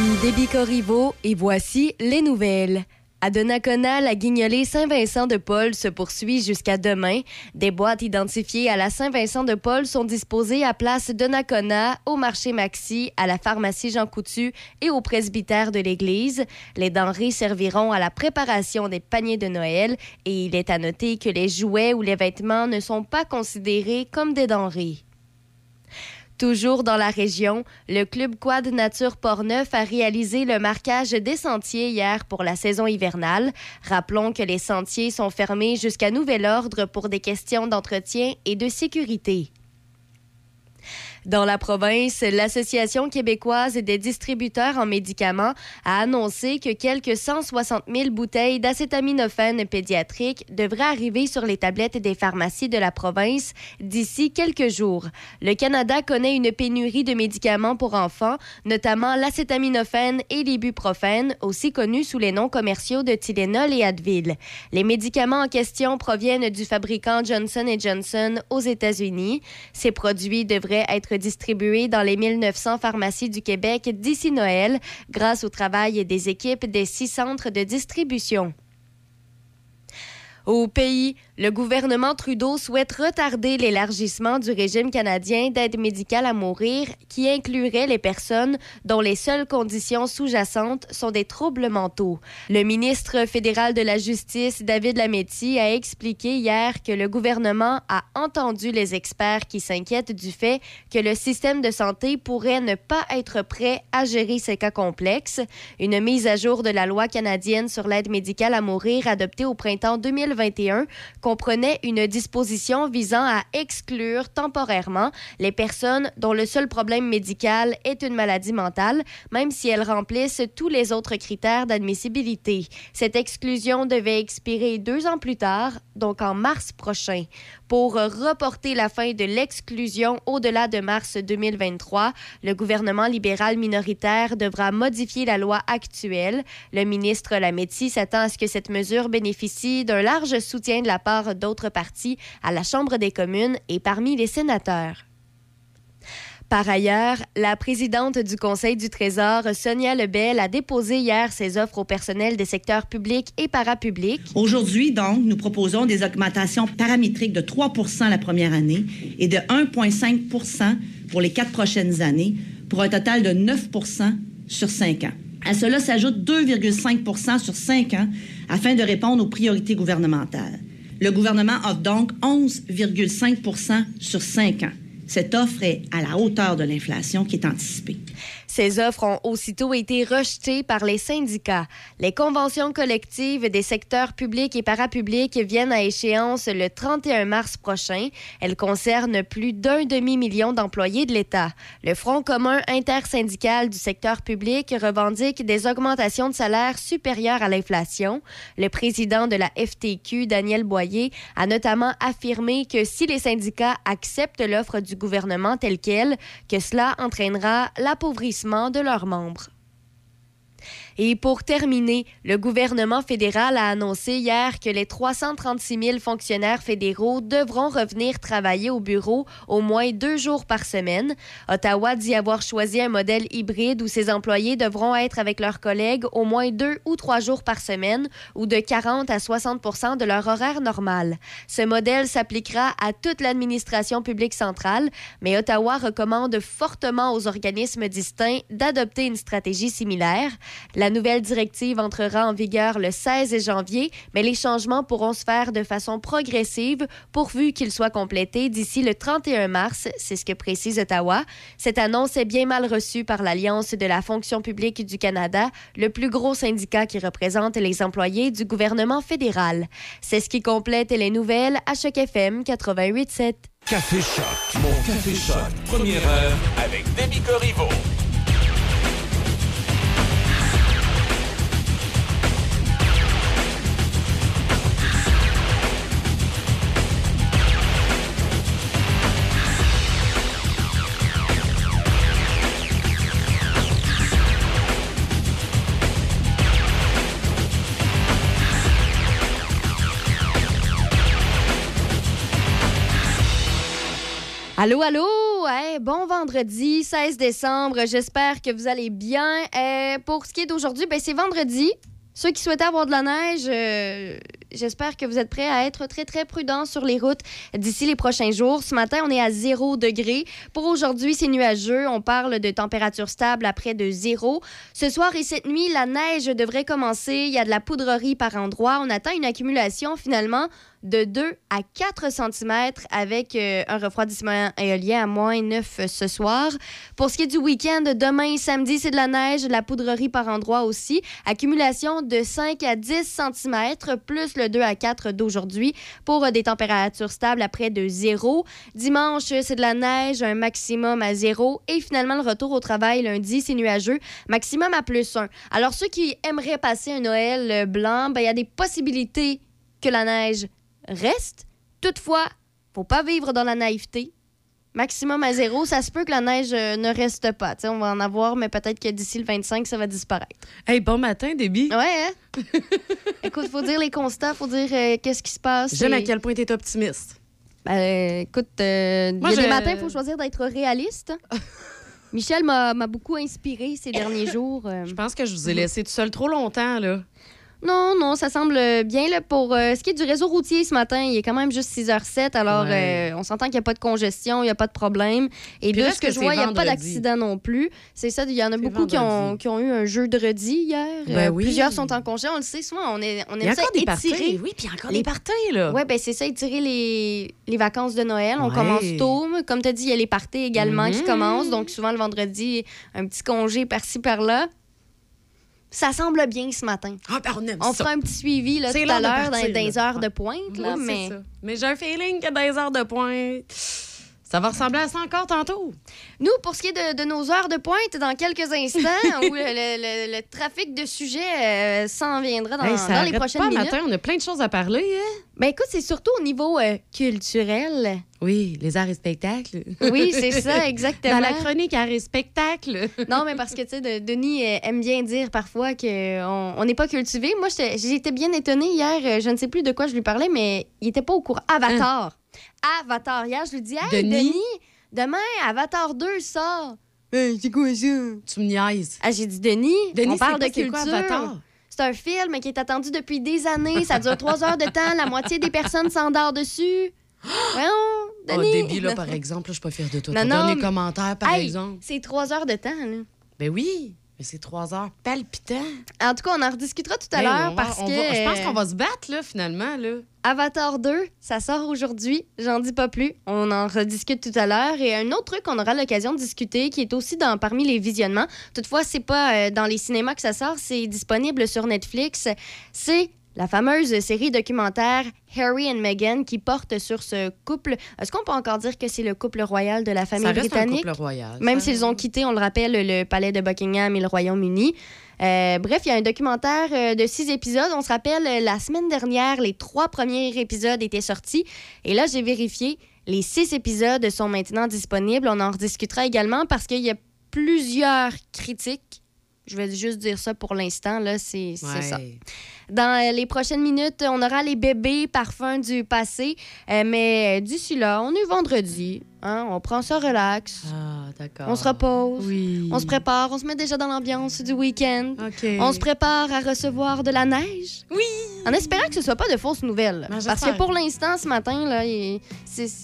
Ici Déby et voici les nouvelles. À Donnacona, la guignolée Saint-Vincent de Paul se poursuit jusqu'à demain. Des boîtes identifiées à la Saint-Vincent de Paul sont disposées à place Donnacona, au marché Maxi, à la pharmacie Jean Coutu et au presbytère de l'église. Les denrées serviront à la préparation des paniers de Noël et il est à noter que les jouets ou les vêtements ne sont pas considérés comme des denrées. Toujours dans la région, le club Quad Nature Portneuf a réalisé le marquage des sentiers hier pour la saison hivernale. Rappelons que les sentiers sont fermés jusqu'à nouvel ordre pour des questions d'entretien et de sécurité. Dans la province, l'Association québécoise des distributeurs en médicaments a annoncé que quelques 160 000 bouteilles d'acétaminophène pédiatrique devraient arriver sur les tablettes des pharmacies de la province d'ici quelques jours. Le Canada connaît une pénurie de médicaments pour enfants, notamment l'acétaminophène et l'ibuprofène, aussi connus sous les noms commerciaux de Tylenol et Advil. Les médicaments en question proviennent du fabricant Johnson Johnson aux États-Unis. Ces produits devraient être distribués dans les 1900 pharmacies du Québec d'ici Noël grâce au travail des équipes des six centres de distribution. Au pays, le gouvernement Trudeau souhaite retarder l'élargissement du régime canadien d'aide médicale à mourir qui inclurait les personnes dont les seules conditions sous-jacentes sont des troubles mentaux. Le ministre fédéral de la Justice, David Lametti, a expliqué hier que le gouvernement a entendu les experts qui s'inquiètent du fait que le système de santé pourrait ne pas être prêt à gérer ces cas complexes. Une mise à jour de la loi canadienne sur l'aide médicale à mourir adoptée au printemps 2021 comprenait une disposition visant à exclure temporairement les personnes dont le seul problème médical est une maladie mentale, même si elles remplissent tous les autres critères d'admissibilité. Cette exclusion devait expirer deux ans plus tard, donc en mars prochain. Pour reporter la fin de l'exclusion au-delà de mars 2023, le gouvernement libéral minoritaire devra modifier la loi actuelle. Le ministre Lametti s'attend à ce que cette mesure bénéficie d'un large soutien de la part d'autres partis à la Chambre des communes et parmi les sénateurs. Par ailleurs, la présidente du Conseil du Trésor, Sonia Lebel, a déposé hier ses offres au personnel des secteurs publics et parapublics. Aujourd'hui, donc, nous proposons des augmentations paramétriques de 3% la première année et de 1,5% pour les quatre prochaines années, pour un total de 9% sur cinq ans. À cela s'ajoute 2,5% sur cinq ans afin de répondre aux priorités gouvernementales. Le gouvernement offre donc 11,5% sur cinq ans. Cette offre est à la hauteur de l'inflation qui est anticipée. Ces offres ont aussitôt été rejetées par les syndicats. Les conventions collectives des secteurs publics et parapublics viennent à échéance le 31 mars prochain. Elles concernent plus d'un demi-million d'employés de l'État. Le Front commun intersyndical du secteur public revendique des augmentations de salaire supérieures à l'inflation. Le président de la FTQ, Daniel Boyer, a notamment affirmé que si les syndicats acceptent l'offre du gouvernement telle qu'elle, que cela entraînera l'appauvrissement de leurs membres. Et pour terminer, le gouvernement fédéral a annoncé hier que les 336 000 fonctionnaires fédéraux devront revenir travailler au bureau au moins deux jours par semaine. Ottawa dit avoir choisi un modèle hybride où ses employés devront être avec leurs collègues au moins deux ou trois jours par semaine ou de 40 à 60% de leur horaire normal. Ce modèle s'appliquera à toute l'administration publique centrale, mais Ottawa recommande fortement aux organismes distincts d'adopter une stratégie similaire. La la nouvelle directive entrera en vigueur le 16 janvier, mais les changements pourront se faire de façon progressive pourvu qu'ils soient complétés d'ici le 31 mars, c'est ce que précise Ottawa. Cette annonce est bien mal reçue par l'Alliance de la fonction publique du Canada, le plus gros syndicat qui représente les employés du gouvernement fédéral. C'est ce qui complète les nouvelles à Choc FM 88.7. Café Choc, mon Café Choc, première heure avec Demi Corriveau. Allô, allô? Bon vendredi 16 décembre. J'espère que vous allez bien. Euh, pour ce qui est d'aujourd'hui, ben, c'est vendredi. Ceux qui souhaitaient avoir de la neige, euh, j'espère que vous êtes prêts à être très, très prudents sur les routes d'ici les prochains jours. Ce matin, on est à 0 degré. Pour aujourd'hui, c'est nuageux. On parle de température stable à près de zéro. Ce soir et cette nuit, la neige devrait commencer. Il y a de la poudrerie par endroits. On attend une accumulation finalement de 2 à 4 cm avec euh, un refroidissement éolien à moins 9 ce soir. Pour ce qui est du week-end, demain samedi, c'est de la neige, de la poudrerie par endroits aussi. Accumulation de 5 à 10 cm plus le 2 à 4 d'aujourd'hui pour euh, des températures stables à près de 0. Dimanche, c'est de la neige, un maximum à 0. Et finalement, le retour au travail lundi, c'est nuageux, maximum à plus 1. Alors, ceux qui aimeraient passer un Noël euh, blanc, ben, il y a des possibilités que la neige reste. Toutefois, faut pas vivre dans la naïveté. Maximum à zéro, ça se peut que la neige euh, ne reste pas. T'sais, on va en avoir, mais peut-être que d'ici le 25, ça va disparaître. Hey, bon matin, Déby. Ouais, hein? écoute, faut dire les constats, faut dire euh, qu'est-ce qui se passe. J'aime à quel point tu es optimiste? Ben, écoute, euh, Moi, y a des je- matins, il faut choisir d'être réaliste. Michel m'a beaucoup inspiré ces derniers jours. euh. Je pense que je vous ai laissé tout seul trop longtemps, là. Non, non, ça semble bien. Là, pour euh, ce qui est du réseau routier ce matin, il est quand même juste 6h07. Alors, Ouais. euh, on s'entend qu'il n'y a pas de congestion, il n'y a pas de problème. Et Puis de ce que que je vois, il n'y a pas d'accident non plus. C'est ça, il y en a beaucoup qui ont, vendredi. qui ont eu un jeu de redis hier. Ben Euh, oui. Plusieurs sont en congé, on le sait souvent. On, est, on Il y a aime ça encore des parties. Oui, puis encore Les- des parties, là. Oui, ben c'est ça, étirer les, les vacances de Noël. On Ouais. commence tôt. Comme tu as dit, il y a les parties également qui Mhm. commencent. Donc, souvent, le vendredi, un petit congé par-ci, par-là. Ça semble bien ce matin. Ah, ben on aime On ça. fera un petit suivi là, tout à l'heure dans, les heures de pointe. Là, mais. Mais j'ai un feeling que dans les heures de pointe, ça va ressembler à ça encore tantôt. nous, pour ce qui est de, de nos heures de pointe, dans quelques instants, où le, le- le- trafic de sujets euh, s'en viendra dans, Hey, ça dans les prochaines pas minutes. matin, on a plein de choses à parler. Hein? Ben écoute, c'est surtout au niveau euh, culturel. Oui, les arts et spectacles. Oui, c'est ça, exactement. Dans la chronique arts et spectacles. Non, mais parce que, tu sais, de- Denis euh, aime bien dire parfois qu'on on n'est pas cultivé. Moi, j'étais- bien étonnée hier. Je ne sais plus de quoi je lui parlais, mais il était pas au courant. Avatar. Avatar. Hier, je lui dis, hey, Denis? Denis, demain, Avatar 2 sort. Hey, c'est quoi ça? Tu me niaises. Ah, j'ai dit, Denis, Denis, on parle de quoi, culture. quoi, Avatar? C'est un film qui est attendu depuis des années. Ça dure trois heures de temps. La moitié des personnes s'endort dessus. Voyons, Oh, Denis. débit, là, par exemple, là, je suis pas fière de toi. Non, Ton non, dernier mais- commentaire, par Hey, exemple. C'est trois heures de temps, là. Ben oui, mais c'est trois heures palpitant. En tout cas, on en rediscutera tout à Hey, l'heure va- parce que va- je pense euh, qu'on va se battre, là, finalement, là. Avatar 2, ça sort aujourd'hui. J'en dis pas plus. On en rediscute tout à l'heure. Et un autre truc qu'on aura l'occasion de discuter, qui est aussi dans, parmi les visionnements, toutefois, c'est pas euh, dans les cinémas que ça sort, c'est disponible sur Netflix. C'est la fameuse série documentaire Harry and Meghan qui porte sur ce couple. Est-ce qu'on peut encore dire que c'est le couple royal de la famille ça reste britannique? un couple royal. Même ça. s'ils ont quitté, on le rappelle, le palais de Buckingham et le Royaume-Uni. Euh, bref, il y a un documentaire euh, de six épisodes. On se rappelle, euh, la semaine dernière, les trois premiers épisodes étaient sortis. Et là, j'ai vérifié. Les six épisodes sont maintenant disponibles. On en rediscutera également parce qu'il y a plusieurs critiques. Je vais juste dire ça pour l'instant. Là, c'est c'est Ouais. ça. Dans euh, les prochaines minutes, on aura les bébés parfums du passé. Euh, mais euh, d'ici là, on est vendredi. hein, on prend ça relax. Ah, d'accord. On se repose. Oui. On se prépare, on se met déjà dans l'ambiance du week-end. OK. On se prépare à recevoir de la neige. Oui. En espérant que ce soit pas de fausses nouvelles. Ben, Parce que pour l'instant, ce matin, là, il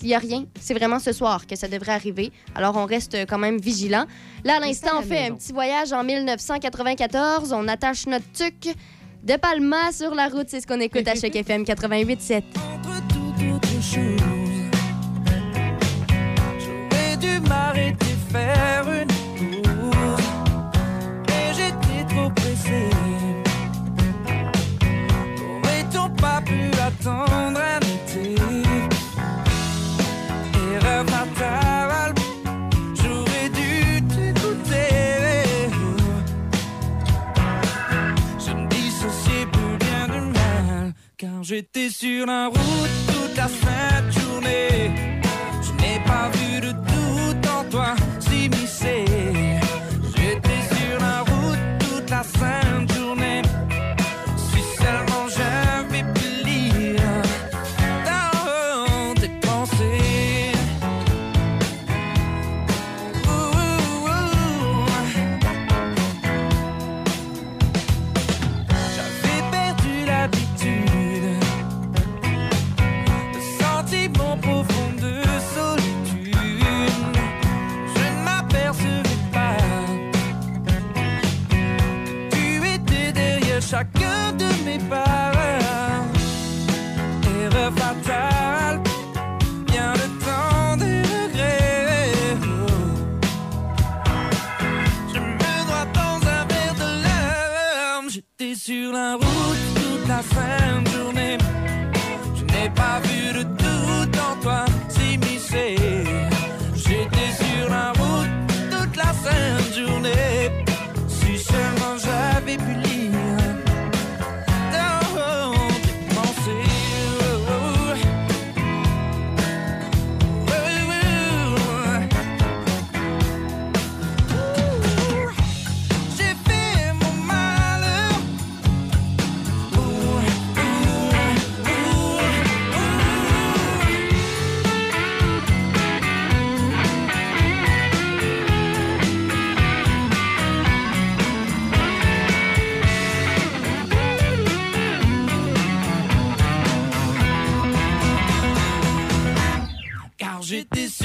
n'y a rien. C'est vraiment ce soir que ça devrait arriver. Alors, on reste quand même vigilant. Là, à l'instant, on fait maison. un petit voyage en 1994. On attache notre tuc de Palma sur la route. C'est ce qu'on écoute à chaque FM 88.7. entre tout autre chose. J'aurais dû m'arrêter, faire une pause. Et j'étais trop pressé. Aurait-on pas pu attendre un j'étais sur la route toute la sainte journée. Je n'ai pas vu de chacun de mes parents. Erreur fatale, bien le temps des regrets. Je me droite dans un verre de larmes. J'étais sur la route toute la fin de journée. Je n'ai pas vu de tout en toi s'immiscer. J'étais sur la route toute la fin de journée. Si seulement j'avais pu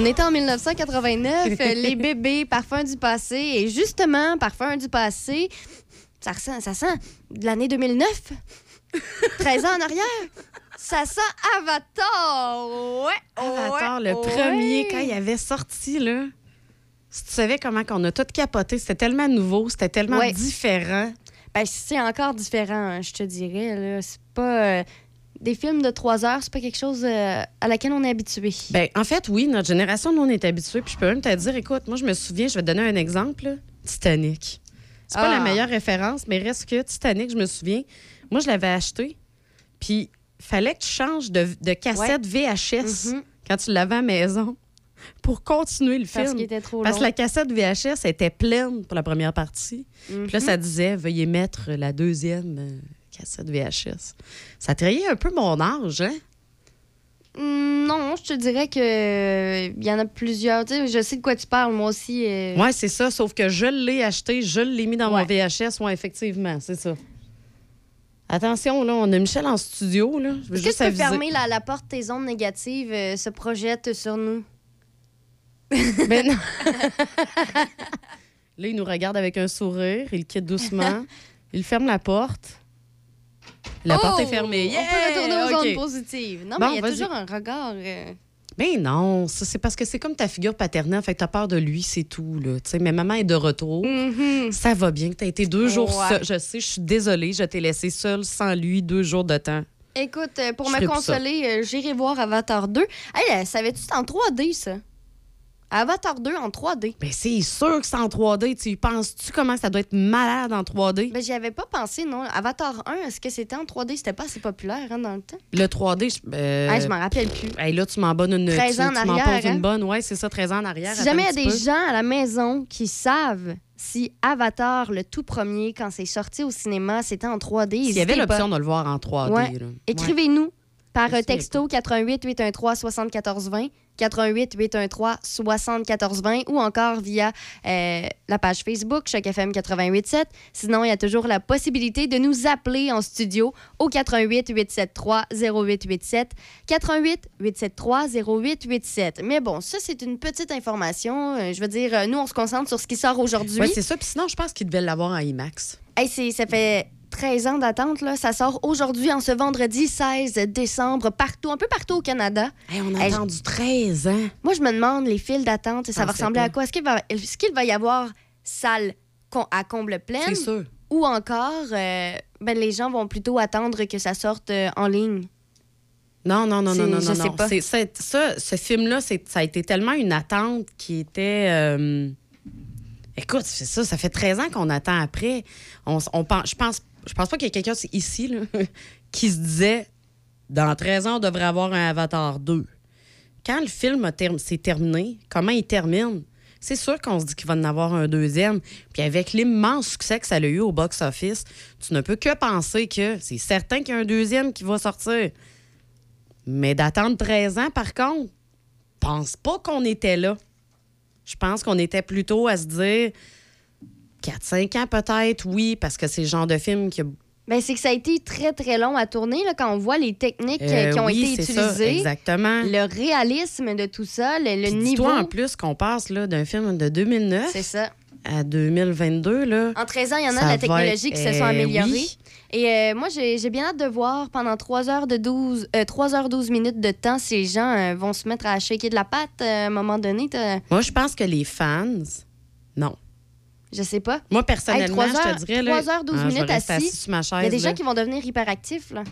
On était en 1989, euh, les bébés, parfum du passé. Et justement, parfum du passé, ça, ressent, ça sent de l'année 2009. 13 ans en arrière. Ça sent Avatar. Ouais. Avatar, ouais, le premier, quand il avait sorti, là. Si tu savais comment qu'on a tout capoté, c'était tellement nouveau, c'était tellement Ouais. différent. Ben, c'est encore différent, hein, je te dirais. là. C'est pas. euh, des films de 3 heures, c'est pas quelque chose euh, à laquelle on est habitué. Ben, en fait, oui, notre génération, nous, on est habitués. Puis je peux même te dire, écoute, moi, je me souviens, je vais te donner un exemple. là. Titanic. C'est pas Ah. la meilleure référence, mais reste que Titanic, je me souviens. Moi, je l'avais acheté. Puis, fallait que tu changes de, de cassette VHS Mhm. quand tu l'avais à la maison pour continuer le Parce film. qu'il était trop Parce que la cassette VHS était pleine pour la première partie. Mhm. Puis là, ça disait veuillez mettre la deuxième euh, cassette VHS. Ça trahit un peu mon âge, hein? Mm, Non, je te dirais que euh, il y en a plusieurs. Tu sais, je sais de quoi tu parles, moi aussi. euh, Oui, c'est ça, sauf que je l'ai acheté, je l'ai mis dans Ouais. mon VHS. Oui, effectivement, c'est ça. Attention, là, on a Michel en studio. Là. Je veux Est-ce que tu peux fermer la, la porte tes ondes négatives euh, se projettent sur nous? Ben non. là, il nous regarde avec un sourire, il quitte doucement, il ferme la porte. La porte est Oh! fermée. On peut retourner aux OK. ondes positives. Non, Bon, mais il y a toujours un regard. euh, Ben non, ça, c'est parce que c'est comme ta figure paternelle, fait que t'as peur de lui, c'est tout. Là. Tu sais, mais maman est de retour. mhm. Ça va bien que t'as été deux jours seule. Je sais, je suis désolée, je t'ai laissé seule sans lui deux jours de temps. Écoute, euh, pour Je me consoler, euh, j'irai voir Avatar 2. Hey, savais-tu c'est en 3D, ça? Avatar 2 en 3D. Ben c'est sûr que c'est en 3D. Tu penses-tu comment ça doit être malade en 3D? Ben, j'y avais pas pensé, non. Avatar 1, est-ce que c'était en 3D? C'était pas assez populaire hein, dans le temps. Le 3D, je, euh, Hey, je m'en rappelle plus. hey, là, tu m'en bonnes une 13 tu, ans en tu m'en arrière, poses hein? une bonne. Ouais, c'est ça, 13 ans en arrière. Si jamais il y a des peu. gens à la maison qui savent si Avatar, le tout premier, quand c'est sorti au cinéma, c'était en 3D, S'il y avait l'option de le voir en 3D. Ouais. là. Ouais. Écrivez-nous par euh, texto 88 813 74 20 88 813 74 20 ou encore via euh, la page Facebook Choc FM 88.7. Sinon, il y a toujours la possibilité de nous appeler en studio au 88 873 0887 88 873 0887. Mais bon, ça c'est une petite information. Euh, je veux dire, nous on se concentre sur ce qui sort aujourd'hui. Ouais, c'est ça. Puis sinon, je pense qu'il devait l'avoir en IMAX. Hey, ça fait 13 ans d'attente, là. Ça sort aujourd'hui, en ce vendredi 16 décembre, partout, un peu partout au Canada. Hey, on a attendu 13 ans. Moi, je me demande, les files d'attente, ça va Pensais ressembler à quoi? Est-ce qu'il va, qu'il va y avoir salle à comble pleine? C'est sûr. Ou encore, euh, ben, les gens vont plutôt attendre que ça sorte euh, en ligne? Non, non, non, non, non, je non. sais pas. Ça, ce film-là, ça a été tellement une attente qui était. euh, Écoute, c'est ça, ça fait 13 ans qu'on attend après. On, on pense, je pense, je pense pas qu'il y ait quelqu'un ici qui se disait dans 13 ans, on devrait avoir un Avatar 2. Quand le film s'est terminé, comment il termine? C'est sûr qu'on se dit qu'il va en avoir un deuxième. Puis avec l'immense succès que ça a eu au box-office, tu ne peux que penser que c'est certain qu'il y a un deuxième qui va sortir. Mais d'attendre 13 ans, par contre, pense pas qu'on était là. Je pense qu'on était plutôt à se dire 4-5 ans peut-être, oui, parce que c'est le genre de film qui a Ben, c'est que ça a été très, très long à tourner, là, quand on voit les techniques euh, Euh, qui ont oui, été c'est ça, utilisées. exactement. Le réalisme de tout ça, le, le niveau. dis-toi en plus qu'on passe là, d'un film de 2009 C'est ça. à 2022. Là, En 13 ans, il y en a de la technologie être- qui se sont euh, améliorées. oui. Et euh, moi, j'ai bien hâte de voir pendant 3 heures, de 12, euh, 3 heures 12 minutes de temps si les gens vont se mettre à shaker de la euh, à un moment donné. Moi, je pense que les fans, non. Je sais pas. Moi, personnellement, je heures- te dirais. Là, trois heures, douze ah, je vais minutes assis. Il y a des là. gens qui vont devenir hyperactifs. Là.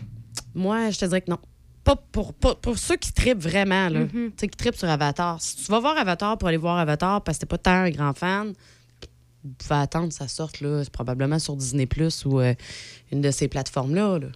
Moi, je te dirais que non. Pas pour, pas- pour ceux qui tripent vraiment, là. Mhm. Tu sais, qui tripent sur Avatar. Si tu vas voir Avatar pour aller voir Avatar parce que t'es pas tant un grand fan, vous pouvez attendre que ça sorte, là. C'est probablement sur Disney Plus ou euh, une de ces plateformes-là. là.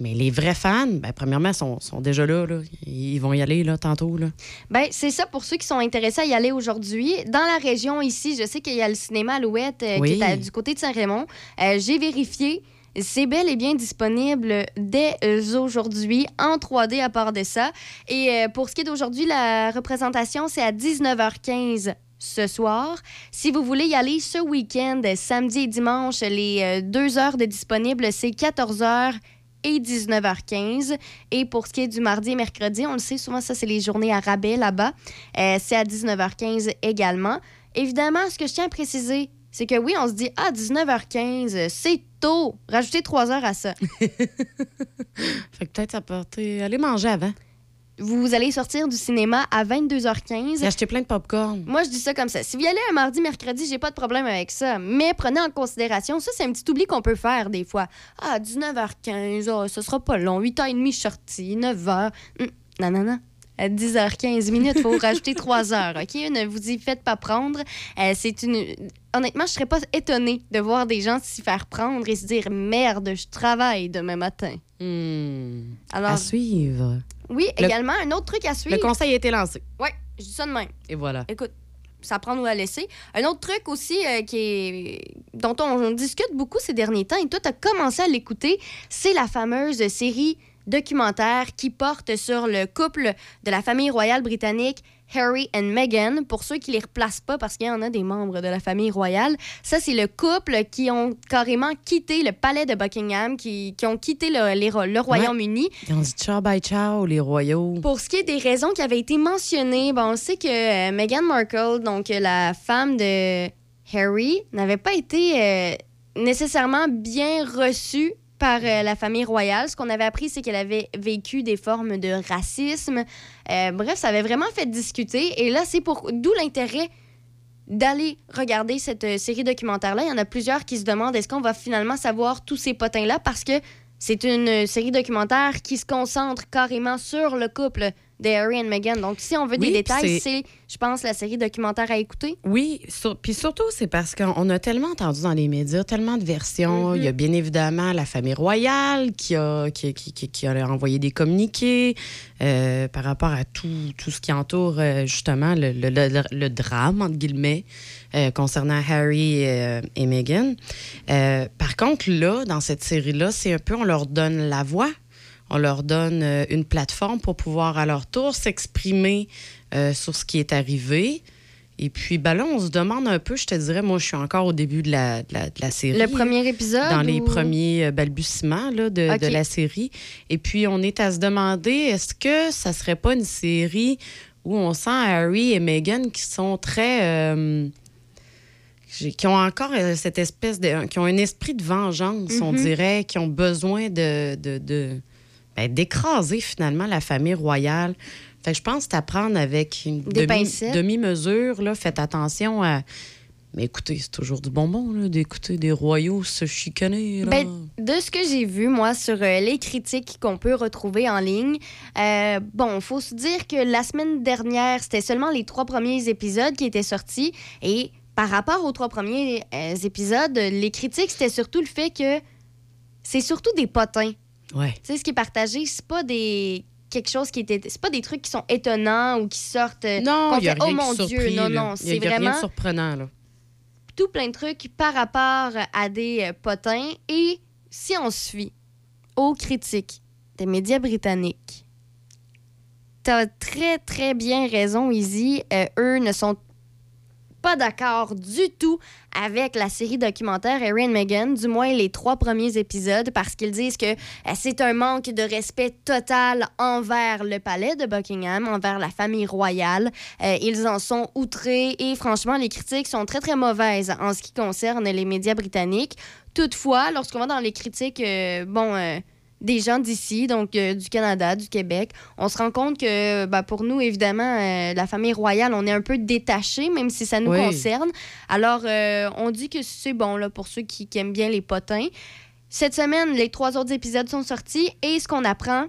Mais les vrais fans, ben, premièrement, sont, sont déjà là, là. Ils vont y aller, là, tantôt, là. Ben, c'est ça pour ceux qui sont intéressés à y aller aujourd'hui. Dans la région ici, je sais qu'il y a le cinéma Alouette euh, Oui. qui est à- du côté de Saint-Raymond. Euh, J'ai vérifié. C'est bel et bien disponible dès euh, aujourd'hui en 3D à part de ça. Et pour ce qui est d'aujourd'hui, la représentation, c'est à 19h15 ce soir. Si vous voulez y aller ce week-end, samedi et dimanche, les deux heures de disponible, c'est 14h et 19h15. Et pour ce qui est du mardi et mercredi, on le sait souvent, ça, c'est les journées à rabais là-bas. Euh, c'est à 19h15 également. Évidemment, ce que je tiens à préciser, c'est que oui, on se dit, ah, 19h15, c'est tôt. Rajoutez 3 heures à ça. Fait que peut-être être- aller manger avant. Vous allez sortir du cinéma à 22h15. J'ai acheté plein de popcorn. Moi, je dis ça comme ça. Si vous y allez un mardi, mercredi, j'ai pas de problème avec ça. Mais prenez en considération, ça, c'est un petit oubli qu'on peut faire des fois. Ah, 19h15, oh, ce sera pas long. 8h30, je suis sortie. 9h. Hum, non, non, non. À 10h15 minutes, il faut rajouter 3 heures, OK? Ne vous y faites pas prendre. Euh, c'est une... Honnêtement, je serais pas étonnée de voir des gens s'y faire prendre et se dire « Merde, je travaille demain matin. Hmm. Alors, À suivre. Oui, Le- également, un autre truc à suivre. Le conseil a été lancé. Ouais, je dis ça de même. Et voilà. Écoute, ça prend ou à laisser. Un autre truc aussi euh, qui est, dont on, discute beaucoup ces derniers temps, et toi, tu as commencé à l'écouter, c'est la fameuse série documentaire qui porte sur le couple de la famille royale britannique. Harry et Meghan, pour ceux qui les replacent pas parce qu'il y en a des membres de la famille royale, ça c'est le couple qui ont carrément quitté le palais de Buckingham, qui, qui ont quitté le, les le Royaume-Uni. Ils ont dit ciao, bye, ciao, les royaux. pour ce qui est des raisons qui avaient été mentionnées, bon, on sait que euh, Meghan Markle, donc euh, la femme de Harry, n'avait pas été euh, nécessairement bien reçue par euh, la famille royale. Ce qu'on avait appris, c'est qu'elle avait vécu des formes de racisme. Euh, bref, ça avait vraiment fait discuter. Et là, c'est pour d'où l'intérêt d'aller regarder cette euh, série documentaire-là. Il y en a plusieurs qui se demandent est-ce qu'on va finalement savoir tous ces potins-là? Parce que c'est une série documentaire qui se concentre carrément sur le couple de Harry et Meghan. Donc, si on veut Oui, des détails, c'est, je pense, la série documentaire à écouter. Oui, sur- puis surtout, c'est parce qu'on a tellement entendu dans les médias, tellement de versions. Il y a bien évidemment la famille royale qui a, qui, qui- qui- qui a envoyé des communiqués euh, par rapport à tout, tout ce qui entoure euh, justement le, le- le- le drame, entre guillemets, euh, concernant Harry et Meghan. Par contre, là, dans cette série-là, c'est un peu, on leur donne la voix. On leur donne euh, une plateforme pour pouvoir à leur tour s'exprimer euh, sur ce qui est arrivé. Et puis, ben là, on se demande un peu, je te dirais, moi, je suis encore au début de la, de la, de la série. Le premier épisode. Dans les premiers euh, balbutiements là, de, la série. Et puis, on est à se demander, est-ce que ça serait pas une série où on sent Harry et Meghan qui sont très... euh, qui ont encore cette espèce de... qui ont un esprit de vengeance, on Mhm. dirait, qui ont besoin de... d'écraser finalement la famille royale. Fait que je pense que c'est à prendre avec une demi- demi-mesure. là. Faites attention à... Mais écoutez, c'est toujours du bonbon d'écouter des royaux se chicaner. là. Ben, de ce que j'ai vu, moi, sur euh, les critiques qu'on peut retrouver en ligne, euh, bon, faut se dire que la semaine dernière, c'était seulement les trois premiers épisodes qui étaient sortis. Et par rapport aux trois premiers euh, épisodes, les critiques, c'était surtout le fait que c'est surtout des potins. Ouais. Tu sais, ce qui est partagé, c'est pas des quelque chose qui était c'est pas des trucs qui sont étonnants ou qui sortent euh, Non, il n'y a fait, rien oh mon qui dieu surpris, non là. non y a- c'est y a rien vraiment de surprenant. Là. tout plein de trucs par rapport à des euh, potins. Et si on fie aux critiques des médias britanniques, t'as très, très bien raison, Izzy. Euh, eux ne sont pas d'accord du tout avec la série documentaire Harry et Meghan, du moins les trois premiers épisodes, parce qu'ils disent que euh, c'est un manque de respect total envers le palais de Buckingham, envers la famille royale. Euh, ils en sont outrés et franchement, les critiques sont très, très mauvaises en ce qui concerne les médias britanniques. Toutefois, lorsqu'on va dans les critiques, euh, bon, des gens d'ici, donc euh, du Canada, du Québec, on se rend compte que ben, pour nous, évidemment, euh, la famille royale, on est un peu détaché, même si ça nous Oui. concerne. Alors, euh, on dit que c'est bon là, pour ceux qui, qui aiment bien les potins. Cette semaine, les trois autres épisodes sont sortis et ce qu'on apprend,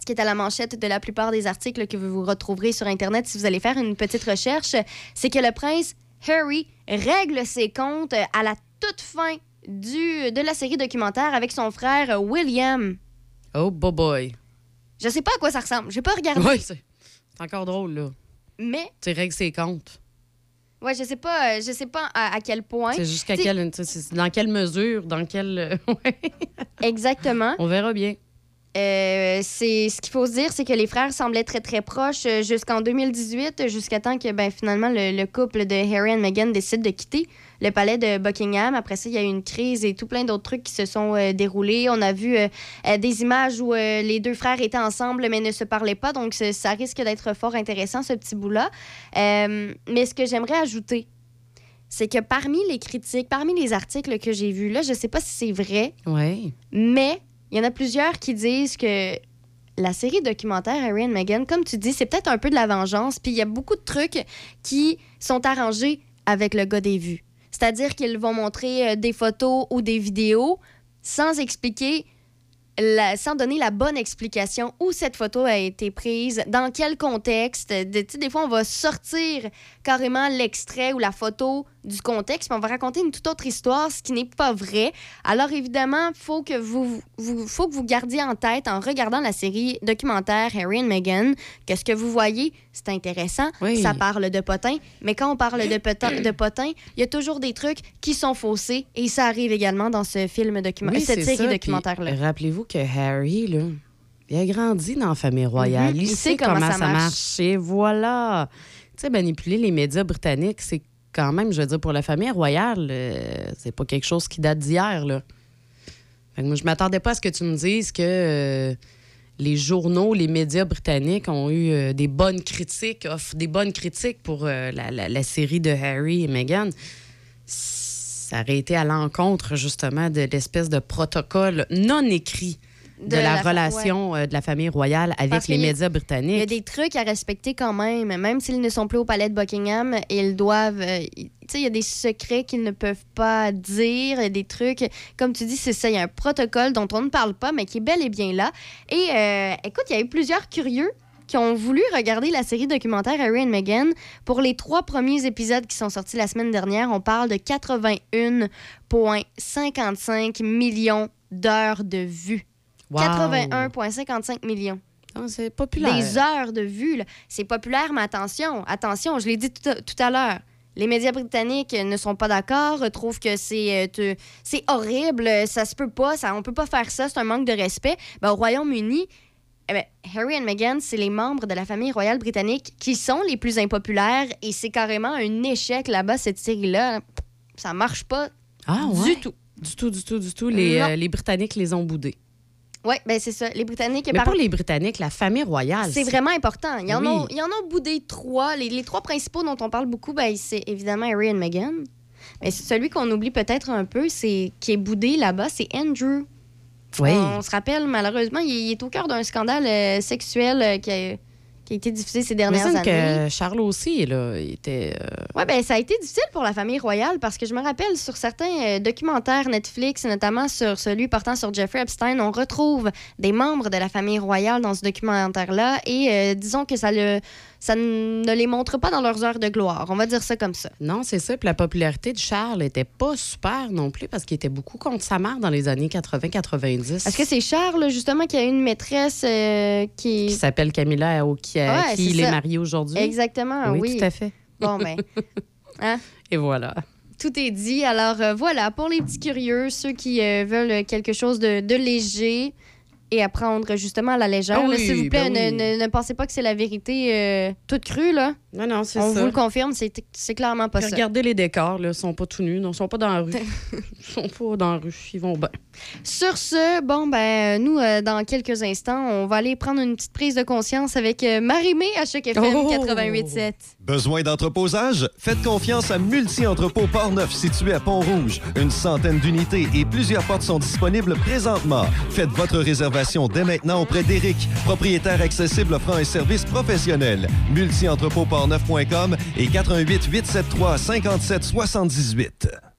ce qui est à la manchette de la plupart des articles que vous retrouverez sur Internet si vous allez faire une petite recherche, c'est que le prince Harry règle ses comptes à la toute fin du, de la série documentaire avec son frère William. Oh, boy, boy. Je sais pas à quoi ça ressemble. J'ai pas regardé. Oui, c'est encore drôle, là. Mais, Tu règles ses comptes. ouais, je sais pas, euh, je sais pas à, à quel point. C'est jusqu'à quelle. Dans quelle mesure, dans quelle. euh. Exactement. On verra bien. Euh, c'est ce qu'il faut se dire, c'est que les frères semblaient très très proches euh, jusqu'en 2018, jusqu'à temps que ben, finalement le, le couple de Harry et Meghan décide de quitter le palais de Buckingham. Après ça, il y a eu une crise et tout plein d'autres trucs qui se sont euh, déroulés. On a vu euh, des images où les deux frères étaient ensemble mais ne se parlaient pas, donc ça risque d'être fort intéressant ce petit bout-là. Mais ce que j'aimerais ajouter, c'est que parmi les critiques, parmi les articles que j'ai vus, là, je sais pas si c'est vrai, mais il y en a plusieurs qui disent que la série documentaire Harry and Meghan, comme tu dis, c'est peut-être un peu de la vengeance. Puis il y a beaucoup de trucs qui sont arrangés avec le gars des vues. C'est-à-dire qu'ils vont montrer euh, des photos ou des vidéos sans expliquer, la- sans donner la bonne explication où cette photo a été prise, dans quel contexte. Des fois, on va sortir carrément l'extrait ou la photo du contexte, puis on va raconter une toute autre histoire, ce qui n'est pas vrai. Alors évidemment, faut que vous, vous faut que vous gardiez en tête en regardant la série documentaire Harry and Meghan que ce que vous voyez, c'est intéressant, Oui. ça parle de potin, mais quand on parle de potin, de potin, il y a toujours des trucs qui sont faussés et ça arrive également dans ce film documentaire, Oui, cette série documentaire là. Rappelez-vous que Harry, là, il a grandi dans la famille royale. Mhm. Il, sait comment, ça marche. Et voilà. Tu sais, manipuler les médias britanniques, c'est quand même, je veux dire, pour la famille royale, euh, c'est pas quelque chose qui date d'hier, là. Fait que moi, je m'attendais pas à ce que tu me dises que euh, les journaux, les médias britanniques ont eu euh, des bonnes critiques, offrent des bonnes critiques pour euh, la, la- la série de Harry et Meghan. Ça aurait été à l'encontre, justement, de l'espèce de protocole non écrit de, De la, relation euh, de la famille royale avec Parce les médias Il y a britanniques. des trucs à respecter quand même, même s'ils ne sont plus au palais de Buckingham, ils doivent. euh, tu sais, il y a des secrets qu'ils ne peuvent pas dire, il y a des trucs. Comme tu dis, c'est ça, il y a un protocole dont on ne parle pas, mais qui est bel et bien là. Et euh, écoute, il y a eu plusieurs curieux qui ont voulu regarder la série documentaire Harry and Meghan. Pour les trois premiers épisodes qui sont sortis la semaine dernière, on parle de 81,55 millions d'heures de vues. Wow. 81,55 millions. Ah, C'est populaire. Des heures de vue. là. C'est populaire, mais attention, attention, je l'ai dit tout à, tout à l'heure. Les médias britanniques ne sont pas d'accord, trouvent que c'est euh, c'est horrible, ça se peut pas, ça, on peut pas faire ça, c'est un manque de respect. Ben, au Royaume-Uni, eh ben, Harry et Meghan, c'est les membres de la famille royale britannique qui sont les plus impopulaires et c'est carrément un échec là-bas, cette série-là. Ça marche pas Ah, ouais? du tout. Du tout, du tout, du tout. Les, euh, les Britanniques les ont boudés. Oui, ben c'est ça. Les Britanniques, Mais par- pour les Britanniques, la famille royale. C'est vraiment important. Il y, en Oui. il y en a boudé trois. Les, les trois principaux dont on parle beaucoup, ben, c'est évidemment Harry et Meghan. Mais celui qu'on oublie peut-être un peu, c'est qui est boudé là-bas, c'est Andrew. Oui. On se rappelle, malheureusement, il, il est au cœur d'un scandale euh, sexuel euh, qui, a, qui a été diffusé ces dernières années. que Charles aussi, là, il était. euh, Ouais, ben ça a été difficile pour la famille royale parce que je me rappelle sur certains euh, documentaires Netflix, notamment sur celui portant sur Jeffrey Epstein, on retrouve des membres de la famille royale dans ce documentaire-là et euh, disons que ça, le, ça ne les montre pas dans leurs heures de gloire. On va dire ça comme ça. Non, c'est ça. Puis la popularité de Charles était pas super non plus parce qu'il était beaucoup contre sa mère dans les années 80-90. Est-ce que c'est Charles, justement, qui a une maîtresse euh, qui... Qui s'appelle Camilla, au- qui, Ouais, qui c'est il est marié aujourd'hui. Exactement, oui. oui, tout à fait. Bon, ben, Et voilà. tout est dit. Alors euh, voilà, pour les petits curieux, ceux qui euh, veulent quelque chose de, de léger et à prendre justement à la légère, Ah oui, s'il vous plaît, ben ne, oui. ne- ne pensez pas que c'est la vérité euh, toute crue, là. Non, non, c'est On vous le confirme, c'est c'est clairement pas Puis ça. regardez les décors. Ils sont pas tout nus. Ils sont pas dans la rue. ils sont pas dans la rue. Ils vont bien. Sur ce, bon, ben, nous, euh, dans quelques instants, on va aller prendre une petite prise de conscience avec euh, Marie-Mé à Choc FM Oh! 88.7. Besoin d'entreposage? Faites confiance à Multi-Entrepôt Port-Neuf situé à Pont-Rouge. Une centaine d'unités et plusieurs portes sont disponibles présentement. Faites votre réservation dès maintenant auprès d'Éric, propriétaire accessible offrant un service professionnel. Multi-entrepôt-portneuf.com et 88 873 57 78.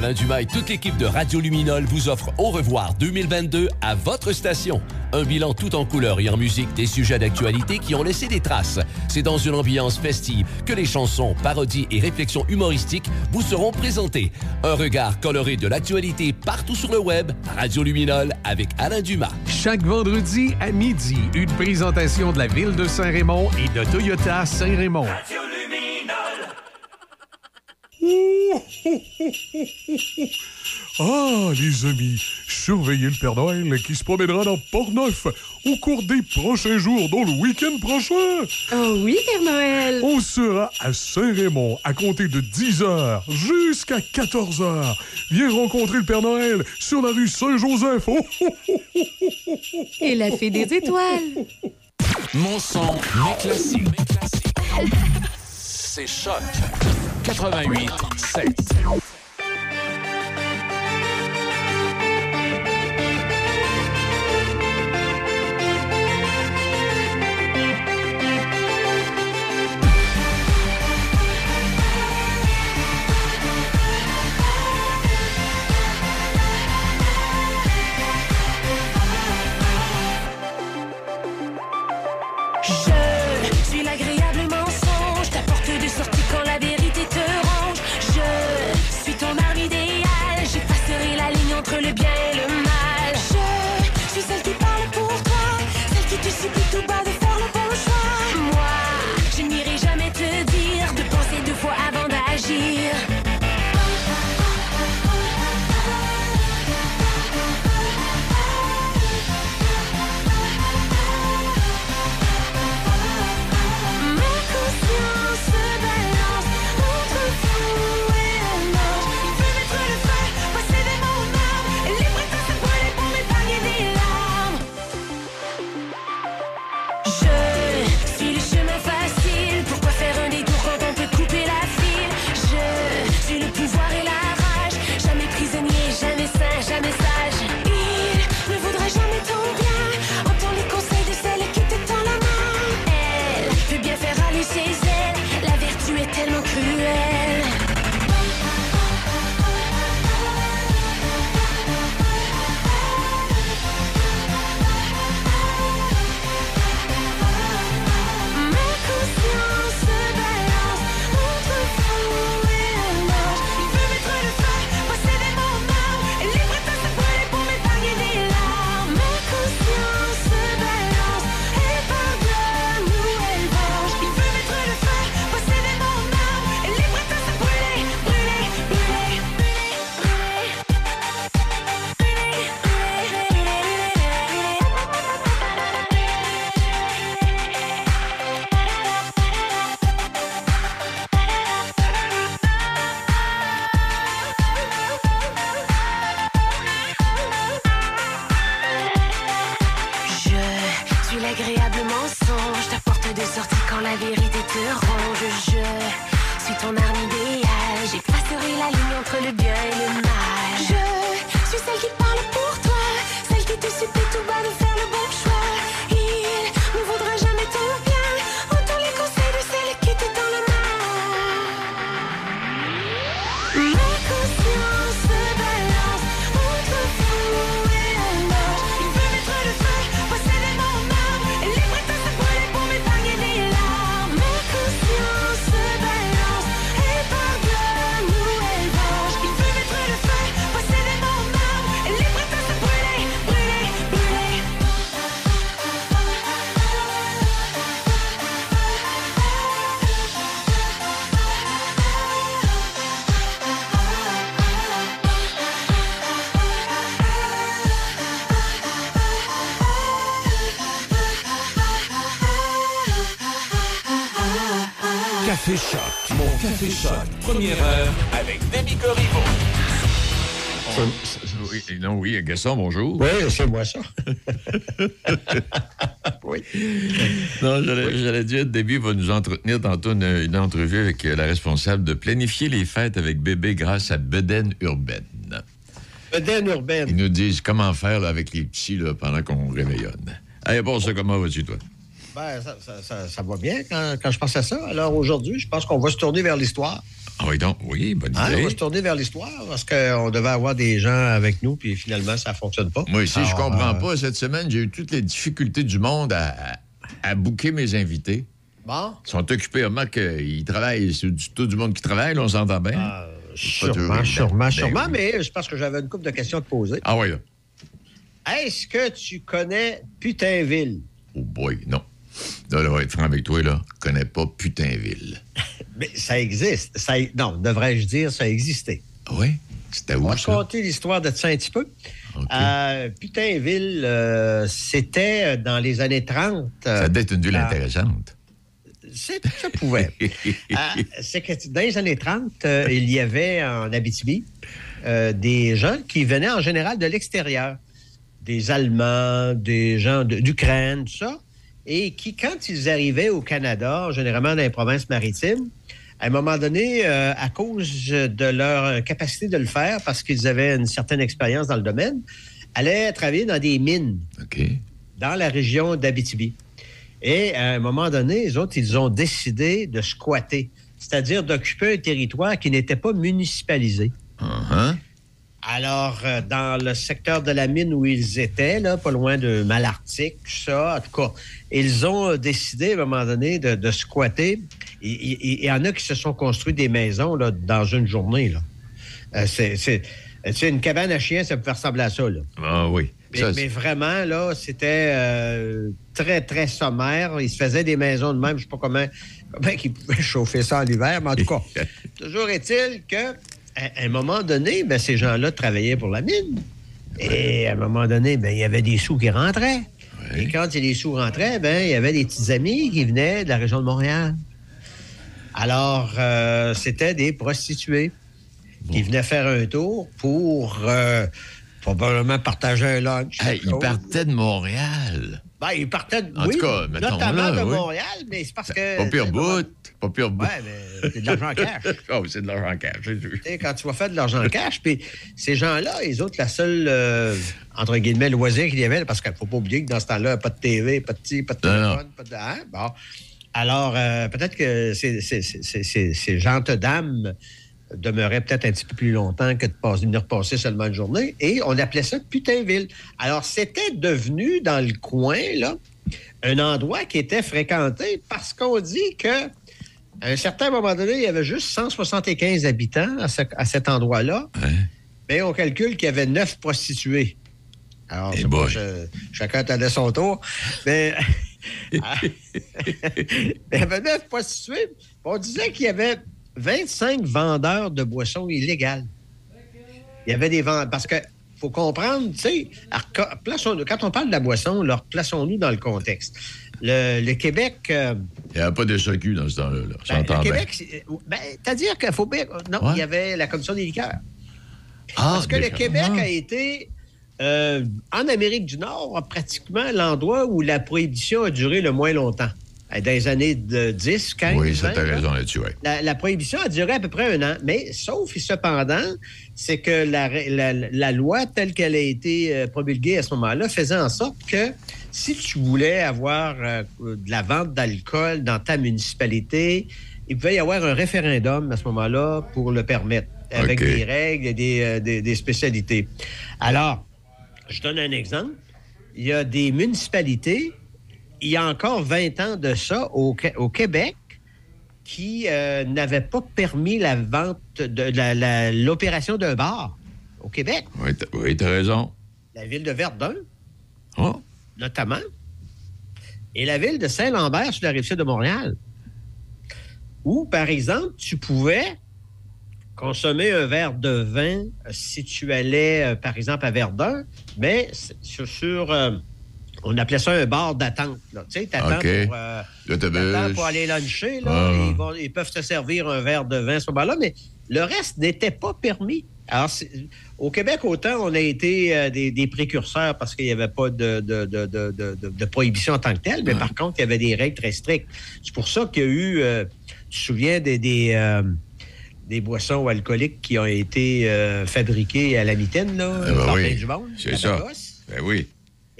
Alain Dumas et toute l'équipe de Radio Luminol vous offrent Au revoir 2022 à votre station. Un bilan tout en couleur et en musique des sujets d'actualité qui ont laissé des traces. C'est dans une ambiance festive que les chansons, parodies et réflexions humoristiques vous seront présentées. Un regard coloré de l'actualité partout sur le web. Radio Luminol avec Alain Dumas. Chaque vendredi à midi, une présentation de la ville de Saint-Raymond et de Toyota Saint-Raymond. Ouh Ah, les amis, surveillez le Père Noël qui se promènera dans Port-Neuf au cours des prochains jours, dont le week-end prochain. Oh oui, Père Noël. On sera à Saint-Raymond à compter de 10h jusqu'à 14h. Viens rencontrer le Père Noël sur la rue Saint-Joseph. Oh, oh, oh. Et la fée des étoiles. Mon son, mes classiques. C'est Choc 88 7. Choc. Mon Café Choc. Première heure avec Demi Corriveau. Oui, non, oui, Gaston, bonjour. Oui, c'est moi ça. Oui. Non, j'allais dire, Debbie va nous entretenir tantôt une, une entrevue avec euh, la responsable de planifier les fêtes avec bébé grâce à Beden Urbaine. Bedaine urbaine. Ils nous disent comment faire là, avec les petits là, pendant qu'on réveillonne. Allez, bon, ça, comment vas-tu, toi? Ben, ça, ça- ça- ça va bien quand, quand je pense à ça. Alors aujourd'hui, je pense qu'on va se tourner vers l'histoire. Ah oui, donc, oui, bonne Hein, on idée. va se tourner vers l'histoire parce qu'on devait avoir des gens avec nous, puis finalement, ça ne fonctionne pas. Moi aussi, je comprends euh, pas. Cette semaine, j'ai eu toutes les difficultés du monde à, à, booker mes invités. Bon, Ils sont occupés. Remarque qu'ils travaillent. C'est du- tout du monde qui travaille, là, on s'entend bien. Pas sûrement, sûrement, ben sûrement, mais c'est parce que j'avais une couple de questions à te poser. Ah oui, là. Est-ce que tu connais Putinville? Oh boy, non. Là, là, on va être franc avec toi, là. Je connais pas Putinville. Mais ça existe. Ça, non, devrais-je dire, ça existait. Oui? C'était On où, va ça? raconter l'histoire de ça un petit peu. Euh, Putainville, euh, c'était dans les années 30. euh, Ça doit être une ville intéressante. ça pouvait. Euh, c'est que dans les années 30, euh, il y avait en Abitibi euh, des gens qui venaient en général de l'extérieur. Des Allemands, des gens de- d'Ukraine, tout ça. Et qui, quand ils arrivaient au Canada, généralement dans les provinces maritimes, à un moment donné, euh, à cause de leur capacité de le faire, parce qu'ils avaient une certaine expérience dans le domaine, allaient travailler dans des mines dans la région d'Abitibi. Et à un moment donné, les autres, ils ont décidé de squatter, c'est-à-dire d'occuper un territoire qui n'était pas municipalisé. Uh-huh. Alors, euh, dans le secteur de la mine où ils étaient, là, pas loin de Malartic, tout ça, en tout cas, ils ont décidé à un moment donné de, de squatter. Il y en a qui se sont construits des maisons là, dans une journée. Là. Euh, c'est, c'est- tu sais, une cabane à chien, ça peut ressembler à ça. Là. Ah oui. Mais, Ça, mais vraiment, là, c'était euh, très, très sommaire. Ils se faisaient des maisons de même. Je sais pas comment, comment ils pouvaient chauffer ça en hiver, mais en tout cas, toujours est-il que à un moment donné, ben, ces gens-là travaillaient pour la mine. Et à un moment donné, ben, il y avait des sous qui rentraient. Et quand les sous rentraient, ben, il y avait des petits amis qui venaient de la région de Montréal. Alors, euh, c'était des prostituées qui venaient faire un tour pour euh, probablement partager un lunch. Hey, quelque il chose. partait de Montréal. Ben, ils partaient, de- En oui, tout cas, notamment là, de oui. Montréal, mais c'est parce que... Pas pire bout. Pas pire. Ouais, mais c'est de l'argent cash. Oh, c'est de l'argent cash. c'est quand tu vas faire de l'argent cash, puis ces gens-là, les autres, la seule, euh, entre guillemets, loisir qu'il y avait, parce qu'il ne faut pas oublier que dans ce temps-là, pas de TV, pas de ti, pas de téléphone, pas de... hein, bon. Alors, euh, peut-être que ces, ces, ces, ces- ces- ces gentes dames demeuraient peut-être un petit peu plus longtemps que de passer, venir passer seulement une journée, et on appelait ça Putainville. Alors, c'était devenu, dans le coin, là, un endroit qui était fréquenté parce qu'on dit que à un certain moment donné, il y avait juste 175 habitants à, ce- à cet endroit-là. Mais on calcule qu'il y avait neuf prostituées. Alors, Eh c'est pas, je- chacun attendait son tour. Mais Ah. il y avait neuf prostituées. On disait qu'il y avait 25 vendeurs de boissons illégales. Il y avait des vendeurs. Parce que faut comprendre, tu sais, quand on parle de la boisson, alors, plaçons-nous dans le contexte. Le, le Québec. euh, Il n'y avait pas de SAQ dans ce temps-là. là. ben, le. Québec, c'est- ben, c'est-à-dire qu'il faut bien. Non, Ouais. il y avait la commission des liqueurs. Ah, Parce que le. Québec Ah. a été, euh, en Amérique du Nord, pratiquement l'endroit où la prohibition a duré le moins longtemps. Euh, Dans les années de 10, 15. Oui, ça, 20, t'as là. raison là-dessus, oui. La, la prohibition a duré à peu près un an, mais sauf et cependant, c'est que la, la- la loi telle qu'elle a été euh, promulguée à ce moment-là faisait en sorte que si tu voulais avoir euh, de la vente d'alcool dans ta municipalité, il pouvait y avoir un référendum à ce moment-là pour le permettre, avec des règles et des, euh, des- des spécialités. Alors, je donne un exemple. Il y a des municipalités, il y a encore 20 ans de ça, au, Qué- au Québec, qui euh, n'avaient pas permis la vente de l'opération d'un bar au Québec. Oui, oui, t'as raison. La ville de Verdun, Oh, notamment, et la ville de Saint-Lambert sur la rive sud de Montréal, où, par exemple, tu pouvais consommer un verre de vin si tu allais, euh, par exemple, à Verdun, mais sur, sur, euh, on appelait ça un bar d'attente. Tu sais, t'attends OK. pour, euh, pour aller luncher, là, Ah. ils, vont- ils peuvent te servir un verre de vin à ce moment-là, mais le reste n'était pas permis. Alors, au Québec, autant on a été euh, des, des précurseurs parce qu'il n'y avait pas de, prohibition en tant que telle, mais par contre, il y avait des règles très strictes. C'est pour ça qu'il y a eu, euh, tu te souviens, des, des, euh, des boissons alcooliques qui ont été fabriquées à la mitaine, là, Eh ben par oui, du monde, c'est ça. Ben oui.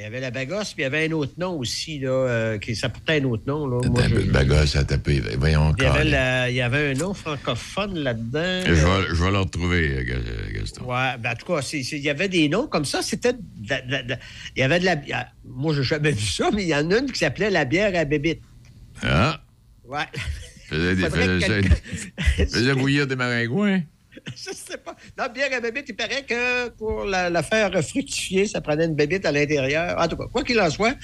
Il y avait la bagosse, puis il y avait un autre nom aussi, là, euh, qui, ça portait un autre nom. Là. Moi, un je- peu de bagasse à taper. Voyons il, y avait la- il y avait un nom francophone là-dedans. Je vais, je vais le retrouver, euh, Gaston. Ouais, ben, en tout cas, il y avait des noms comme ça. C'était. de Il y avait de la. Moi, je n'ai jamais vu ça, mais il y en a une qui s'appelait la bière à bébite. Ah, Ouais. faisait, faisait, que faisait bouillir des maringouins. Je sais pas. Dans bière à bébite, il paraît que pour la, la faire fructifier, ça prenait une bébite à l'intérieur. En tout cas, quoi qu'il en soit.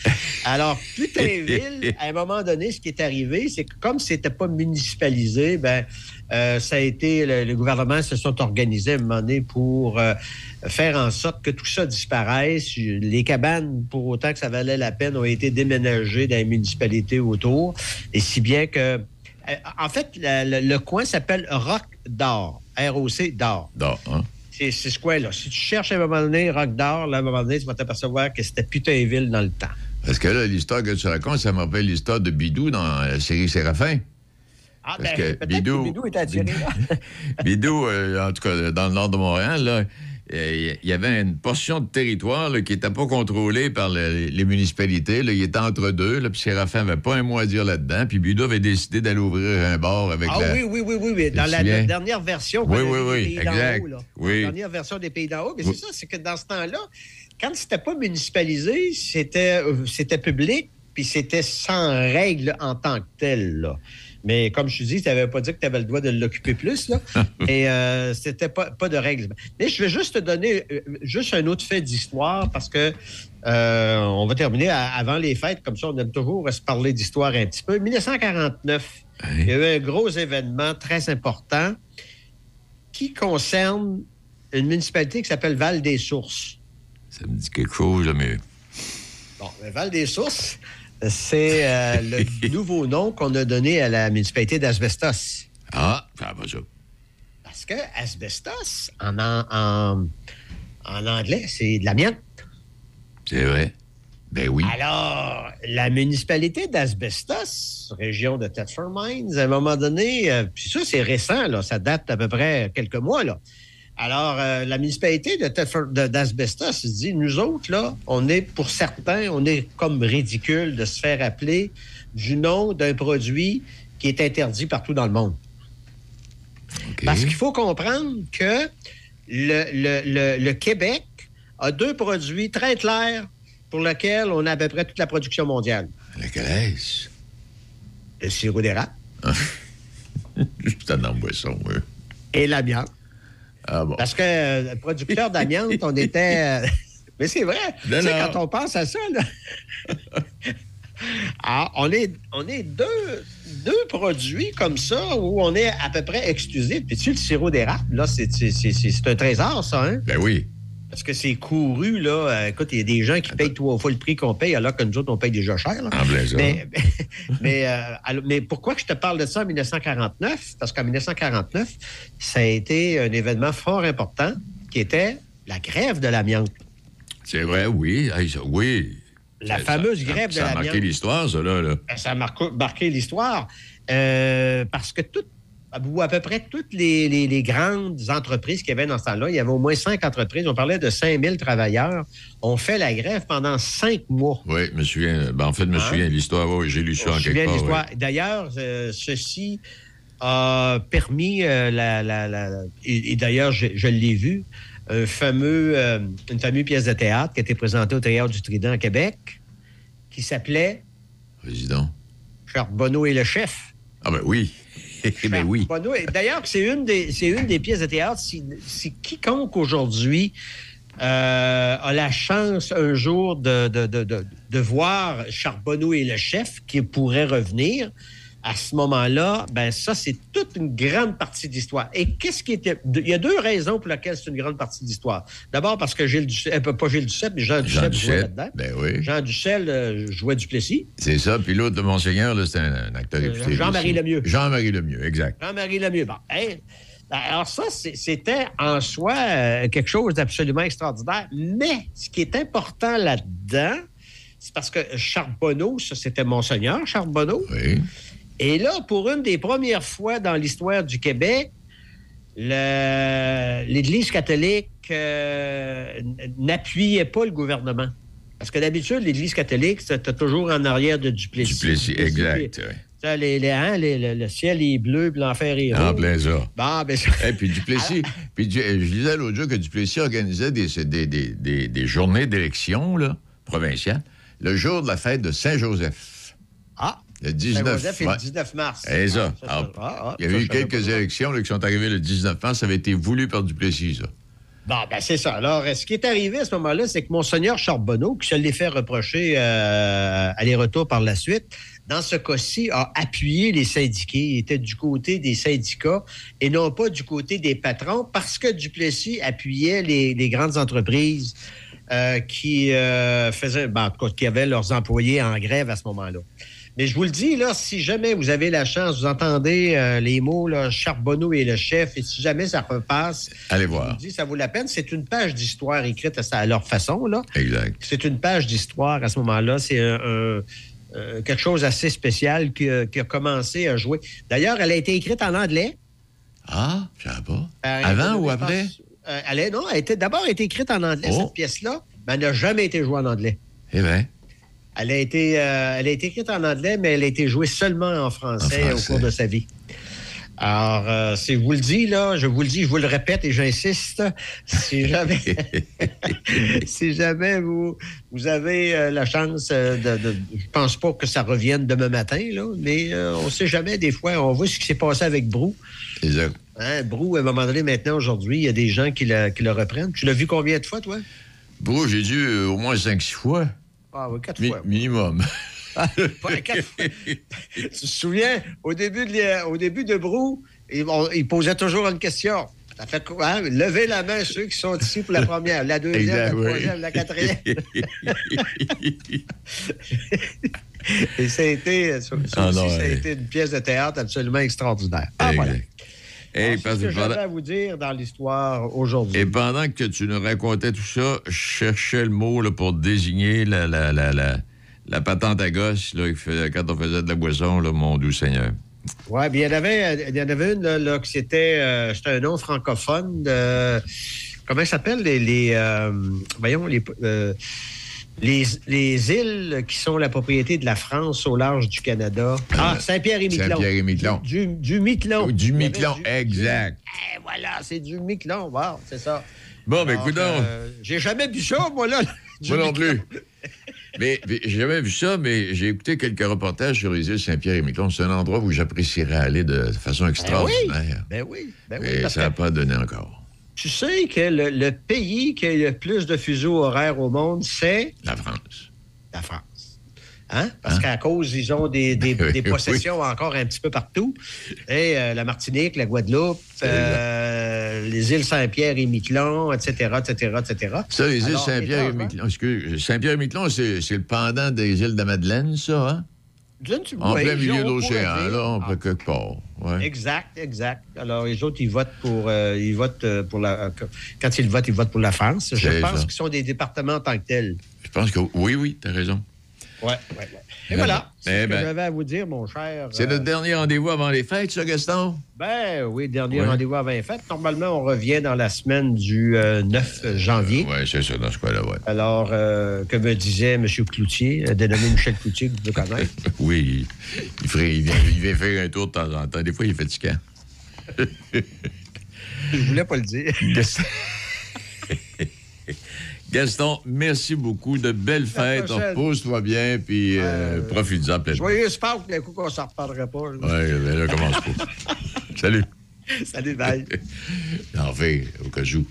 Alors, Putainville, à un moment donné, ce qui est arrivé, c'est que comme c'était pas municipalisé, ben, euh, ça a été, le, le gouvernement se sont organisés à un moment donné pour euh, faire en sorte que tout ça disparaisse. Les cabanes, pour autant que ça valait la peine, ont été déménagées dans les municipalités autour. Et si bien que, euh, en fait, la- le coin s'appelle Roc d'Or. R-O-C d'Or. Non, hein? C'est ce coin-là. Si tu cherches à un moment donné Roc d'Or, là, à un moment donné, tu vas t'apercevoir que c'était Putainville dans le temps. Parce que là, l'histoire que tu racontes, ça me rappelle l'histoire de Bidou dans la série Séraphin. Ah, Parce ben, que Bidou- que Bidou est attiré là. Bidou, euh, en tout cas, dans le nord de Montréal, là, il y avait une portion de territoire là, qui n'était pas contrôlée par le- les municipalités. là. Il était entre deux, là, puis Séraphin n'avait pas un mot à dire là-dedans. Puis Bidou avait décidé d'aller ouvrir un bar avec Ah la... oui, oui, oui, oui, oui. Dans la, dernière version Oui, oui, oui, des Pays d'en exact. haut, là. Oui. La dernière version des Pays d'en haut. Mais Oui. c'est ça, c'est que dans ce temps-là, quand c'était pas municipalisé, c'était euh, c'était public, puis c'était sans règle en tant que tel, là. Mais comme je te dis, ne veut pas dire que tu avais le droit de l'occuper plus, là. Et euh, c'était pas, pas de règles. Mais je vais juste te donner euh, juste un autre fait d'histoire parce que euh, on va terminer à- avant les fêtes, comme ça on aime toujours se parler d'histoire un petit peu. 1949, il y a eu un gros événement très important qui concerne une municipalité qui s'appelle Val-des-Sources. Ça me dit quelque chose, mais... Bon, mais Val-des-Sources, c'est euh, le nouveau nom qu'on a donné à la municipalité d'Asbestos. Ah, ça va ça. Parce que asbestos, en, en, en, en anglais, c'est de l'amiante. C'est vrai. Ben oui. Alors, la municipalité d'Asbestos, région de Thetford Mines, à un moment donné, euh, puis ça, c'est récent, là, ça date d'à peu près quelques mois, là. Alors, euh, la municipalité de d'Asbestos dit, nous autres, là, on est, pour certains, on est comme ridicule de se faire appeler du nom d'un produit qui est interdit partout dans le monde. Parce qu'il faut comprendre que le, le- le- le Québec a deux produits très clairs pour lesquels on a à peu près toute la production mondiale. Lequel est-ce? Le sirop d'érable Juste un boisson, oui. et l'amiante. Ah bon. Parce que euh, producteur d'amiante, on était... euh, Mais c'est vrai. Non, Tu sais, non. quand on pense à ça, là... Ah, on est, on est deux, deux produits comme ça où on est à peu près exclusif. Puis tu sais, le sirop d'érable, là, c'est un trésor, ça, hein? Ben oui. Parce que c'est couru, là. Euh, écoute, il y a des gens qui payent trois fois le prix qu'on paye, alors que nous autres, on paye déjà cher. là. Ça. Mais, mais, euh, mais pourquoi je te parle de ça en 1949? Parce qu'en 1949, ça a été un événement fort important qui était la grève de l'amiante. C'est vrai, oui. Oui. La Ça- fameuse ça- grève de Ça a marqué l'amiante. l'histoire, ça, là. là. Ça a marqué, marqué l'histoire euh, parce que tout, ou à peu près toutes les, les- les grandes entreprises qu'il y avait dans ce temps-là, il y avait au moins cinq entreprises, on parlait de 5000 travailleurs, ont fait la grève pendant cinq mois. Oui, je me souviens. Ben, en fait, je me Hein? souviens de l'histoire. Oui, j'ai lu ça On en quelque part. oui. D'ailleurs, euh, ceci a permis, euh, la, la- la- la- et, et d'ailleurs, je, je l'ai vu, un fameux, euh, une fameuse pièce de théâtre qui a été présentée au Théâtre du Trident à Québec, qui s'appelait Président. Charbonneau et le chef. Ah, ben oui. ben oui. Et- D'ailleurs, c'est une, des, c'est une des pièces de théâtre. Si, si quiconque aujourd'hui euh, a la chance un jour de, de, de, de, de voir Charbonneau et le chef qui pourrait revenir, à ce moment-là, ben ça, c'est toute une grande partie d'histoire. Et qu'est-ce qui était... Il y a deux raisons pour lesquelles c'est une grande partie d'histoire. D'abord, parce que Gilles Duceppe, euh, pas Gilles Duceppe, mais Jean, Jean Duceppe jouait Duceppe. là-dedans. Ben oui. Jean Ducel euh, jouait Duplessis. C'est ça. Puis l'autre de Monseigneur, c'est un, un acteur Euh. Jean-Marie. Lemieux. Jean-Marie Lemieux, exact. Jean-Marie Lemieux. Bon, hein, alors ça, c'était en soi euh, quelque chose d'absolument extraordinaire. Mais ce qui est important là-dedans, c'est parce que Charbonneau, ça c'était Monseigneur Charbonneau. Oui. Et là, pour une des premières fois dans l'histoire du Québec, l'Église catholique euh, n'appuyait pas le gouvernement. Parce que d'habitude, l'Église catholique, c'était toujours en arrière de Duplessis. Duplessis, exact. oui. Ça, les- les- hein, les- le, ciel est bleu, puis l'enfer est En rouge. plein ça. Bon, ben, ça- Et puis Duplessis, puis du- je disais l'autre jour que Duplessis organisait des, des, des, des- des journées d'élection provinciales le jour de la fête de Saint-Joseph. Le 19 Saint-Joseph et ouais. le 19 mars. Ça. Ah, Alors, ah, ah, il y a eu quelques élections là, qui sont arrivées le 19 mars. Ça avait été voulu par Duplessis, ça. Bon, ben c'est ça. Alors, euh, ce qui est arrivé à ce moment-là, c'est que Monseigneur Charbonneau, qui se l'est fait reprocher euh, aller-retour par la suite, dans ce cas-ci, a appuyé les syndiqués. Il était du côté des syndicats et non pas du côté des patrons parce que Duplessis appuyait les, les grandes entreprises euh, qui euh, faisaient, ben, en tout cas, qui avaient leurs employés en grève à ce moment-là. Mais je vous le dis, là, si jamais vous avez la chance, vous entendez euh, les mots, là, Charbonneau et le chef, et si jamais ça repasse, Allez je vous voir. dis, ça vaut la peine. C'est une page d'histoire écrite à, leur façon, là. Exact. C'est une page d'histoire à ce moment-là. C'est un- un- euh, quelque chose assez spécial qui, a- qui a commencé à jouer. D'ailleurs, elle a été écrite en anglais. Ah, je savais pas. Euh, Avant ou après? euh, elle est, non, elle a été- d'abord a été écrite en anglais, Oh. cette pièce-là, mais elle n'a jamais été jouée en anglais. Eh bien, Elle a, été, euh, elle a été écrite en anglais, mais elle a été jouée seulement en français, En au cours de sa vie. Alors, euh, je vous le dis, là, je vous le dis, je vous le répète et j'insiste, si jamais, si jamais vous, vous avez euh, la chance euh, de, de- Je pense pas que ça revienne demain matin, là, mais euh, on sait jamais, des fois, on voit ce qui s'est passé avec Brou. exact. Hein, Brou, à un moment donné, maintenant, aujourd'hui, il y a des gens qui, la- qui le reprennent. Tu l'as vu combien de fois, toi? Bro, j'ai dû au moins 5-6 fois. Ah oui, quatre Mi- fois. minimum. Pas quatre fois. tu te souviens, au début de, au début de Brou, il, posait toujours une question. Ça fait quoi? hein? Levez la main ceux qui sont ici pour la première, la deuxième, Exact, la oui. troisième, la quatrième. Et ça a été, ça, ça Ah aussi, non, ça a ouais. été une pièce de théâtre absolument extraordinaire. Ah, voilà. Exact. Hey, Alors, c'est parce ce que j'avais à vous dire dans l'histoire aujourd'hui. Et pendant que tu nous racontais tout ça, je cherchais le mot là, pour désigner la, la, la, la, la patente à gosse là, quand on faisait de la boisson, là, mon doux Seigneur. Oui, bien, il y en avait, il y en avait une, là, là, que c'était, euh, c'était un nom francophone de, comment ça s'appelle, les, les euh, voyons, les, euh, les, les îles qui sont la propriété de la France au large du Canada. Ah, Saint-Pierre et Miquelon. Saint-Pierre et Miquelon. Du, du Miquelon. Du Miquelon, du- exact. Eh, voilà, c'est du Miquelon. Wow, c'est ça. Bon, ben Alors, écoute euh, J'ai jamais bu ça, moi, là. Moi non plus. mais, mais j'ai jamais vu ça, mais j'ai écouté quelques reportages sur les îles Saint-Pierre et Miquelon. C'est un endroit où j'apprécierais aller de façon extraordinaire. Ben oui, ben oui. Ça n'a pas donné encore. Tu sais que le, le pays qui a le plus de fuseaux horaires au monde, c'est? La France. la France. Hein? Parce qu'à cause, ils ont des, des- possessions encore un petit peu partout. Et euh, la Martinique, la Guadeloupe, euh, les îles Saint-Pierre et Miquelon, etc., etc., etc. Ça, les îles Saint-Pierre et Miquelon. Saint-Pierre et Miquelon, c'est c'est le pendant des îles de Madeleine, ça, hein? En plein milieu d'océan, là, on Ah, peut quelque part. Ouais. Exact, exact. Alors, les autres, ils votent pour, euh, ils votent euh, pour la. euh, quand ils votent, ils votent pour la France. Je pense qu'ils sont des départements en tant que tels. Je pense que oui, oui, t'as raison. Ouais, ouais, ouais. Et voilà, c'est Eh ce que ben, j'avais à vous dire, mon cher. C'est euh, notre dernier rendez-vous avant les fêtes, ça, Gaston? Ben oui, dernier Ouais. rendez-vous avant les fêtes. Normalement, on revient dans la semaine du euh, 9 janvier. Oui, c'est ça, dans ce cas-là, ouais. Alors, euh, que me disait M. Cloutier, euh, dénommé Michel Cloutier, que vous connaître. Oui, il, ferait, il, vient, il vient faire un tour de temps en temps. Des fois, il est fatigant. Je voulais pas le dire. Gaston, merci beaucoup. De belles fêtes. Repose-toi bien, puis euh, profite-en pleinement. Joyeux Pâques, d'un coup qu'on s'en reparlera pas. Oui, ben là, commence pas. Salut. Salut, bye. Enfin, au cas où.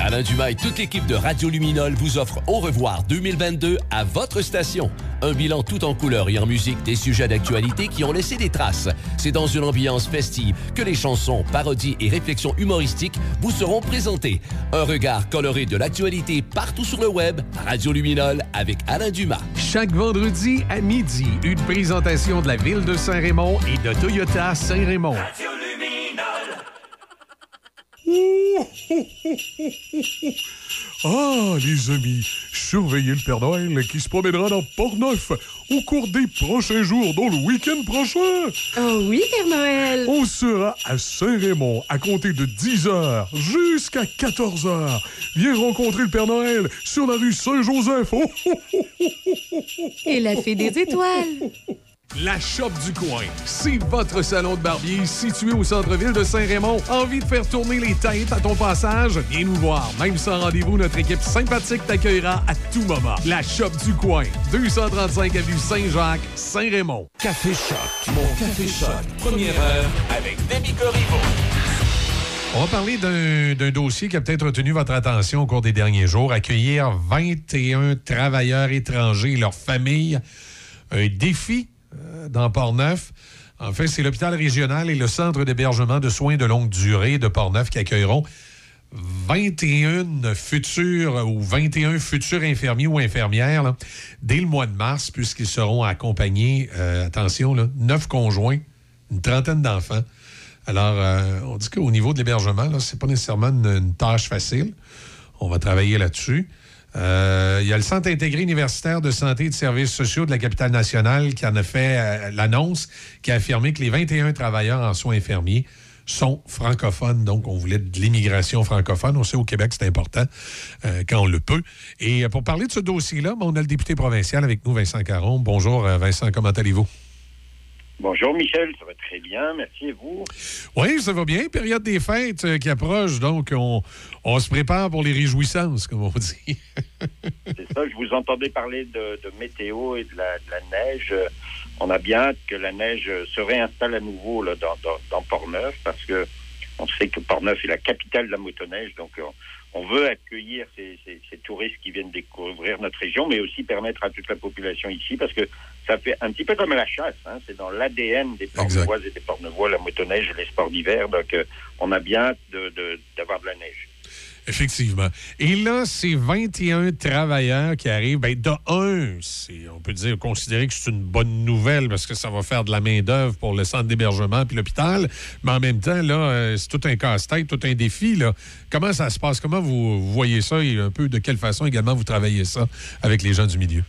Alain Dumas et toute l'équipe de Radio Luminol vous offre Au revoir 2022 à votre station. Un bilan tout en couleur et en musique des sujets d'actualité qui ont laissé des traces. C'est dans une ambiance festive que les chansons, parodies et réflexions humoristiques vous seront présentées. Un regard coloré de l'actualité partout sur le web. Radio Luminol avec Alain Dumas. Chaque vendredi à midi, une présentation de la ville de Saint-Raymond et de Toyota Saint-Raymond. Ah, les amis, surveillez le Père Noël qui se promènera dans Port-Neuf au cours des prochains jours, dont le week-end prochain. Oh oui, Père Noël! On sera à Saint-Raymond à compter de 10h jusqu'à 14h. Viens rencontrer le Père Noël sur la rue Saint-Joseph. Oh, oh, oh. Et la fée des étoiles! La Shop du Coin, c'est votre salon de barbier situé au centre-ville de Saint-Raymond. Envie de faire tourner les têtes à ton passage? Viens nous voir. Même sans rendez-vous, notre équipe sympathique t'accueillera à tout moment. La Shop du Coin, 235 avenue Saint-Jacques, Saint-Raymond. Café Choc, mon Café Choc, première heure avec Demi Corriveau. On va parler d'un dossier qui a peut-être retenu votre attention au cours des derniers jours. Accueillir 21 travailleurs étrangers et leurs familles. Un défi dans Port-Neuf. En fait, c'est l'hôpital régional et le centre d'hébergement de soins de longue durée de Port-Neuf qui accueilleront 21 futurs ou 21 futurs infirmiers ou infirmières dès le mois de mars, puisqu'ils seront accompagnés, euh, attention, là, 9 conjoints, une trentaine d'enfants. Alors, euh, on dit qu'au niveau de l'hébergement, là, c'est pas nécessairement une tâche facile. On va travailler là-dessus. Euh, il y a le Centre intégré universitaire de santé et de services sociaux de la capitale nationale qui en a fait euh, l'annonce, qui a affirmé que les 21 travailleurs en soins infirmiers sont francophones. Donc, on voulait de l'immigration francophone. On sait au Québec, c'est important euh, quand on le peut. Et pour parler de ce dossier-là, ben, on a le député provincial avec nous, Vincent Caron. Bonjour, Vincent, comment allez-vous? Bonjour Michel, ça va très bien, merci et vous? Oui, ça va bien. Période des fêtes euh, qui approche, donc on, on se prépare pour les réjouissances, comme on dit. C'est ça, je vous entendais parler de, de météo et de la, de la neige. On a bien hâte que la neige se réinstalle à nouveau là, dans, dans, dans Port-Neuf parce que on sait que Port-Neuf est la capitale de la motoneige, donc euh, on veut accueillir ces, ces- ces touristes qui viennent découvrir notre région, mais aussi permettre à toute la population ici, parce que ça fait un petit peu comme la chasse, hein, c'est dans l'ADN des Portnevoises et des Portnevois, la motoneige et les sports d'hiver, donc euh, on a bien hâte de- de- d'avoir de, la neige. Effectivement. Et là, c'est 21 travailleurs qui arrivent. Ben, de un, on peut dire, considérer que c'est une bonne nouvelle parce que ça va faire de la main-d'œuvre pour le centre d'hébergement puis l'hôpital. Mais en même temps, là, euh, c'est tout un casse-tête, tout un défi. Comment ça se passe? Comment vous voyez ça et un peu de quelle façon également vous travaillez ça avec les gens du milieu?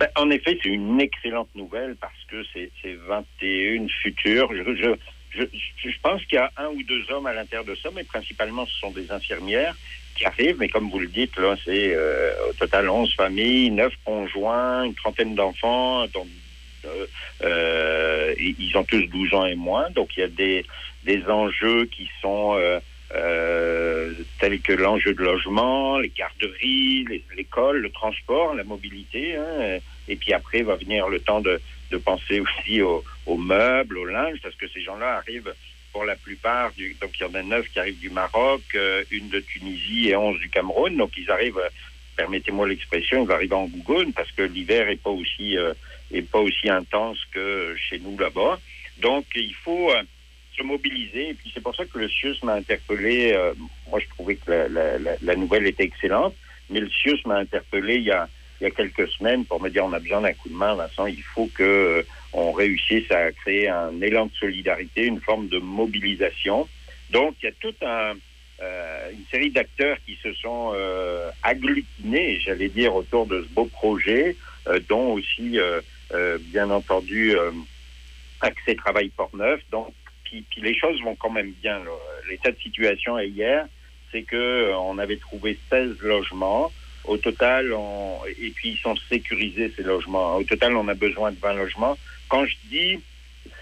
Ben, en effet, c'est une excellente nouvelle parce que c'est c'est 21 futurs. Je, je, je, pense qu'il y a un ou deux hommes à l'intérieur de ça, mais principalement ce sont des infirmières qui arrivent. Mais comme vous le dites, là, c'est euh, au total 11 familles, 9 conjoints, une trentaine d'enfants. dont, euh, euh, ils ont tous 12 ans et moins. Donc il y a des, des enjeux qui sont tels que l'enjeu de logement, les garderies, l'école, le transport, la mobilité. hein. et puis après va venir le temps de, de penser aussi aux, aux meubles, au linge, parce que ces gens-là arrivent pour la plupart, donc il y en a neuf qui arrivent du Maroc, euh, une de Tunisie et onze du Cameroun. Donc ils arrivent, euh, permettez-moi l'expression, ils arrivent en gougoune parce que l'hiver est pas aussi euh, pas aussi intense que chez nous là-bas. Donc il faut se mobiliser. Et puis c'est pour ça que le CIUS m'a interpellé. moi je trouvais que la, nouvelle était excellente, mais le CIUS m'a interpellé il y a il y a quelques semaines pour me dire on a besoin d'un coup de main, Vincent. Il faut que on réussisse à créer un élan de solidarité, une forme de mobilisation. Donc il y a toute un, euh, une série d'acteurs qui se sont euh, agglutinés, j'allais dire, autour de ce beau projet, euh, dont aussi, euh, euh, bien entendu, euh, Accès Travail Port-Neuf. Donc, puis, les choses vont quand même bien. L'état de situation hier, c'est que on avait trouvé 16 logements. Au total, on, et puis ils sont sécurisés ces logements. Au total, on a besoin de 20 logements. Quand je dis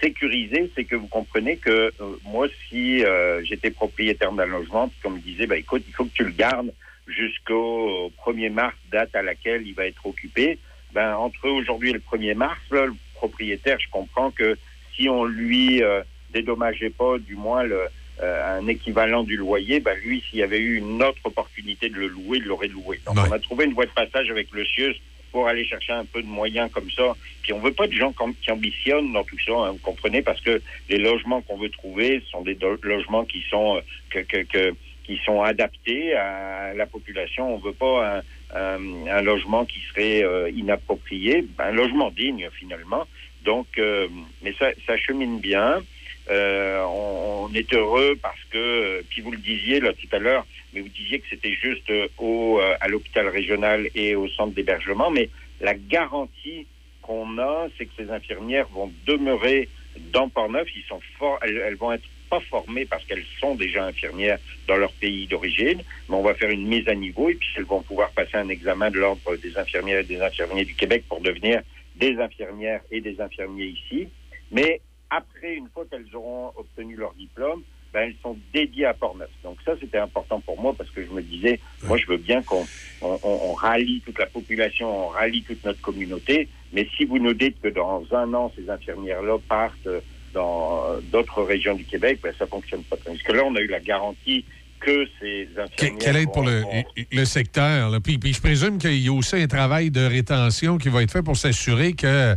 sécurisé, c'est que vous comprenez que euh, moi, si euh, j'étais propriétaire d'un logement, qu'on me disait, bah, écoute, il faut que tu le gardes jusqu'au 1er mars, date à laquelle il va être occupé, ben, entre aujourd'hui et le 1er mars, là, le propriétaire, je comprends que si on lui euh, dédommageait pas, du moins, le, euh, un équivalent du loyer, ben, lui, s'il y avait eu une autre opportunité de le louer, il l'aurait loué. Donc, on a trouvé une voie de passage avec le CIUS pour aller chercher un peu de moyens comme ça. Puis on veut pas de gens qui ambitionnent dans tout ça, hein, vous comprenez, parce que les logements qu'on veut trouver sont des logements qui sont euh, que, que, que- qui sont adaptés à la population. On veut pas un, un- un logement qui serait euh, inapproprié, Ben, un logement digne finalement. Donc, euh, mais ça, ça chemine bien. Euh, on, on est heureux parce que, euh, puis vous le disiez là tout à l'heure, mais vous disiez que c'était juste euh, au, euh, à l'hôpital régional et au centre d'hébergement, mais la garantie qu'on a, c'est que ces infirmières vont demeurer dans Port-Neuf. Ils sont forts, elles, elles vont être pas formées parce qu'elles sont déjà infirmières dans leur pays d'origine, mais on va faire une mise à niveau et puis elles vont pouvoir passer un examen de l'ordre des infirmières et des infirmiers du Québec pour devenir des infirmières et des infirmiers ici. Mais après, une fois qu'elles auront obtenu leur diplôme, ben, elles sont dédiées à Portneuf. Donc ça, c'était important pour moi parce que je me disais, moi, je veux bien qu'on on, rallie toute la population, on rallie toute notre communauté. Mais si vous nous dites que dans un an, ces infirmières-là partent dans d'autres régions du Québec, ben, ça fonctionne pas. Parce que là, on a eu la garantie que ces infirmières... Quelle aide pour le secteur? là? Puis, puis je présume qu'il y a aussi un travail de rétention qui va être fait pour s'assurer que,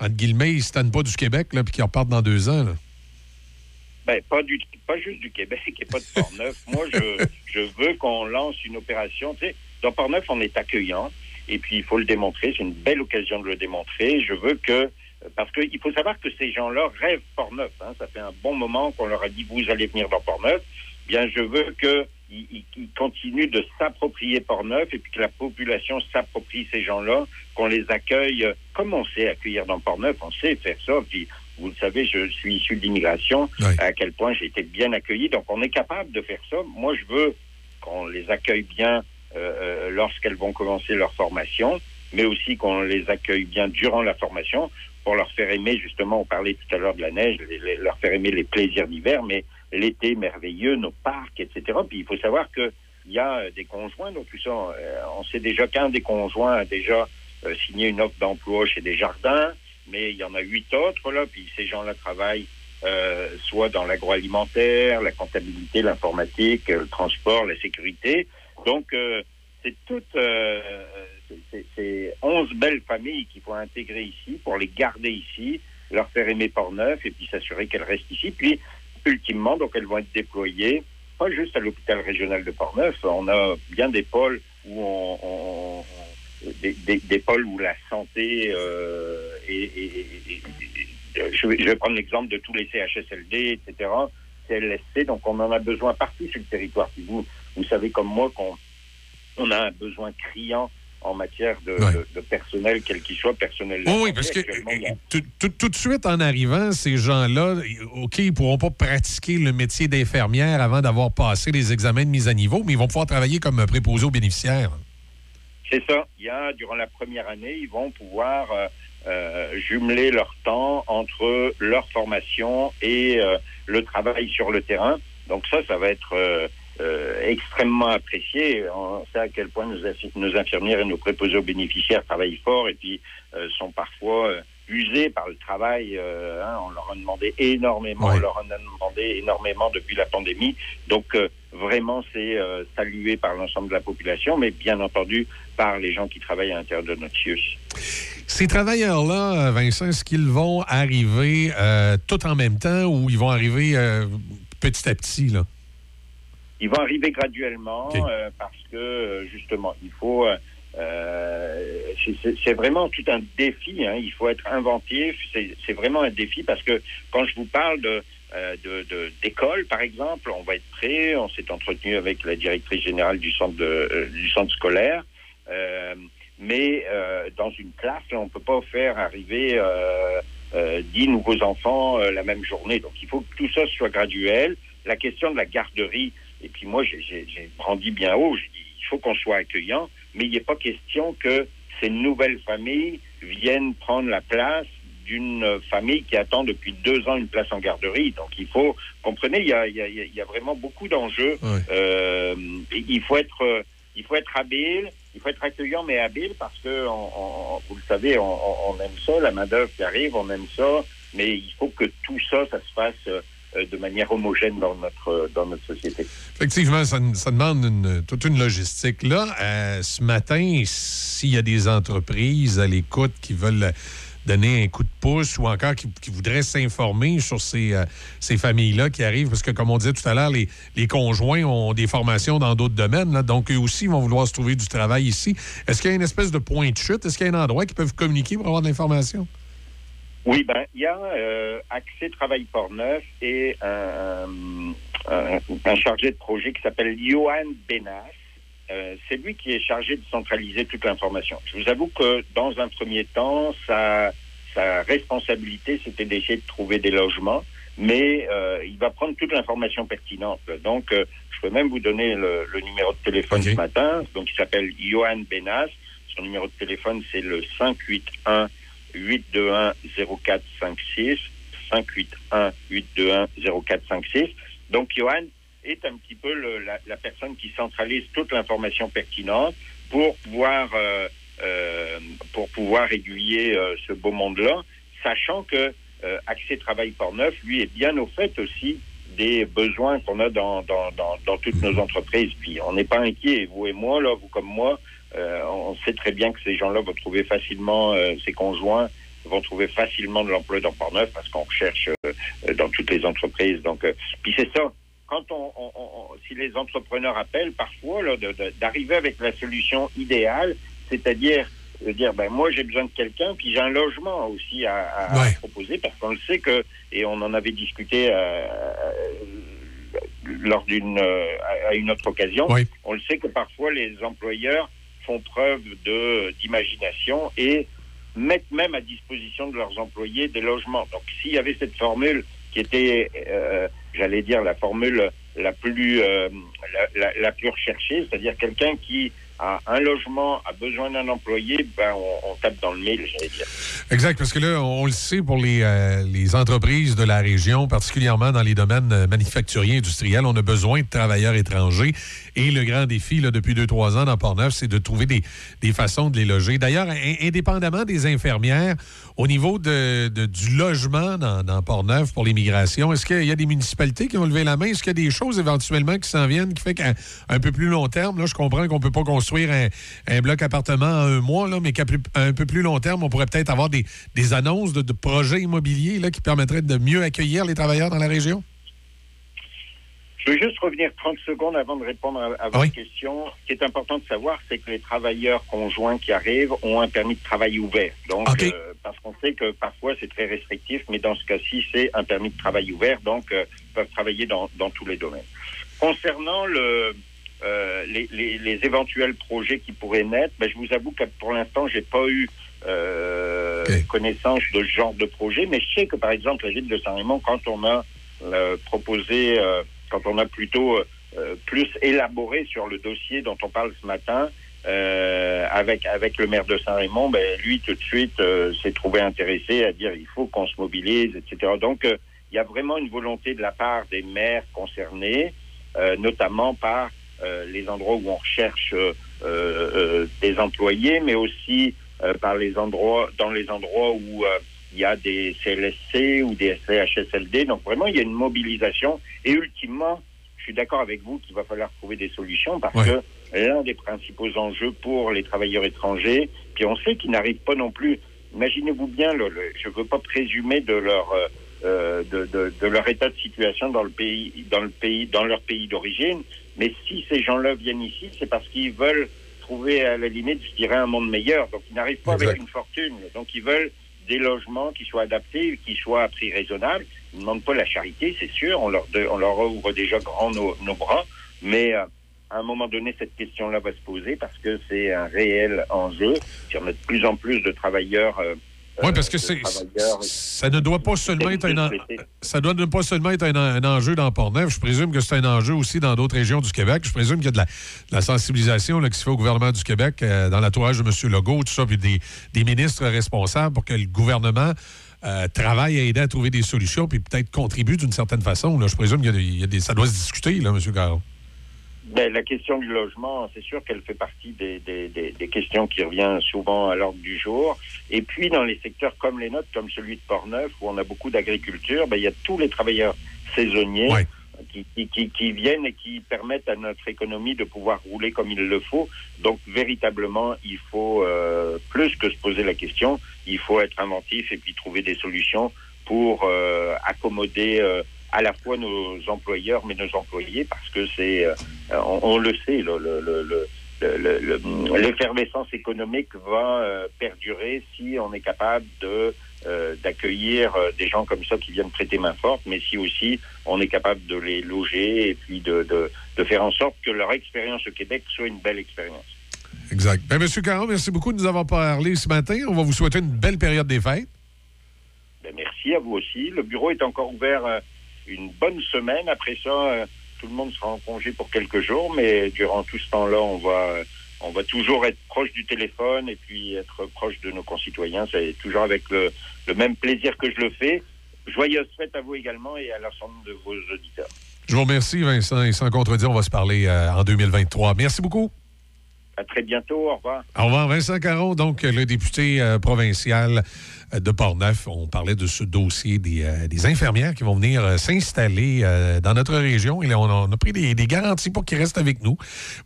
entre guillemets, ils ne se tannent pas du Québec là, puis qu'ils repartent dans deux ans. là. Ben, pas, du, pas juste du Québec et pas de Port-Neuf. Moi, je, je veux qu'on lance une opération. Tu sais, dans Port-Neuf, on est accueillant. Et puis, il faut le démontrer. C'est une belle occasion de le démontrer. Je veux que. Parce qu'il faut savoir que ces gens-là rêvent Port-Neuf. hein. Ça fait un bon moment qu'on leur a dit vous allez venir dans Port-Neuf. Bien, je veux qu'ils ils- ils continuent de s'approprier Port-Neuf et puis que la population s'approprie ces gens-là, qu'on les accueille comme on sait accueillir dans Port-Neuf. On sait faire ça. Puis, vous le savez, je suis issu de l'immigration, à quel point j'ai été bien accueilli. Donc, on est capable de faire ça. Moi, je veux qu'on les accueille bien euh, euh, lorsqu'elles vont commencer leur formation, mais aussi qu'on les accueille bien durant la formation pour leur faire aimer, justement, on parlait tout à l'heure de la neige, les- les- leur faire aimer les plaisirs d'hiver, mais l'été merveilleux, nos parcs, etc. Puis il faut savoir que il y a euh, des conjoints, donc tout ça, euh, on sait déjà qu'un des conjoints a déjà euh, signé une offre d'emploi chez des jardins, mais il y en a huit autres, là, puis ces gens-là travaillent euh, soit dans l'agroalimentaire, la comptabilité, l'informatique, le transport, la sécurité. Donc, euh, c'est toutes c'est 11 belles familles qu'il faut intégrer ici pour les garder ici, leur faire aimer Port-Neuf et puis s'assurer qu'elles restent ici. Puis, ultimement, donc, elles vont être déployées, pas juste à l'hôpital régional de Port-Neuf, on a bien des pôles où on, des, des- des pôles où la santé euh, est, je, vais, prendre l'exemple de tous les CHSLD, etc., CLSC, donc on en a besoin partout sur le territoire. Vous, vous savez comme moi qu'on on a un besoin criant en matière de, de- de personnel, quel qu'il soit, personnel. Oui, oui, parce que a- tout, tout- tout de suite en arrivant, ces gens-là, OK, ils ne pourront pas pratiquer le métier d'infirmière avant d'avoir passé les examens de mise à niveau, mais ils vont pouvoir travailler comme préposés aux bénéficiaires. C'est ça. Il y a, durant la première année, ils vont pouvoir euh, euh, jumeler leur temps entre leur formation et euh, le travail sur le terrain. Donc ça, ça va être euh, extrêmement apprécié. On sait à quel point nos, infi- nos infirmières et nos préposés aux bénéficiaires travaillent fort et puis euh, sont parfois euh, usés par le travail. hein. on leur a demandé énormément, on leur en a demandé énormément depuis la pandémie. Donc vraiment, c'est salué par l'ensemble de la population, mais bien entendu par les gens qui travaillent à l'intérieur de notre CIUS. Ces travailleurs-là, Vincent, est-ce qu'ils vont arriver euh, tout en même temps ou ils vont arriver euh, petit à petit? Là? Ils vont arriver graduellement euh, parce que euh, justement, il faut. euh, euh, c'est- vraiment tout un défi. hein. Il faut être inventif. C'est vraiment un défi parce que quand je vous parle de euh, de- d'école, par exemple, on va être prêt. On s'est entretenu avec la directrice générale du centre de, du centre scolaire. Euh, mais euh, dans une classe, là, on peut pas faire arriver euh, euh, 10 nouveaux enfants euh, la même journée. Donc il faut que tout ça soit graduel. La question de la garderie, et puis moi j'ai- brandi bien haut, j'ai dit il faut qu'on soit accueillant, mais il n'est pas question que ces nouvelles familles viennent prendre la place d'une famille qui attend depuis deux ans une place en garderie. Donc il faut, comprenez, il y a, il y a- il y a vraiment beaucoup d'enjeux. Euh, il faut être, il faut être habile, il faut être accueillant mais habile parce que, on- on- vous le savez, on, on- aime ça, la main d'œuvre qui arrive, on aime ça, mais il faut que tout ça, ça se fasse euh, de manière homogène dans notre notre société. Effectivement, ça, demande toute une logistique. Là, euh, ce matin, s'il y a des entreprises à l'écoute qui veulent donner un coup de pouce ou encore qui, voudraient s'informer sur ces, euh, ces familles-là qui arrivent, parce que comme on disait tout à l'heure, les, conjoints ont des formations dans d'autres domaines, donc eux aussi vont vouloir se trouver du travail ici. Est-ce qu'il y a une espèce de point de chute? Est-ce qu'il y a un endroit qui peuvent communiquer pour avoir de l'information? Oui, ben il y a euh, Accès Travail Portneuf et un, un, un chargé de projet qui s'appelle Johan Benas. Euh, c'est lui qui est chargé de centraliser toute l'information. Je vous avoue que dans un premier temps, sa, sa responsabilité, c'était d'essayer de trouver des logements, mais euh, il va prendre toute l'information pertinente. Donc, euh, je peux même vous donner le, le numéro de téléphone ce matin. Donc, il s'appelle Johan Benas. Son numéro de téléphone, c'est le 581 821 0456 581 821 0456. Donc, Johan est un petit peu le- la, la personne qui centralise toute l'information pertinente pour pouvoir euh, euh, pour pouvoir aiguiller euh, ce beau monde-là, sachant que euh, Accès Travail Portneuf, lui, est bien au fait aussi des besoins qu'on a dans, dans, dans, dans toutes nos entreprises. Puis on n'est pas inquiet, vous et moi, là, vous comme moi, euh, on sait très bien que ces gens-là vont trouver facilement, euh, ces conjoints vont trouver facilement de l'emploi dans Portneuf parce qu'on recherche euh, euh, dans toutes les entreprises. Donc, euh, puis c'est ça. Quand on, on- on- si les entrepreneurs appellent parfois d'arriver avec la solution idéale, c'est-à-dire de dire ben moi j'ai besoin de quelqu'un puis j'ai un logement aussi à, à- à proposer parce qu'on le sait que et on en avait discuté euh, lors d'une euh, à- à une autre occasion. On le sait que parfois les employeurs font preuve d'imagination et mettent même à disposition de leurs employés des logements. Donc s'il y avait cette formule qui était, euh, j'allais dire, la formule la plus euh, la plus recherchée, c'est-à-dire quelqu'un qui un logement, a besoin d'un employé, ben on, tape dans le mille, j'allais dire. Exact, parce que là, on le sait pour les, euh, les entreprises de la région, particulièrement dans les domaines euh, manufacturiers, industriels, on a besoin de travailleurs étrangers. Et le grand défi, là, depuis deux, trois ans dans Portneuf, c'est de trouver des, façons de les loger. D'ailleurs, in- indépendamment des infirmières, au niveau du logement dans, Portneuf pour l'immigration, est-ce qu'il y a des municipalités qui ont levé la main? Est-ce qu'il y a des choses éventuellement qui s'en viennent qui fait qu'à un peu plus long terme, là, je comprends qu'on peut pas construire un, bloc appartement en un mois, mais qu'à un peu plus long terme, on pourrait peut-être avoir des, annonces de, projets immobiliers qui permettraient de mieux accueillir les travailleurs dans la région? Je veux juste revenir 30 secondes avant de répondre à, à votre question. Ce qui est important de savoir, c'est que les travailleurs conjoints qui arrivent ont un permis de travail ouvert. Donc, euh, parce qu'on sait que parfois c'est très restrictif, mais dans ce cas-ci, c'est un permis de travail ouvert, donc euh, ils peuvent travailler dans, dans tous les domaines. Concernant le, euh, les, les- les éventuels projets qui pourraient naître, ben, je vous avoue que pour l'instant, j'ai pas eu euh, connaissance de ce genre de projet, mais je sais que par exemple la ville de Saint-Raymond, quand on a proposé, quand on a plutôt euh, plus élaboré sur le dossier dont on parle ce matin, euh, avec avec le maire de Saint-Raymond, ben, lui tout de suite euh, s'est trouvé intéressé à dire il faut qu'on se mobilise, etc. Donc euh, il y a vraiment une volonté de la part des maires concernés, euh, notamment par euh, les endroits où on recherche euh, euh, des employés, mais aussi euh, par les endroits, dans les endroits où euh, il y a des CLSC ou des CHSLD. Donc vraiment, il y a une mobilisation. Et ultimement, je suis d'accord avec vous qu'il va falloir trouver des solutions parce que l'un des principaux enjeux pour les travailleurs étrangers, puis on sait qu'ils n'arrivent pas non plus. Imaginez-vous bien, le- le- je ne veux pas présumer de leur euh, euh, de, de- de leur état de situation dans le pays, dans le pays, dans leur pays d'origine. Mais si ces gens-là viennent ici, c'est parce qu'ils veulent trouver à la limite, je dirais, un monde meilleur. Donc ils n'arrivent pas avec une fortune. Donc ils veulent des logements qui soient adaptés, qui soient à prix raisonnable. Ils ne demandent pas la charité, c'est sûr. On leur, ouvre déjà grand nos, nos bras. Mais euh, à un moment donné, cette question-là va se poser parce que c'est un réel enjeu. Si on a de plus en plus de travailleurs. euh, Oui, parce que c'est, ça ne doit pas seulement être un, ça doit ne pas seulement être un, un enjeu dans Portneuf. Je présume que c'est un enjeu aussi dans d'autres régions du Québec. Je présume qu'il y a de la, de la sensibilisation là, qui se fait au gouvernement du Québec euh, dans l'entourage de M. Legault, tout ça, puis des, des ministres responsables pour que le gouvernement euh, travaille à aider à trouver des solutions, puis peut-être contribue d'une certaine façon. Là. Je présume des- ça doit se discuter, là, M. Caron. Ben, la question du logement, c'est sûr qu'elle fait partie des, des, des, des questions qui reviennent souvent à l'ordre du jour. Et puis, dans les secteurs comme les nôtres, comme celui de Portneuf, où on a beaucoup d'agriculture, ben, il y a tous les travailleurs saisonniers qui, qui, qui, qui viennent et qui permettent à notre économie de pouvoir rouler comme il le faut. Donc, véritablement, il faut, euh, plus que se poser la question, il faut être inventif et puis trouver des solutions pour euh, accommoder euh, à la fois nos employeurs mais nos employés parce que c'est euh, on, on le sait le- le- le- le- le- le- le- l'effervescence économique va euh, perdurer si on est capable de euh, d'accueillir des gens comme ça qui viennent prêter main forte, mais si aussi on est capable de les loger et puis de, de, de faire en sorte que leur expérience au Québec soit une belle expérience. Exact. Ben, M. Caron, merci beaucoup de nous avoir parlé ce matin. On va vous souhaiter une belle période des fêtes. Ben, merci à vous aussi. Le bureau est encore ouvert euh, une bonne semaine. Après ça, euh, tout le monde sera en congé pour quelques jours, mais durant tout ce temps-là, on va on va toujours être proche du téléphone et puis être proche de nos concitoyens. C'est toujours avec le, le même plaisir que je le fais. Joyeuse fête à vous également et à l'ensemble de vos auditeurs. Je vous remercie, Vincent, et sans contredire, on va se parler euh, en 2023. Merci beaucoup. À très bientôt. Au revoir. Au revoir, Vincent Caron, donc le député euh, provincial de Portneuf. On parlait de ce dossier des, euh, infirmières qui vont venir euh, s'installer euh, dans notre région. Et on a, pris des, garanties pour qu'ils restent avec nous.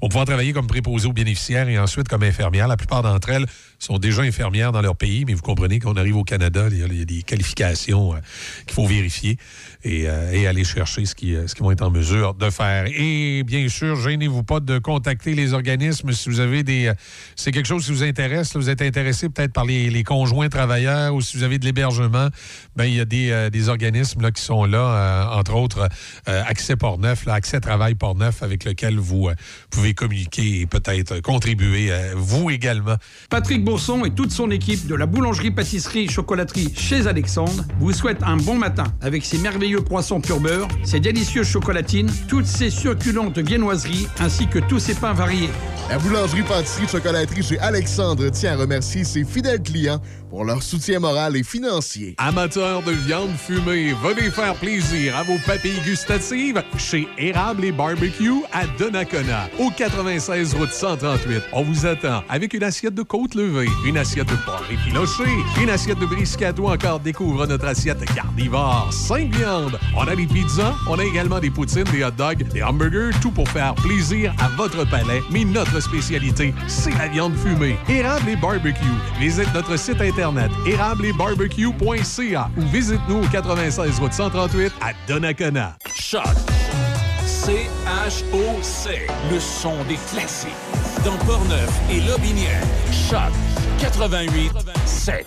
On pouvoir travailler comme préposés aux bénéficiaires et ensuite comme infirmières. La plupart d'entre elles sont déjà infirmières dans leur pays, mais vous comprenez qu'on arrive au Canada, il y a, des qualifications euh, qu'il faut vérifier et, euh, aller chercher ce qui- euh, ce qu'ils vont être en mesure de faire. Et bien sûr, gênez-vous pas de contacter les organismes si vous avez des... euh, C'est quelque chose qui vous intéresse, vous êtes intéressé peut-être par les conjoints travailleurs ou si vous avez de l'hébergement, ben il y a des, euh, des organismes là, qui sont là, euh, entre autres euh, Accès Portneuf, là, Accès Travail Portneuf, avec lequel vous euh, pouvez communiquer et peut-être contribuer, euh, vous également. Patrick Bourson et toute son équipe de la boulangerie-pâtisserie-chocolaterie chez Alexandre vous souhaitent un bon matin avec ses merveilleux poissons pur beurre, ses délicieuses chocolatines, toutes ses succulentes viennoiseries ainsi que tous ses pains variés. La boulangerie-pâtisserie-chocolaterie chez Alexandre tient à remercier ses fidèles clients pour leur soutien moral et financier. Amateurs de viande fumée, venez faire plaisir à vos papilles gustatives chez Érable et Barbecue à Donnacona, au 96 route 138. On vous attend avec une assiette de côte levée, une assiette de porc effiloché, une assiette de brisket ou encore découvre notre assiette carnivore, 5 viandes. On a des pizzas, on a également des poutines, des hot dogs, des hamburgers, tout pour faire plaisir à votre palais. Mais notre spécialité, c'est la viande fumée. Érable et Barbecue. Visite notre site internet érableetbarbecue.ca ou visite-nous au 96 route 138 à Donnacona. Choc. C-H-O-C. Le son des classiques. Dans Portneuf et Lobinière. Choc 88 7.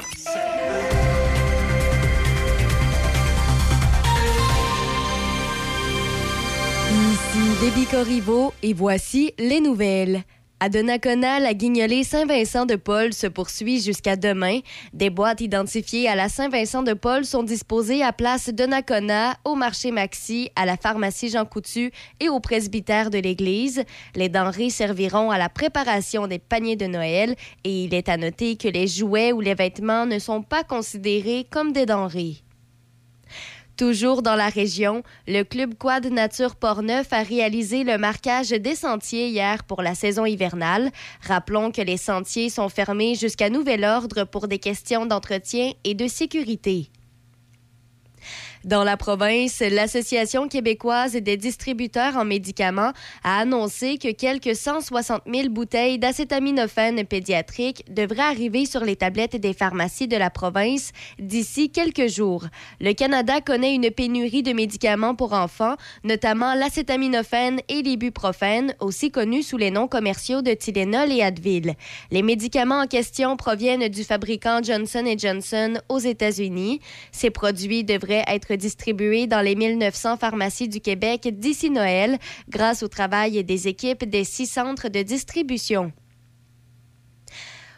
Ici Déby Corriveau et voici les nouvelles. À Donnacona, la guignolée Saint-Vincent-de-Paul se poursuit jusqu'à demain. Des boîtes identifiées à la Saint-Vincent-de-Paul sont disposées à place Donnacona, au marché Maxi, à la pharmacie Jean Coutu et au presbytère de l'église. Les denrées serviront à la préparation des paniers de Noël et il est à noter que les jouets ou les vêtements ne sont pas considérés comme des denrées. Toujours dans la région, le Club Quad Nature Portneuf a réalisé le marquage des sentiers hier pour la saison hivernale. Rappelons que les sentiers sont fermés jusqu'à nouvel ordre pour des questions d'entretien et de sécurité. Dans la province, l'Association québécoise des distributeurs en médicaments a annoncé que quelques 160 000 bouteilles d'acétaminophène pédiatrique devraient arriver sur les tablettes des pharmacies de la province d'ici quelques jours. Le Canada connaît une pénurie de médicaments pour enfants, notamment l'acétaminophène et l'ibuprofène, aussi connus sous les noms commerciaux de Tylenol et Advil. Les médicaments en question proviennent du fabricant Johnson Johnson aux États-Unis. Ces produits devraient être distribués dans les 1900 pharmacies du Québec d'ici Noël grâce au travail des équipes des six centres de distribution.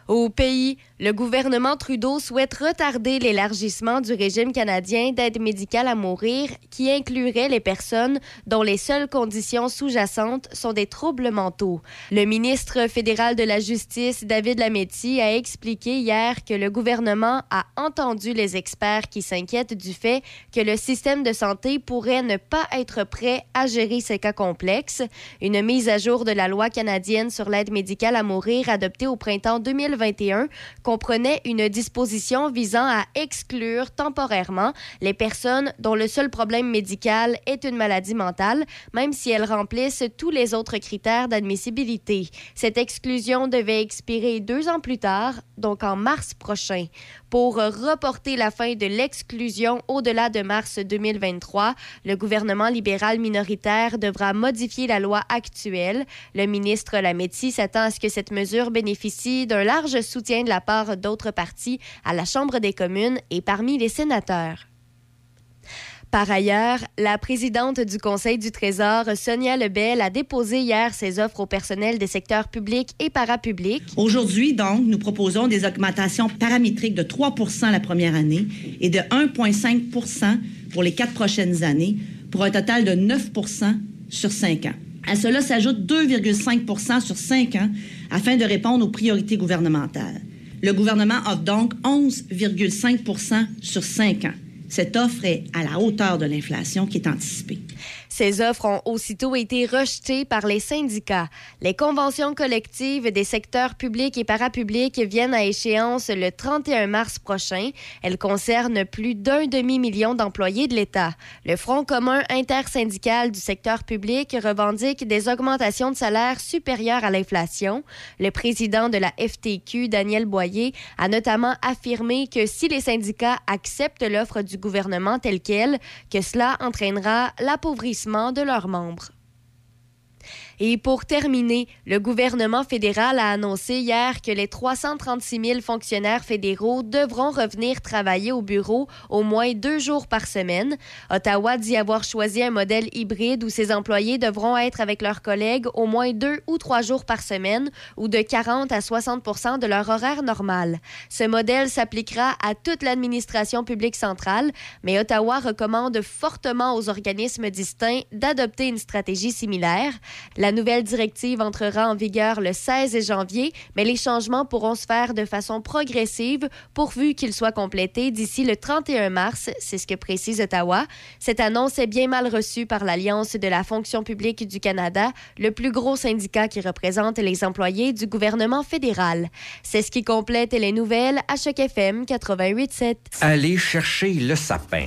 Au pays, le gouvernement Trudeau souhaite retarder l'élargissement du régime canadien d'aide médicale à mourir qui inclurait les personnes dont les seules conditions sous-jacentes sont des troubles mentaux. Le ministre fédéral de la Justice, David Lametti, a expliqué hier que le gouvernement a entendu les experts qui s'inquiètent du fait que le système de santé pourrait ne pas être prêt à gérer ces cas complexes. Une mise à jour de la loi canadienne sur l'aide médicale à mourir adoptée au printemps 2021 comprenait une disposition visant à exclure temporairement les personnes dont le seul problème médical est une maladie mentale, même si elles remplissent tous les autres critères d'admissibilité. Cette exclusion devait expirer deux ans plus tard, donc en mars prochain. Pour reporter la fin de l'exclusion au-delà de mars 2023, le gouvernement libéral minoritaire devra modifier la loi actuelle. Le ministre Lametti s'attend à ce que cette mesure bénéficie d'un large soutien de la part d'autres partis à la Chambre des communes et parmi les sénateurs. Par ailleurs, la présidente du Conseil du Trésor, Sonia Lebel, a déposé hier ses offres au personnel des secteurs publics et parapublics. Aujourd'hui, donc, nous proposons des augmentations paramétriques de 3 la première année et de 1,5 pour les quatre prochaines années, pour un total de 9 sur cinq ans. À cela s'ajoute 2,5 sur 5 ans afin de répondre aux priorités gouvernementales. Le gouvernement offre donc 11,5% sur 5 ans. Cette offre est à la hauteur de l'inflation qui est anticipée. Ces offres ont aussitôt été rejetées par les syndicats. Les conventions collectives des secteurs publics et parapublics viennent à échéance le 31 mars prochain. Elles concernent plus d'un demi-million d'employés de l'État. Le Front commun intersyndical du secteur public revendique des augmentations de salaire supérieures à l'inflation. Le président de la FTQ, Daniel Boyer, a notamment affirmé que si les syndicats acceptent l'offre du gouvernement telle qu'elle, que cela entraînera l'appauvrissement de leurs membres. Et pour terminer, le gouvernement fédéral a annoncé hier que les 336 000 fonctionnaires fédéraux devront revenir travailler au bureau au moins deux jours par semaine. Ottawa dit avoir choisi un modèle hybride où ses employés devront être avec leurs collègues au moins deux ou trois jours par semaine ou de 40 à 60% de leur horaire normal. Ce modèle s'appliquera à toute l'administration publique centrale, mais Ottawa recommande fortement aux organismes distincts d'adopter une stratégie similaire. La nouvelle directive entrera en vigueur le 16 janvier, mais les changements pourront se faire de façon progressive pourvu qu'ils soient complétés d'ici le 31 mars, c'est ce que précise Ottawa. Cette annonce est bien mal reçue par l'Alliance de la fonction publique du Canada, le plus gros syndicat qui représente les employés du gouvernement fédéral. C'est ce qui complète les nouvelles à Choc FM 88.7. Aller chercher le sapin.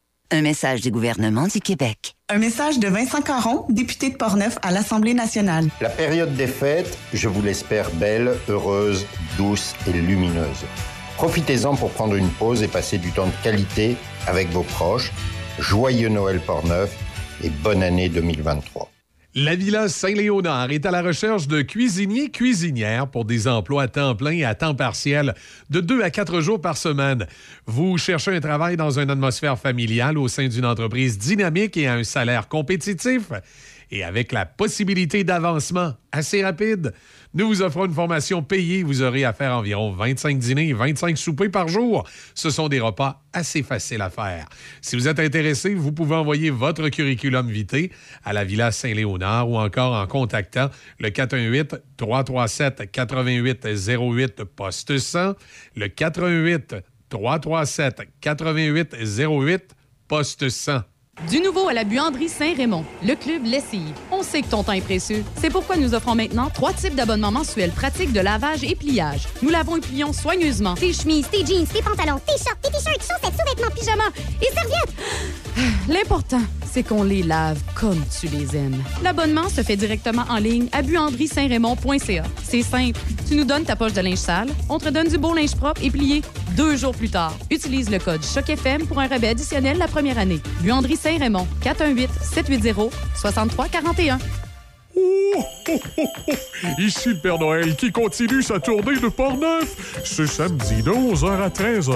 Un message du gouvernement du Québec. Un message de Vincent Caron, député de Portneuf à l'Assemblée nationale. La période des fêtes, je vous l'espère belle, heureuse, douce et lumineuse. Profitez-en pour prendre une pause et passer du temps de qualité avec vos proches. Joyeux Noël Portneuf et bonne année 2023. La Villa Saint-Léonard est à la recherche de cuisiniers cuisinières pour des emplois à temps plein et à temps partiel de deux à quatre jours par semaine. Vous cherchez un travail dans une atmosphère familiale au sein d'une entreprise dynamique et à un salaire compétitif et avec la possibilité d'avancement assez rapide. Nous vous offrons une formation payée. Vous aurez à faire environ 25 dîners et 25 soupers par jour. Ce sont des repas assez faciles à faire. Si vous êtes intéressé, vous pouvez envoyer votre curriculum vitae à la Villa Saint-Léonard ou encore en contactant le 418-337-8808 poste 100, le 418-337-8808 poste 100. Du nouveau à la buanderie Saint-Raymond, le club Lessive on sait que ton temps est précieux. C'est pourquoi nous offrons maintenant trois types d'abonnements mensuels pratiques de lavage et pliage. Nous lavons et plions soigneusement tes chemises, tes jeans, tes pantalons, tes shorts, tes t-shirts, chaussettes, sous-vêtements, pyjamas et serviettes. Ah, l'important, c'est qu'on les lave comme tu les aimes. L'abonnement se fait directement en ligne à buanderie-saint-raymond.ca. C'est simple. Tu nous donnes ta poche de linge sale, on te donne du beau linge propre et plié deux jours plus tard. Utilise le code CHOCFM pour un rabais additionnel la première année. Buanderie-Saint-Raymond, 418-780-6341. Здоров'я! Ici le Père Noël qui continue sa tournée de Port-Neuf. Ce samedi de 11h à 13h,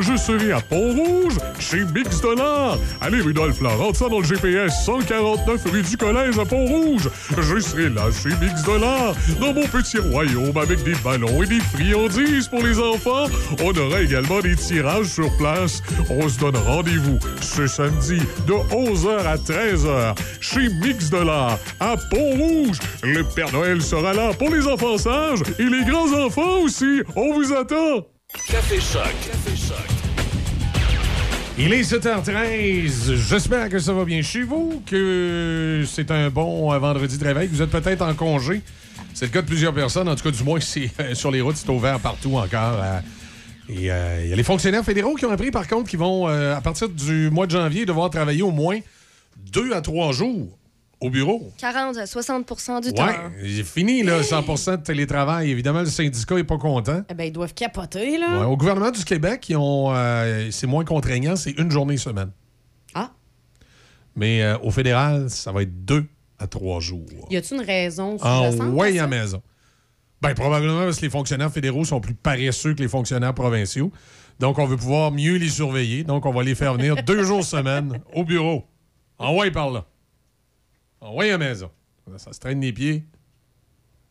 je serai à Pont-Rouge, chez Mix Dollar. Allez, Rudolph, là, rentre ça dans le GPS 149 rue du Collège à Pont-Rouge. Je serai là chez Mix Dollar, dans mon petit royaume avec des ballons et des friandises pour les enfants. On aura également des tirages sur place. On se donne rendez-vous ce samedi de 11h à 13h chez Mix Dollar à Pont-Rouge. Le Père Noël sera là pour les enfants sages et les grands-enfants aussi. On vous attend. Café Choc. Café Choc. Il est 7h13. J'espère que ça va bien chez vous, que c'est un bon euh, vendredi de réveil. Vous êtes peut-être en congé. C'est le cas de plusieurs personnes. En tout cas, du moins, c'est, euh, sur les routes, c'est ouvert partout encore. euh, et euh, il y a les fonctionnaires fédéraux qui ont appris, par contre, qui vont, euh, à partir du mois de janvier, devoir travailler au moins deux à trois jours au bureau. 40 à 60% du temps. Ouais, c'est fini, là, 100% de télétravail. Évidemment, le syndicat n'est pas content. Eh ben, ils doivent capoter, là. Ouais, au gouvernement du Québec, ils ont, euh, c'est moins contraignant, c'est une journée semaine. Ah. Mais euh, au fédéral, ça va être deux à trois jours. Y a-t-il une raison En à way ça? à maison. Ben, probablement parce que les fonctionnaires fédéraux sont plus paresseux que les fonctionnaires provinciaux. Donc, on veut pouvoir mieux les surveiller. Donc, on va les faire venir deux jours semaine au bureau. Envoyez par là. Envoyez à la maison. Ça se traîne les pieds.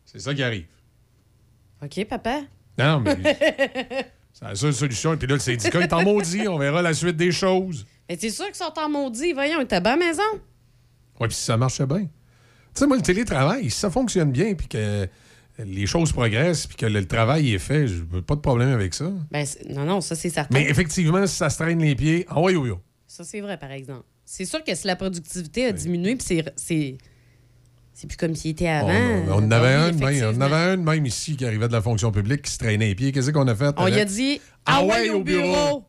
C'est ça qui arrive. OK, papa? Non, mais c'est la seule solution. Et puis là, le syndicat est en maudit. On verra la suite des choses. Mais c'est sûr qu'ils sont en maudit? Voyons, t'es bien à la maison. Oui, puis si ça marchait bien. Tu sais, moi, le télétravail, si ça fonctionne bien, puis que les choses progressent, puis que le, travail est fait, je n'ai pas de problème avec ça. Ben, non, non, ça, c'est certain. Mais effectivement, si ça se traîne les pieds, envoyez au bureau. Ça, c'est vrai, par exemple. C'est sûr que si la productivité a diminué, puis c'est- c'est. Plus comme s'il était avant. On, on en avait un de même, on avait un de même ici qui arrivait de la fonction publique qui se traînait les pieds. Qu'est-ce qu'on a fait? On y a dit Ah ouais, au au bureau.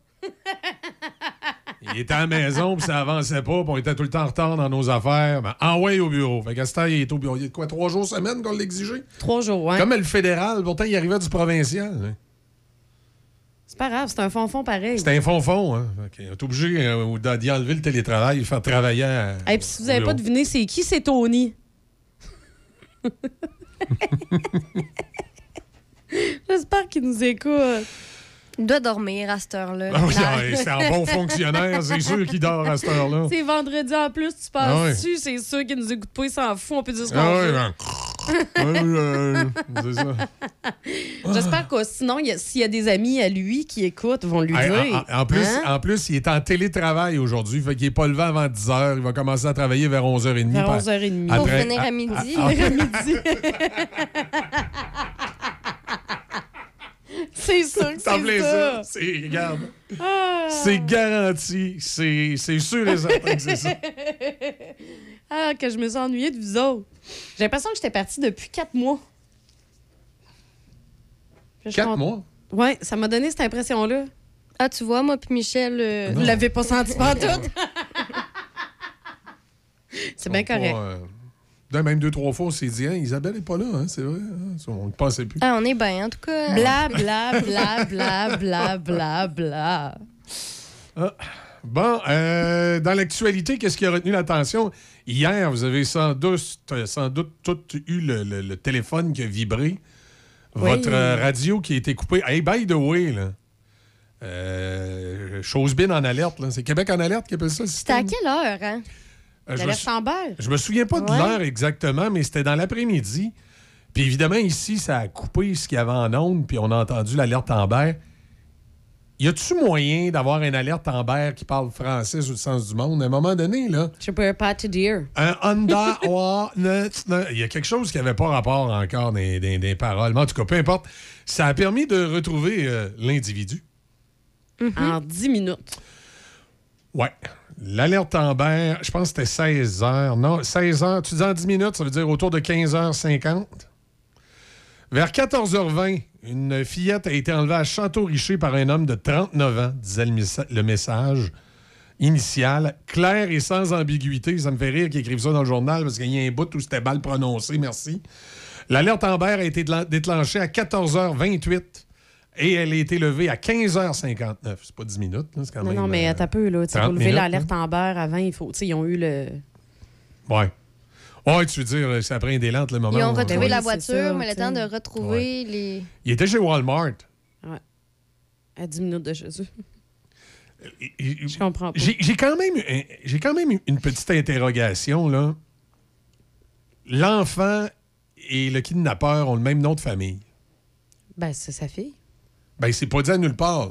Il était à la maison, puis ça avançait pas, puis on était tout le temps en retard dans nos affaires. Ben, ah ouais, au bureau. Fait qu'à ce temps, il est au bureau. Il y a quoi, trois jours semaine qu'on l'exigeait? Trois jours, ouais. Comme le fédéral, pourtant, il arrivait du provincial. hein. C'est pas grave, c'est un fond-fond pareil. C'était un fond-fond. Hein. Qu'on est obligé euh, d'y enlever le télétravail, de faire travailler à- Et puis si vous n'avez pas deviné c'est qui, c'est Tony? J'espère qu'il nous écoute. Il doit dormir à cette heure-là. Ah oui, ah, c'est un bon fonctionnaire, c'est sûr qu'il dort à cette heure-là. C'est vendredi en plus, tu passes Ah ouais. dessus, c'est sûr qu'il nous écoute pas, il s'en fout, on peut dire ce qu'on Ah veut. ben, ça. J'espère que sinon, s'il y a des amis à lui qui écoutent, vont lui dire. en, en plus, Hein? en plus, il est en télétravail aujourd'hui, fait qu'il n'est pas levé avant 10 h. Il va commencer à travailler vers 11h30. Vers par- 11h30. Pour après- finir à ah, midi. ah, Finir à midi. c'est sûr que c'est ça. ça. C'est, regarde, Ah. c'est garanti. C'est, c'est sûr et certain que c'est ça. Ah, que je me suis ennuyée de vous autres. J'ai l'impression que j'étais partie depuis quatre mois. Je Quatre contente. mois? Ouais, ça m'a donné cette impression-là. Ah, tu vois, moi puis Michel... euh, Vous l'avez pas senti pas tout? C'est bien correct. Pas, euh, d'un, même deux, trois fois, on s'est dit, Hein, Isabelle n'est pas là, hein, c'est vrai. hein, on ne pensait plus. Ah, on est bien, en tout cas. Bla, bla, bla, bla, bla, bla, bla. Ah. Bon, euh, dans l'actualité, qu'est-ce qui a retenu l'attention? Hier, vous avez sans doute, sans doute toutes eu le, le- le téléphone qui a vibré. Oui. Votre euh, radio qui a été coupée. Hey, by the way, là, euh, chose en alerte. là. C'est Québec en alerte qui appelle ça C'était à quelle heure, hein? Euh, je, me sou- je me souviens pas de Ouais. l'heure exactement, mais c'était dans l'après-midi. Puis évidemment, ici, ça a coupé ce qu'il y avait en ondes, puis on a entendu l'alerte Amber. Y a-tu moyen d'avoir une alerte Amber qui parle français sur le sens du monde? À un moment donné, là, Je peux pas te dire. un Honda, il y a quelque chose qui n'avait pas rapport encore des, des- des paroles. Mais en tout cas, peu importe, ça a permis de retrouver euh, l'individu. En 10 minutes. Ouais. L'alerte Amber, je pense que c'était 16 heures. Non, 16 heures. Tu dis en 10 minutes, ça veut dire autour de 15h50. Vers 14h20, une fillette a été enlevée à Château-Richer par un homme de 39 ans, disait le, messa- le message initial. Clair et sans ambiguïté. Ça me fait rire qu'ils écrivent ça dans le journal parce qu'il y a un bout où c'était mal prononcé. Merci. L'alerte Amber a été déclenchée à 14h28 et elle a été levée à 15h59. C'est pas 10 minutes, c'est quand Non, même. non, mais euh, un peu, là. Tu sais, 30 pour lever l'alerte Amber avant, il faut. Tu sais, ils ont eu le. Ouais. Ouais, tu veux dire, c'est après un délai entre le moment Ils ont retrouvé la voiture, ça, mais le temps de retrouver les... Il était chez Walmart. À 10 minutes de chez eux. Je Je comprends pas. J'ai quand même un- j'ai quand même une petite interrogation là. L'enfant et le kidnappeur ont le même nom de famille. Ben, c'est sa fille. Ben c'est pas dit à nulle part.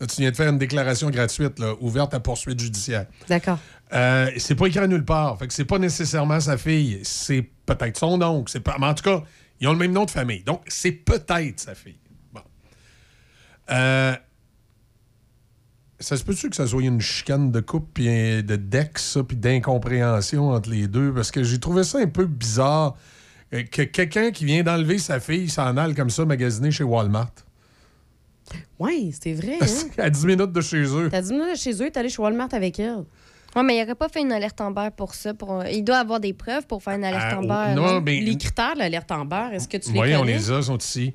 Là, tu viens de faire une déclaration gratuite là, ouverte à poursuite judiciaire. D'accord. Euh, c'est pas écrit à nulle part. Fait que c'est pas nécessairement sa fille. C'est peut-être son oncle. C'est pas... Mais en tout cas, ils ont le même nom de famille. Donc, c'est peut-être sa fille. Bon. Euh, Ça se peut-tu que ça soit une chicane de couple, puis de dex, ça, puis d'incompréhension entre les deux? Parce que j'ai trouvé ça un peu bizarre euh, que quelqu'un qui vient d'enlever sa fille s'en aille comme ça magasiner chez Walmart. Oui, c'était vrai. Hein? à 10 minutes de chez eux. T'as 10 minutes de chez eux, t'es allé chez Walmart avec elle. Ouais, mais il n'aurait pas fait une alerte Amber pour ça. Pour... Il doit avoir des preuves pour faire une alerte Ah, Amber. non, là. mais- Les critères de l'alerte Amber, est-ce que tu les Voyons, on les a, sont ici.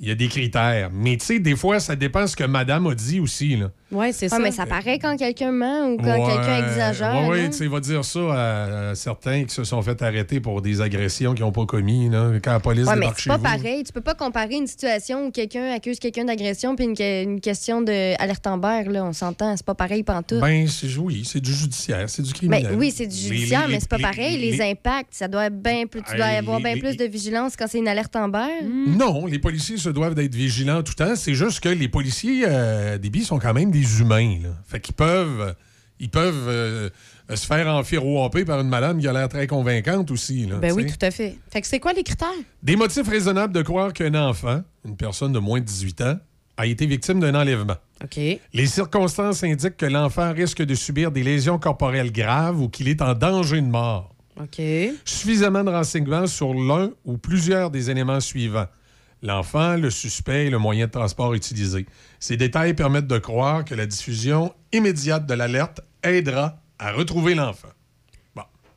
Il y a des critères. Mais tu sais, des fois, ça dépend ce que madame a dit aussi. Là. Oui, c'est Ah, mais ça paraît quand quelqu'un ment ou quand Ouais, quelqu'un exagère. là. tu sais, il va dire ça à, à certains qui se sont fait arrêter pour des agressions qu'ils n'ont pas commis. Là, quand la police Ouais, mais débarque c'est chez pas vous. pareil. Tu peux pas comparer une situation où quelqu'un accuse quelqu'un d'agression puis une, que- une question d'alerte Amber. Là, on s'entend, c'est pas pareil pantoute. Ben, c'est- oui, c'est du judiciaire, c'est du Ben, criminel. oui, c'est du Les- judiciaire, les- mais c'est pas les- pareil. Les, les- impacts, ça doit être bien plus. Tu dois avoir bien les- plus de vigilance quand c'est une alerte Amber. Non, les policiers se doivent d'être vigilants tout le temps. C'est juste que les policiers euh, des billes sont quand même des humains. Là. Fait qu'ils peuvent, ils peuvent euh, se faire enfirouaper par une madame qui a l'air très convaincante aussi. Là, Ben oui, tout à fait. Fait que c'est quoi les critères? Des motifs raisonnables de croire qu'un enfant, une personne de moins de 18 ans, a été victime d'un enlèvement. OK. Les circonstances indiquent que l'enfant risque de subir des lésions corporelles graves ou qu'il est en danger de mort. OK. Suffisamment de renseignements sur l'un ou plusieurs des éléments suivants. L'enfant, le suspect et le moyen de transport utilisé. Ces détails permettent de croire que la diffusion immédiate de l'alerte aidera à retrouver l'enfant.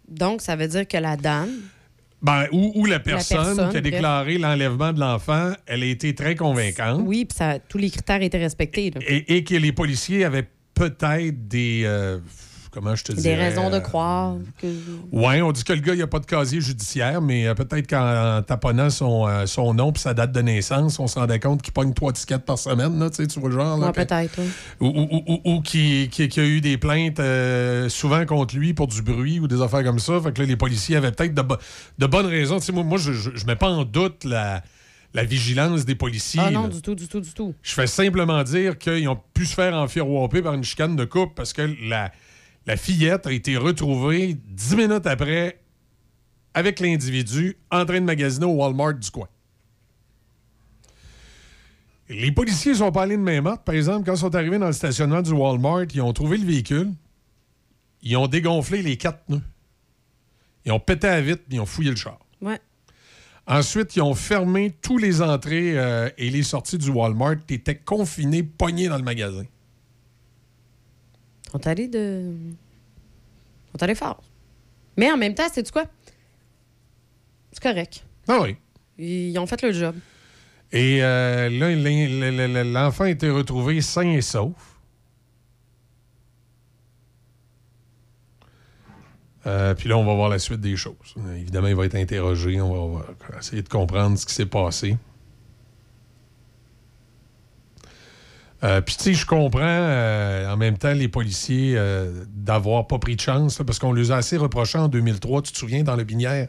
Donc, ça veut dire que la dame. Ben, ou, ou la personne, personne, qui a déclaré l'enlèvement de l'enfant, elle a été très convaincante. Oui, puis ça- tous les critères étaient respectés. là. Et, et que les policiers avaient peut-être des. euh, comment je te dis Des raisons de croire que. Oui, on dit que le gars, il a pas de casier judiciaire, mais euh, peut-être qu'en taponnant son, euh, son nom puis sa date de naissance, on se rendait compte qu'il pogne trois tickets par semaine, là, tu vois le genre. là, Ouais, peut-être. oui. Ou, ou, ou- qui, qui- qui a eu des plaintes euh, souvent contre lui pour du bruit ou des affaires comme ça. Fait que là, les policiers avaient peut-être de, bo- de bonnes raisons. Moi, moi, je, je mets pas en doute la, la vigilance des policiers. Ah non, là. du tout, du tout, du tout. Je fais simplement dire qu'ils ont pu se faire enfirouaper par une chicane de couple parce que la, la fillette a été retrouvée dix minutes après avec l'individu en train de magasiner au Walmart du coin. Les policiers sont pas allés de main morte. Par exemple, quand ils sont arrivés dans le stationnement du Walmart, ils ont trouvé le véhicule, ils ont dégonflé les quatre pneus, ils ont pété à vitre, puis ils ont fouillé le char. Ouais. Ensuite, ils ont fermé tous les entrées euh, et les sorties du Walmart qui étaient confinés, pognés dans le magasin. Ils sont allés de. Ils sont allés fort. Mais en même temps, c'est du quoi? C'est correct. Ah oui. Ils ont fait le job. Et euh, là, l'enfant a été retrouvé sain et sauf. Euh, puis là, on va voir la suite des choses. Évidemment, il va être interrogé. On va, on va essayer de comprendre ce qui s'est passé. Euh, Puis, tu sais, je comprends euh, en même temps les policiers euh, d'avoir pas pris de chance, là, parce qu'on les a assez reproché en 2003, tu te souviens, dans le Binière,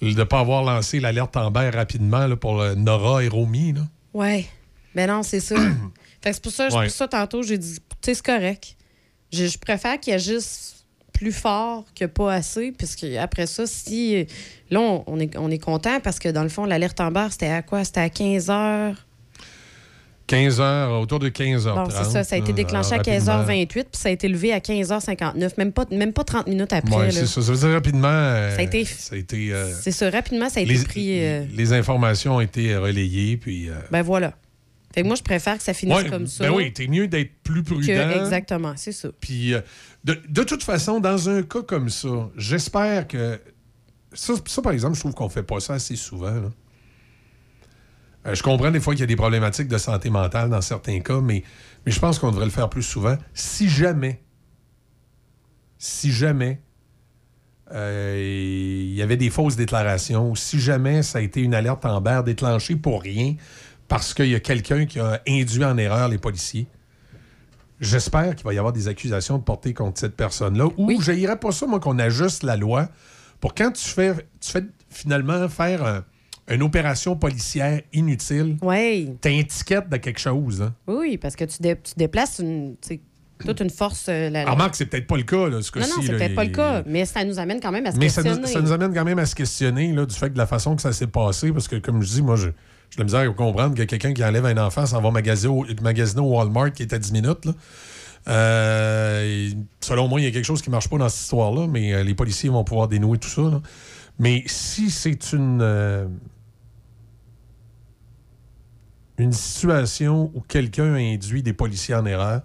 de ne pas avoir lancé l'alerte en berre rapidement là, pour le Nora et Romy. Là. Ouais. Ben non, c'est ça. fait que c'est pour ça, Ouais. pour ça tantôt, j'ai dit, tu sais, c'est correct. Je, je préfère qu'il juste plus fort que pas assez, puisque après ça, si. Là, on, on est, on est content parce que dans le fond, l'alerte en barre, c'était à quoi? C'était à 15 heures. 15 heures, autour de 15 h Bon, c'est ça. Ça a été déclenché à 15h28, puis ça a été levé à 15h59, même pas, même pas 30 minutes après. Oui, là. c'est ça. Ça veut dire rapidement. euh, Ça a été- ça a été, euh, C'est ça, rapidement, ça a été les, pris. euh, les informations ont été relayées, puis. euh, Ben voilà. Fait que moi, je préfère que ça finisse ouais, comme ça. Ben oui, t'es mieux d'être plus prudent. que- exactement, c'est ça. Puis, euh, de, de toute façon, dans un cas comme ça, j'espère que. Ça, ça, par exemple, je trouve qu'on fait pas ça assez souvent. là. Euh, je comprends des fois qu'il y a des problématiques de santé mentale dans certains cas, mais, mais je pense qu'on devrait le faire plus souvent. Si jamais, si jamais euh, il y avait des fausses déclarations, ou si jamais ça a été une alerte en berre déclenchée pour rien, parce qu'il y a quelqu'un qui a induit en erreur les policiers, J'espère qu'il va y avoir des accusations de portée contre cette personne-là. Ou je n'irais pas ça, moi, qu'on ajuste la loi pour quand tu fais, tu fais finalement faire un- une opération policière inutile, une étiquette de quelque chose. hein? Oui, parce que tu, dé- tu déplaces une, toute une force. euh, la- Ah, remarque, c'est peut-être pas le cas, là, ce non, cas-ci. non, c'est là. peut-être pas le cas, mais ça nous amène quand même à se Mais questionner. nous, ça nous amène quand même à se questionner là, du fait que de la façon que ça s'est passé, parce que, comme je dis, moi, je- j'ai la misère à comprendre que quelqu'un qui enlève un enfant s'en va magasiner au, magasiner au Walmart qui est à 10 minutes. là. Euh, selon moi, il y a quelque chose qui marche pas dans cette histoire-là, mais euh, les policiers vont pouvoir dénouer tout ça. là. Mais si c'est une. euh, une situation où quelqu'un a induit des policiers en erreur,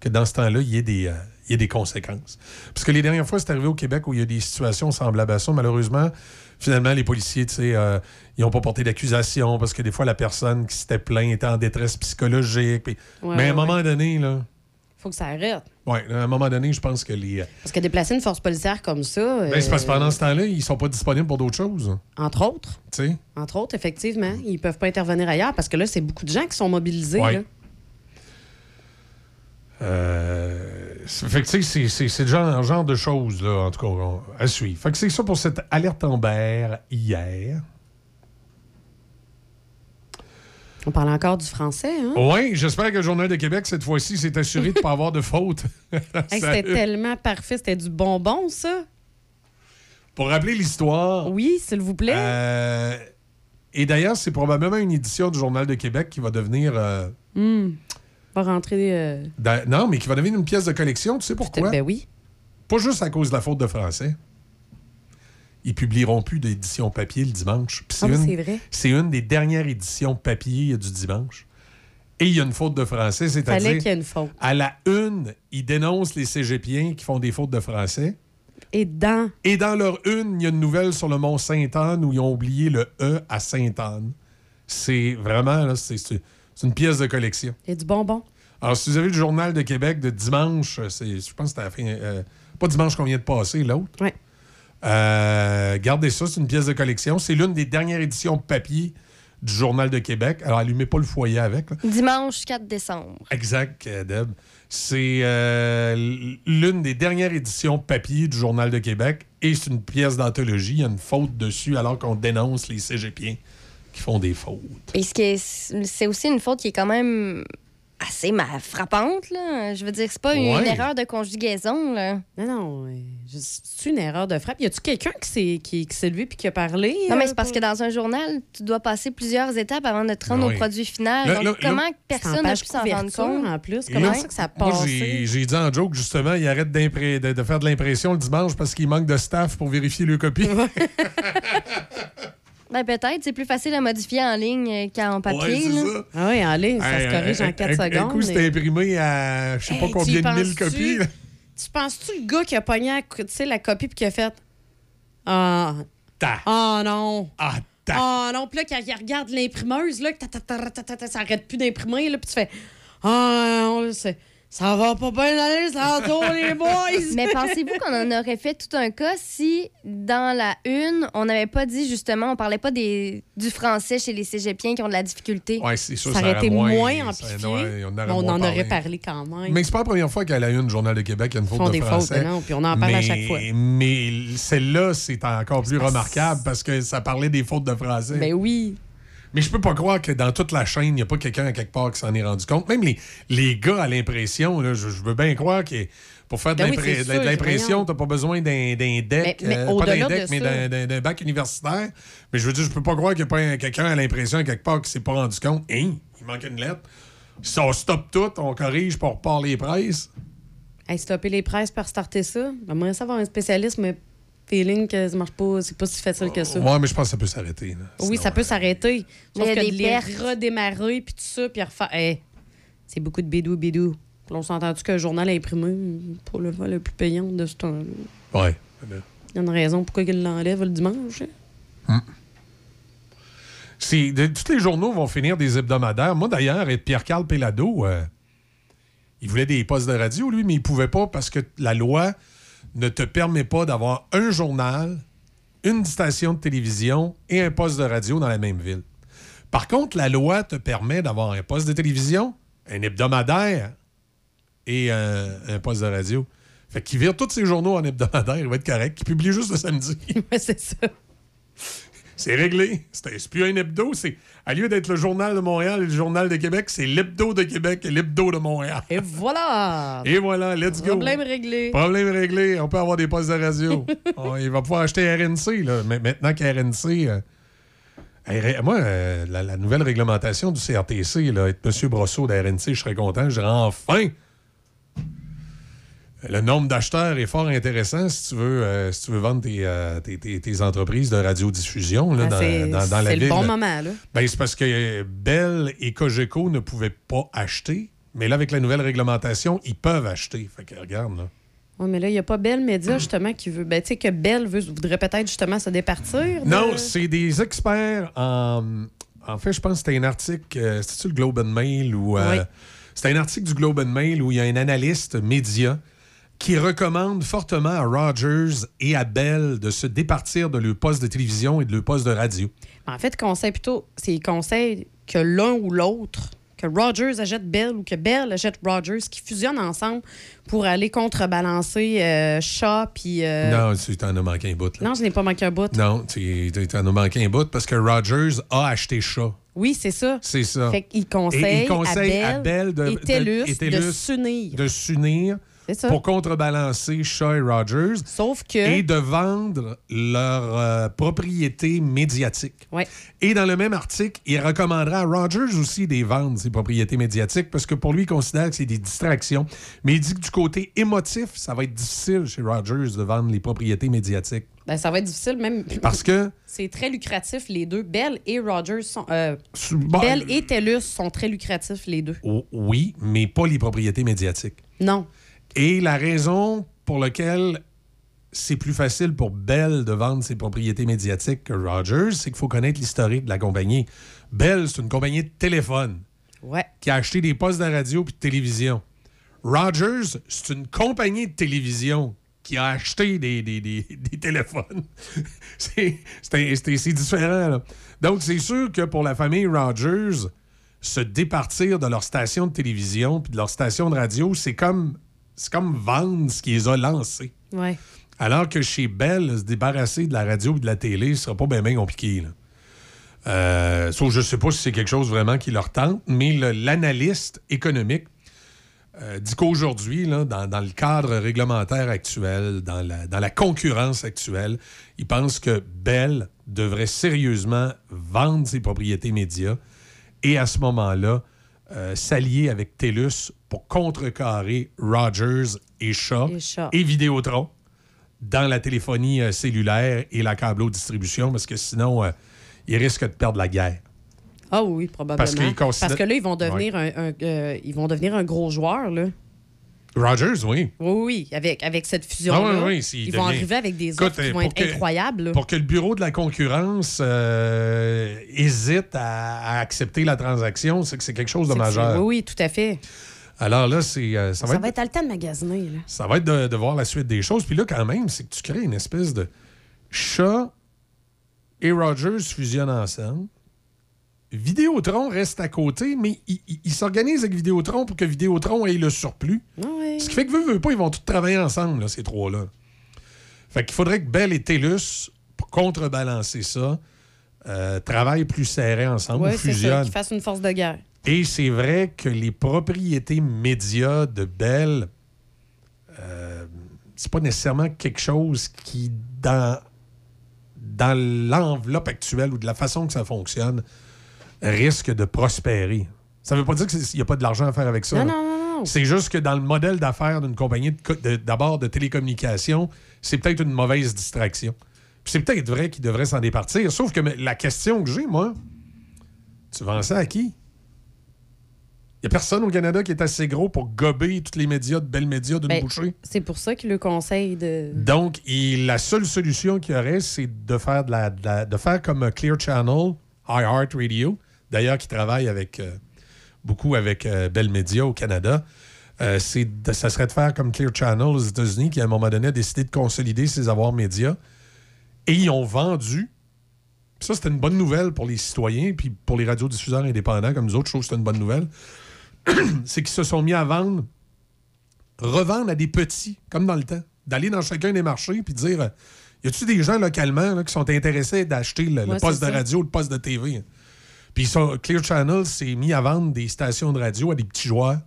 que dans ce temps-là, il y ait des, euh, il y ait des conséquences. Parce que les dernières fois, c'est arrivé au Québec où il y a des situations semblables à ça. Malheureusement, finalement, les policiers, tu sais, euh, ils n'ont pas porté d'accusation parce que des fois, la personne qui s'était plainte était en détresse psychologique. Ouais, mais à ouais, un moment donné, là, Faut que ça arrête. ouais, à un moment donné, je pense que les. Parce que déplacer une force policière comme ça. Ben, c'est parce que euh, pendant ce temps-là, ils sont pas disponibles pour d'autres choses. Entre autres. Tu sais? Entre autres, effectivement. Ils peuvent pas intervenir ailleurs parce que là, c'est beaucoup de gens qui sont mobilisés. Ouais. là. Euh, fait que, tu sais, c'est- c'est c'est le genre, genre de choses, là, en tout cas, on- à suivre. Fait que c'est ça pour cette alerte Amber hier. On parle encore du français, hein? Oui, j'espère que le Journal de Québec, cette fois-ci, s'est assuré de ne pas avoir de faute. Hey, c'était tellement parfait. C'était du bonbon, ça. Pour rappeler l'histoire. Oui, s'il vous plaît. euh, et d'ailleurs, c'est probablement une édition du Journal de Québec qui va devenir. euh, Hmm. Va rentrer. euh, dans- non, mais qui va devenir une pièce de collection. Tu sais pourquoi? Ben oui. Pas juste à cause de la faute de français. Ils publieront plus d'édition papier le dimanche. Ah oui, une- c'est vrai. C'est une des dernières éditions papier du dimanche. Et il y a une faute de français, c'est-à-dire. qu'il y ait une faute. À la une, ils dénoncent les cégepiens qui font des fautes de français. Et dans. Et dans leur une, il y a une nouvelle sur le mont Sainte-Anne où ils ont oublié le E à Sainte-Anne. C'est vraiment, là, c'est c'est- c'est une pièce de collection. Et du bonbon. Alors, si vous avez le Journal de Québec de dimanche, c'est, je pense que c'était à la fin. euh, pas dimanche qu'on vient de passer, l'autre. Ouais. Euh, gardez ça, c'est une pièce de collection. C'est l'une des dernières éditions papier du Journal de Québec. Alors, allumez pas le foyer avec. là. Dimanche 4 décembre. Exact, euh, Deb. C'est euh, l'une des dernières éditions papier du Journal de Québec et c'est une pièce d'anthologie. Il y a une faute dessus alors qu'on dénonce les cégepiens qui font des fautes. Et c'est aussi une faute qui est quand même assez ma- frappante. Là. Je veux dire, c'est pas une Ouais. erreur de conjugaison. Là. Non, non. euh, C'est une erreur de frappe. Y a-tu quelqu'un qui s'est qui, qui levé puis qui a parlé? Non, mais euh, c'est parce que dans un journal, tu dois passer plusieurs étapes avant de te rendre oui. au produit final. Donc, comment personne n'a pu s'en rendre compte? en plus. Comment ça que ça Moi, passe? j'ai dit en joke, justement, il arrête de, de faire de l'impression le dimanche parce qu'il manque de staff pour vérifier le copie. Ben, peut-être. C'est plus facile à modifier en ligne qu'en papier. Ouais, c'est là. ça. Ah oui, en ligne, ça se corrige en 4 un- secondes. Un coup, c'était imprimé à je sais pas Hey, combien tu de mille copies. là. Tu penses-tu le gars qui a pogné sais, la copie puis qui a fait Ah. Ta. Ah non. Ah, Ah non. Puis là, quand il regarde l'imprimeuse, là, que ta- ta- ta- ta- ta- ta- ça arrête plus d'imprimer, là, puis tu fais Ah non, c'est- ça va pas bien aller, ça entoure les boys. Mais pensez-vous qu'on en aurait fait tout un cas si, dans la une, on n'avait pas dit justement, on parlait pas des, du français chez les cégepiens qui ont de la difficulté? Ouais, c'est sûr, ça aurait été moins- moins ça- amplifié. ouais, on, aurait on moins en parlé. aurait parlé quand même. Mais c'est pas la première fois qu'à la une, Journal de Québec, il y a une faute font de des fautes, français. non, puis on en parle à Mais- chaque fois. Mais celle-là, c'est encore plus remarquable parce que ça parlait des fautes de français. Ben oui. Mais je peux pas croire que dans toute la chaîne, il n'y a pas quelqu'un à quelque part qui s'en est rendu compte. Même les, les gars à l'impression, là, je, je veux bien croire que pour faire de Ben oui, l'impression, tu n'as pas besoin d'un deck, Mais- mais euh, pas d'un de deck, mais ça- d'un- bac universitaire. Mais je veux dire, je peux pas croire qu'il n'y a pas un- quelqu'un à l'impression à quelque part qui s'est pas rendu compte. Hein, il manque une lettre. Si on stoppe tout, on corrige pour repart les presses. Hey, stopper les presses par starter ça. J'aimerais savoir un spécialiste, mais feeling que ça marche pas, c'est pas si facile que ça. Ouais, mais je pense que ça peut s'arrêter. là. Oui, ça peut s'arrêter. Mais Sauf il y a que des de les pertes. redémarrer, puis tout ça, puis refaire. Hey, c'est beaucoup de bidou, bidou. Puis on s'entend-tu qu'un journal imprimé, pour le le plus payant de ce temps-là? Ouais. Il y a une raison pourquoi il l'enlève le dimanche. C'est- de- tous les journaux vont finir des hebdomadaires. Moi, d'ailleurs, et Pierre-Carl Pellado, euh, il voulait des postes de radio, lui, mais il pouvait pas parce que la loi ne te permet pas d'avoir un journal, une station de télévision et un poste de radio dans la même ville. Par contre, la loi te permet d'avoir un poste de télévision, un hebdomadaire et un, poste de radio. Fait qu'il vire tous ses journaux en hebdomadaire, il va être correct. Il publie juste le samedi. c'est ça. C'est réglé. C'est plus un hebdo. C'est à lieu d'être le journal de Montréal et le journal de Québec, c'est l'hebdo de Québec et l'hebdo de Montréal. Et voilà! Et voilà, let's go. Problème réglé. Problème réglé. On peut avoir des postes de radio. On- il va pouvoir acheter RNC. Là. Mais maintenant qu'RNC. euh, moi, euh, la, la nouvelle réglementation du CRTC, là, être M. Brosseau de RNC, je serais content. Je dirais enfin. Le nombre d'acheteurs est fort intéressant si tu veux, euh, si tu veux vendre tes, euh, tes- tes- tes entreprises de radiodiffusion là, Ah, dans, dans- dans la c'est le ville. bon moment, là. Ben, c'est parce que Bell et Cogeco ne pouvaient pas acheter. Mais là, avec la nouvelle réglementation, ils peuvent acheter. Fait que regarde, là. Oui, mais là, il n'y a pas Bell Media, justement, qui veut. Ben, tu sais, que Bell veut, voudrait peut-être, justement, se départir. de- Non, c'est des experts en. En fait, je pense que c'était un article. euh, C'était-tu le Globe and Mail ou. Oui. C'était un article du Globe and Mail où il y a un analyste média qui recommande fortement à Rogers et à Bell de se départir de leur poste de télévision et de leur poste de radio. En fait, conseil plutôt, c'est il conseille que l'un ou l'autre, que Rogers achète Bell ou que Bell achète Rogers, qui fusionnent ensemble pour aller contrebalancer euh, Shaw puis. euh, Non, tu t'en as manqué un bout. Là. Non, je n'ai pas manqué un bout. Non, tu t'en as manqué un bout parce que Rogers a acheté Shaw. Oui, c'est ça. C'est ça. Fait qu'il conseille, il conseille à Bell, de, et de- et de s'unir. de s'unir C'est ça. pour contrebalancer Shaw et Rogers. Sauf que. Et de vendre leur euh, propriété médiatique. Ouais. Et dans le même article, il recommandera à Rogers aussi des vendre ses propriétés médiatiques parce que pour lui, il considère que c'est des distractions. Mais il dit que du côté émotif, ça va être difficile chez Rogers de vendre les propriétés médiatiques. Ben, ça va être difficile, même. Parce que C'est très lucratif, les deux. Bell et Rogers sont. euh, bon, Bell et TELUS sont très lucratifs, les deux. Oui, mais pas les propriétés médiatiques. Non. Et la raison pour laquelle c'est plus facile pour Bell de vendre ses propriétés médiatiques que Rogers, c'est qu'il faut connaître l'historique de la compagnie. Bell, c'est une compagnie de téléphone Ouais. qui a acheté des postes de radio puis de télévision. Rogers, c'est une compagnie de télévision qui a acheté des, des- des- des téléphones. c'est différent. là. Donc, c'est sûr que pour la famille Rogers, se départir de leur station de télévision puis de leur station de radio, c'est comme, c'est comme vendre ce qui les a lancés. Ouais. Alors que chez Bell, se débarrasser de la radio et de la télé, ce sera pas bien compliqué. Là. Euh, sauf je sais pas si c'est quelque chose vraiment qui leur tente, mais l'analyste économique euh, dit qu'aujourd'hui, dans, dans le cadre réglementaire actuel, dans la, dans la concurrence actuelle, il pense que Bell devrait sérieusement vendre ses propriétés médias et à ce moment-là, euh, s'allier avec TELUS pour contrecarrer Rogers et Shaw Et Shaw. et Vidéotron dans la téléphonie euh, cellulaire et la câblo-distribution, parce que sinon, euh, ils risquent de perdre la guerre. Ah oui, probablement. Parce considèrent- Parce que là, ils vont devenir, un, un- euh, ils vont devenir un gros joueur, là. Rogers, oui. Oui, oui, avec, avec cette fusion-là. Ah oui, oui, s'il ils vont arriver avec des Écoute, offres qui vont être que- incroyables. Pour que le bureau de la concurrence hésite à, à accepter la transaction, c'est que c'est quelque chose de majeur. Oui, oui, tout à fait. Alors là, c'est, euh, ça, Ça, va va être, être à le temps de magasiner. Là. ça va être de, de voir la suite des choses. Puis là, quand même, c'est que tu crées une espèce de chat et Rogers fusionnent ensemble. Vidéotron reste à côté, mais il, il- il s'organise avec Vidéotron pour que Vidéotron ait le surplus. Oui. Ce qui fait que veut, veut pas, ils vont tous travailler ensemble, là, ces trois-là. Fait qu'il faudrait que Bell et TELUS, pour contrebalancer ça, euh, travaillent plus serrés ensemble, Oui, ou c'est ça, fusionnent. qu'ils fassent une force de guerre. Et c'est vrai que les propriétés médias de Bell, euh, c'est pas nécessairement quelque chose qui, dans, dans l'enveloppe actuelle ou de la façon que ça fonctionne, risque de prospérer. Ça veut pas dire qu'il n'y a pas de l'argent à faire avec ça. Non, non, non. C'est juste que dans le modèle d'affaires d'une compagnie de co- de- d'abord de, télécommunications, c'est peut-être une mauvaise distraction. C'est peut-être vrai qu'il devrait s'en départir. Sauf que la question que j'ai, moi, tu vends ça à qui? Il n'y a personne au Canada qui est assez gros pour gober tous les médias de belles médias d'une Ben, bouchée. C'est pour ça qu'il le conseille de. Donc, il- la seule solution qu'il y aurait, c'est de faire, de la, de la- de faire comme euh, Clear Channel, iHeart Radio, d'ailleurs, qui travaille avec, euh, beaucoup avec euh, Bell Media au Canada. Euh, de- ça serait de faire comme Clear Channel aux États-Unis, qui à un moment donné a décidé de consolider ses avoirs médias. Et ils ont vendu. Puis ça, c'était une bonne nouvelle pour les citoyens, puis pour les radiodiffuseurs indépendants, comme nous autres, je trouve que c'est une bonne nouvelle. c'est qu'ils se sont mis à vendre revendre à des petits, comme dans le temps. D'aller dans chacun des marchés puis de dire euh, y a-tu des gens localement là, qui sont intéressés d'acheter le, poste de ça. radio ou le poste de TV? Puis sont- Clear Channel s'est mis à vendre des stations de radio à des petits joueurs.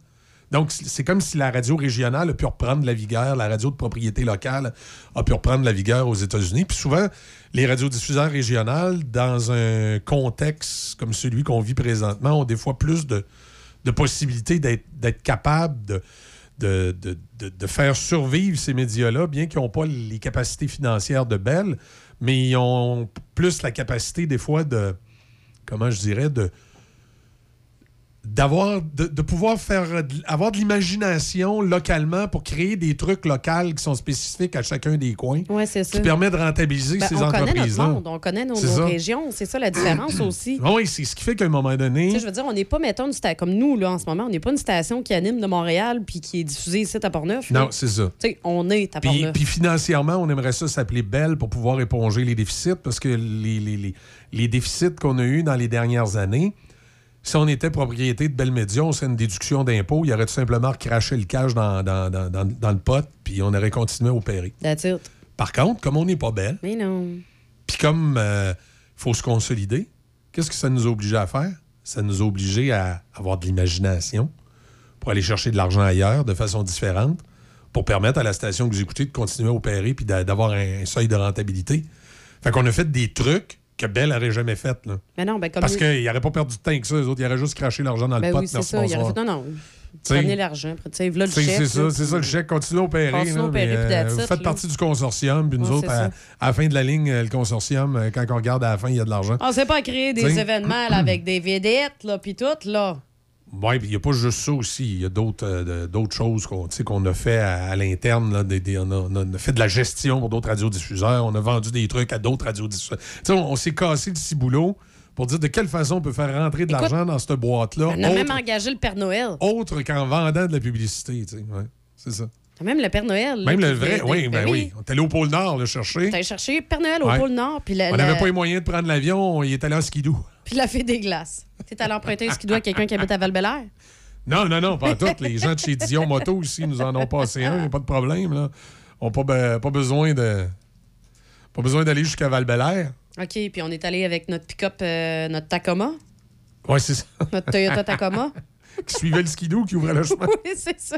Donc, c'est c'est comme si la radio régionale a pu reprendre la vigueur, la radio de propriété locale a pu reprendre la vigueur aux États-Unis. Puis souvent, les radiodiffuseurs régionales, dans un contexte comme celui qu'on vit présentement, ont des fois plus de, de possibilités d'être de- de faire survivre ces médias-là, bien qu'ils n'ont pas les capacités financières de Bell, mais ils ont plus la capacité des fois de, comment je dirais, de, d'avoir de, de pouvoir faire avoir de l'imagination localement pour créer des trucs locaux qui sont spécifiques à chacun des coins Ouais, c'est ça. qui permet de rentabiliser Ben, ces on connaît notre monde, on connaît nos, régions. C'est ça la différence aussi. Ah Oui, c'est ce qui fait qu'à un moment donné, je veux dire, on n'est pas, mettons, une sta- comme nous, là, en ce moment, on n'est pas une station qui anime de Montréal puis qui est diffusée ici à Portneuf. non, c'est ça. On est à Puis, Portneuf. puis financièrement, on aimerait ça s'appeler Belle pour pouvoir éponger les déficits parce que les, les- les- les déficits qu'on a eus dans les dernières années, si on était propriété de Belle Média, on serait une déduction d'impôt, il aurait tout simplement recraché le cash dans, dans- dans- dans- dans le pot, puis on aurait continué à opérer. That's it. Par contre, comme on n'est pas belle, Mais non. puis comme il faut se consolider, qu'est-ce que ça nous a obligé à faire? Ça nous a obligé à avoir de l'imagination pour aller chercher de l'argent ailleurs de façon différente pour permettre à la station que vous écoutez de continuer à opérer puis d'a- d'avoir un seuil de rentabilité. Fait qu'on a fait des trucs que Bell n'aurait jamais fait. Là. Mais non, ben comme. Parce qu'ils n'auraient pas perdu de temps que ça, les autres. Ils auraient juste craché l'argent dans le Ben pot. oui, c'est ça. Il aurait bonsoir. fait, non, non. Prenez l'argent. C'est ça, c'est ça le chèque. Continuez à opérer. Continuez à opérer, puis vous it, faites partie du consortium, puis nous Ouais, autres, à, la fin de la ligne, euh, le consortium, euh, quand on regarde à la fin, il y a de l'argent. On sait pas créer des T'sais. événements là, avec des vedettes, là, puis tout, là. Oui, puis il n'y a pas juste ça aussi. Il y a d'autres euh, d'autres choses qu'on a fait à, à l'interne. là, des- des- on, a, on a fait de la gestion pour d'autres radiodiffuseurs. On a vendu des trucs à d'autres radiodiffuseurs. On, on s'est cassé le ciboulot pour dire de quelle façon on peut faire rentrer de Écoute, l'argent dans cette boîte-là. On a même engagé le Père Noël. autre qu'en vendant de la publicité. ouais, c'est ça. Même le Père Noël. Même le vrai, oui, ben oui. On est allé au pôle Nord le chercher. T'as cherché Père Noël au Ouais. pôle Nord, puis la, On la- n'avait pas les moyens de prendre l'avion, il est allé en skidoo. Puis la fée des glaces. T'es allé emprunter un skidoo à quelqu'un qui habite à val Non, non, non, pas toutes. Les gens de chez Dion Moto aussi nous en ont passé un, pas de problème. Là. On n'a pas, be- pas besoin de. Pas besoin d'aller jusqu'à val OK, puis on est allé avec notre pick-up, euh, notre Tacoma, Oui, c'est ça. notre Toyota Tacoma. qui suivait le skidoo qui ouvrait le chemin. oui, c'est ça.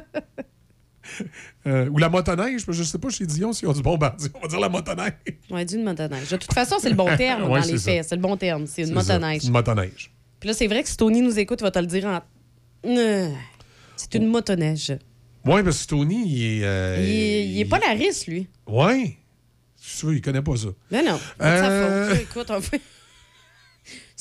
Euh, ou la motoneige, je sais pas chez Dion s'ils ont du bombardier. On va dire la motoneige. On a dit une motoneige. De toute façon, c'est le bon terme Ouais, dans les faits. C'est le bon terme. C'est une ça, motoneige. c'est Une motoneige. Puis là, c'est vrai que si Tony nous écoute, il va te le dire en. C'est une motoneige. Oui, parce que Tony, il est. euh, Il, est- il est pas la risque, lui. Ouais. Je suis sûr, il connaît pas ça. Mais non, de Euh. Écoute, on fait-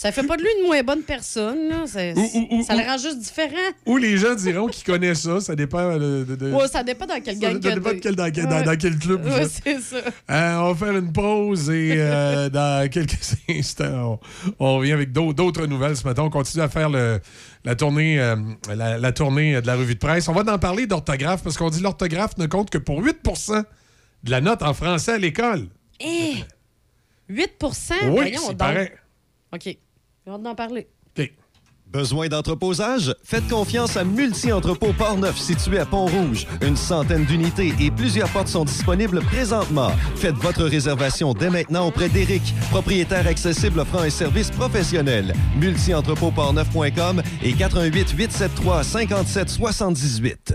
Ça fait pas de lui une moins bonne personne. Là. Ça, ça le rend juste différent. Ou les gens diront qu'ils connaissent ça, ça dépend de. Ouais, ça dépend dans quel ça dépend de quel- dans, quel- dans- Ouais. dans quel club Ouais, c'est ça. Euh, on va faire une pause et euh, dans quelques instants, on, on revient avec d'autres- nouvelles ce matin. On continue à faire le- la, tournée, euh, la, la tournée de la revue de presse. On va en parler d'orthographe parce qu'on dit l'orthographe ne compte que pour 8% de la note en français à l'école. Eh! 8 oui, Voyons c'est donc. pareil. OK. J'ai hâte d'en parler. Besoin d'entreposage? Faites confiance à Multi-Entrepôt Portneuf situé à Pont-Rouge. Une centaine d'unités et plusieurs portes sont disponibles présentement. Faites votre réservation dès maintenant auprès d'Éric, propriétaire accessible offrant un service professionnel. Multi-entrepôt-portneuf.com et 88 873 57 78.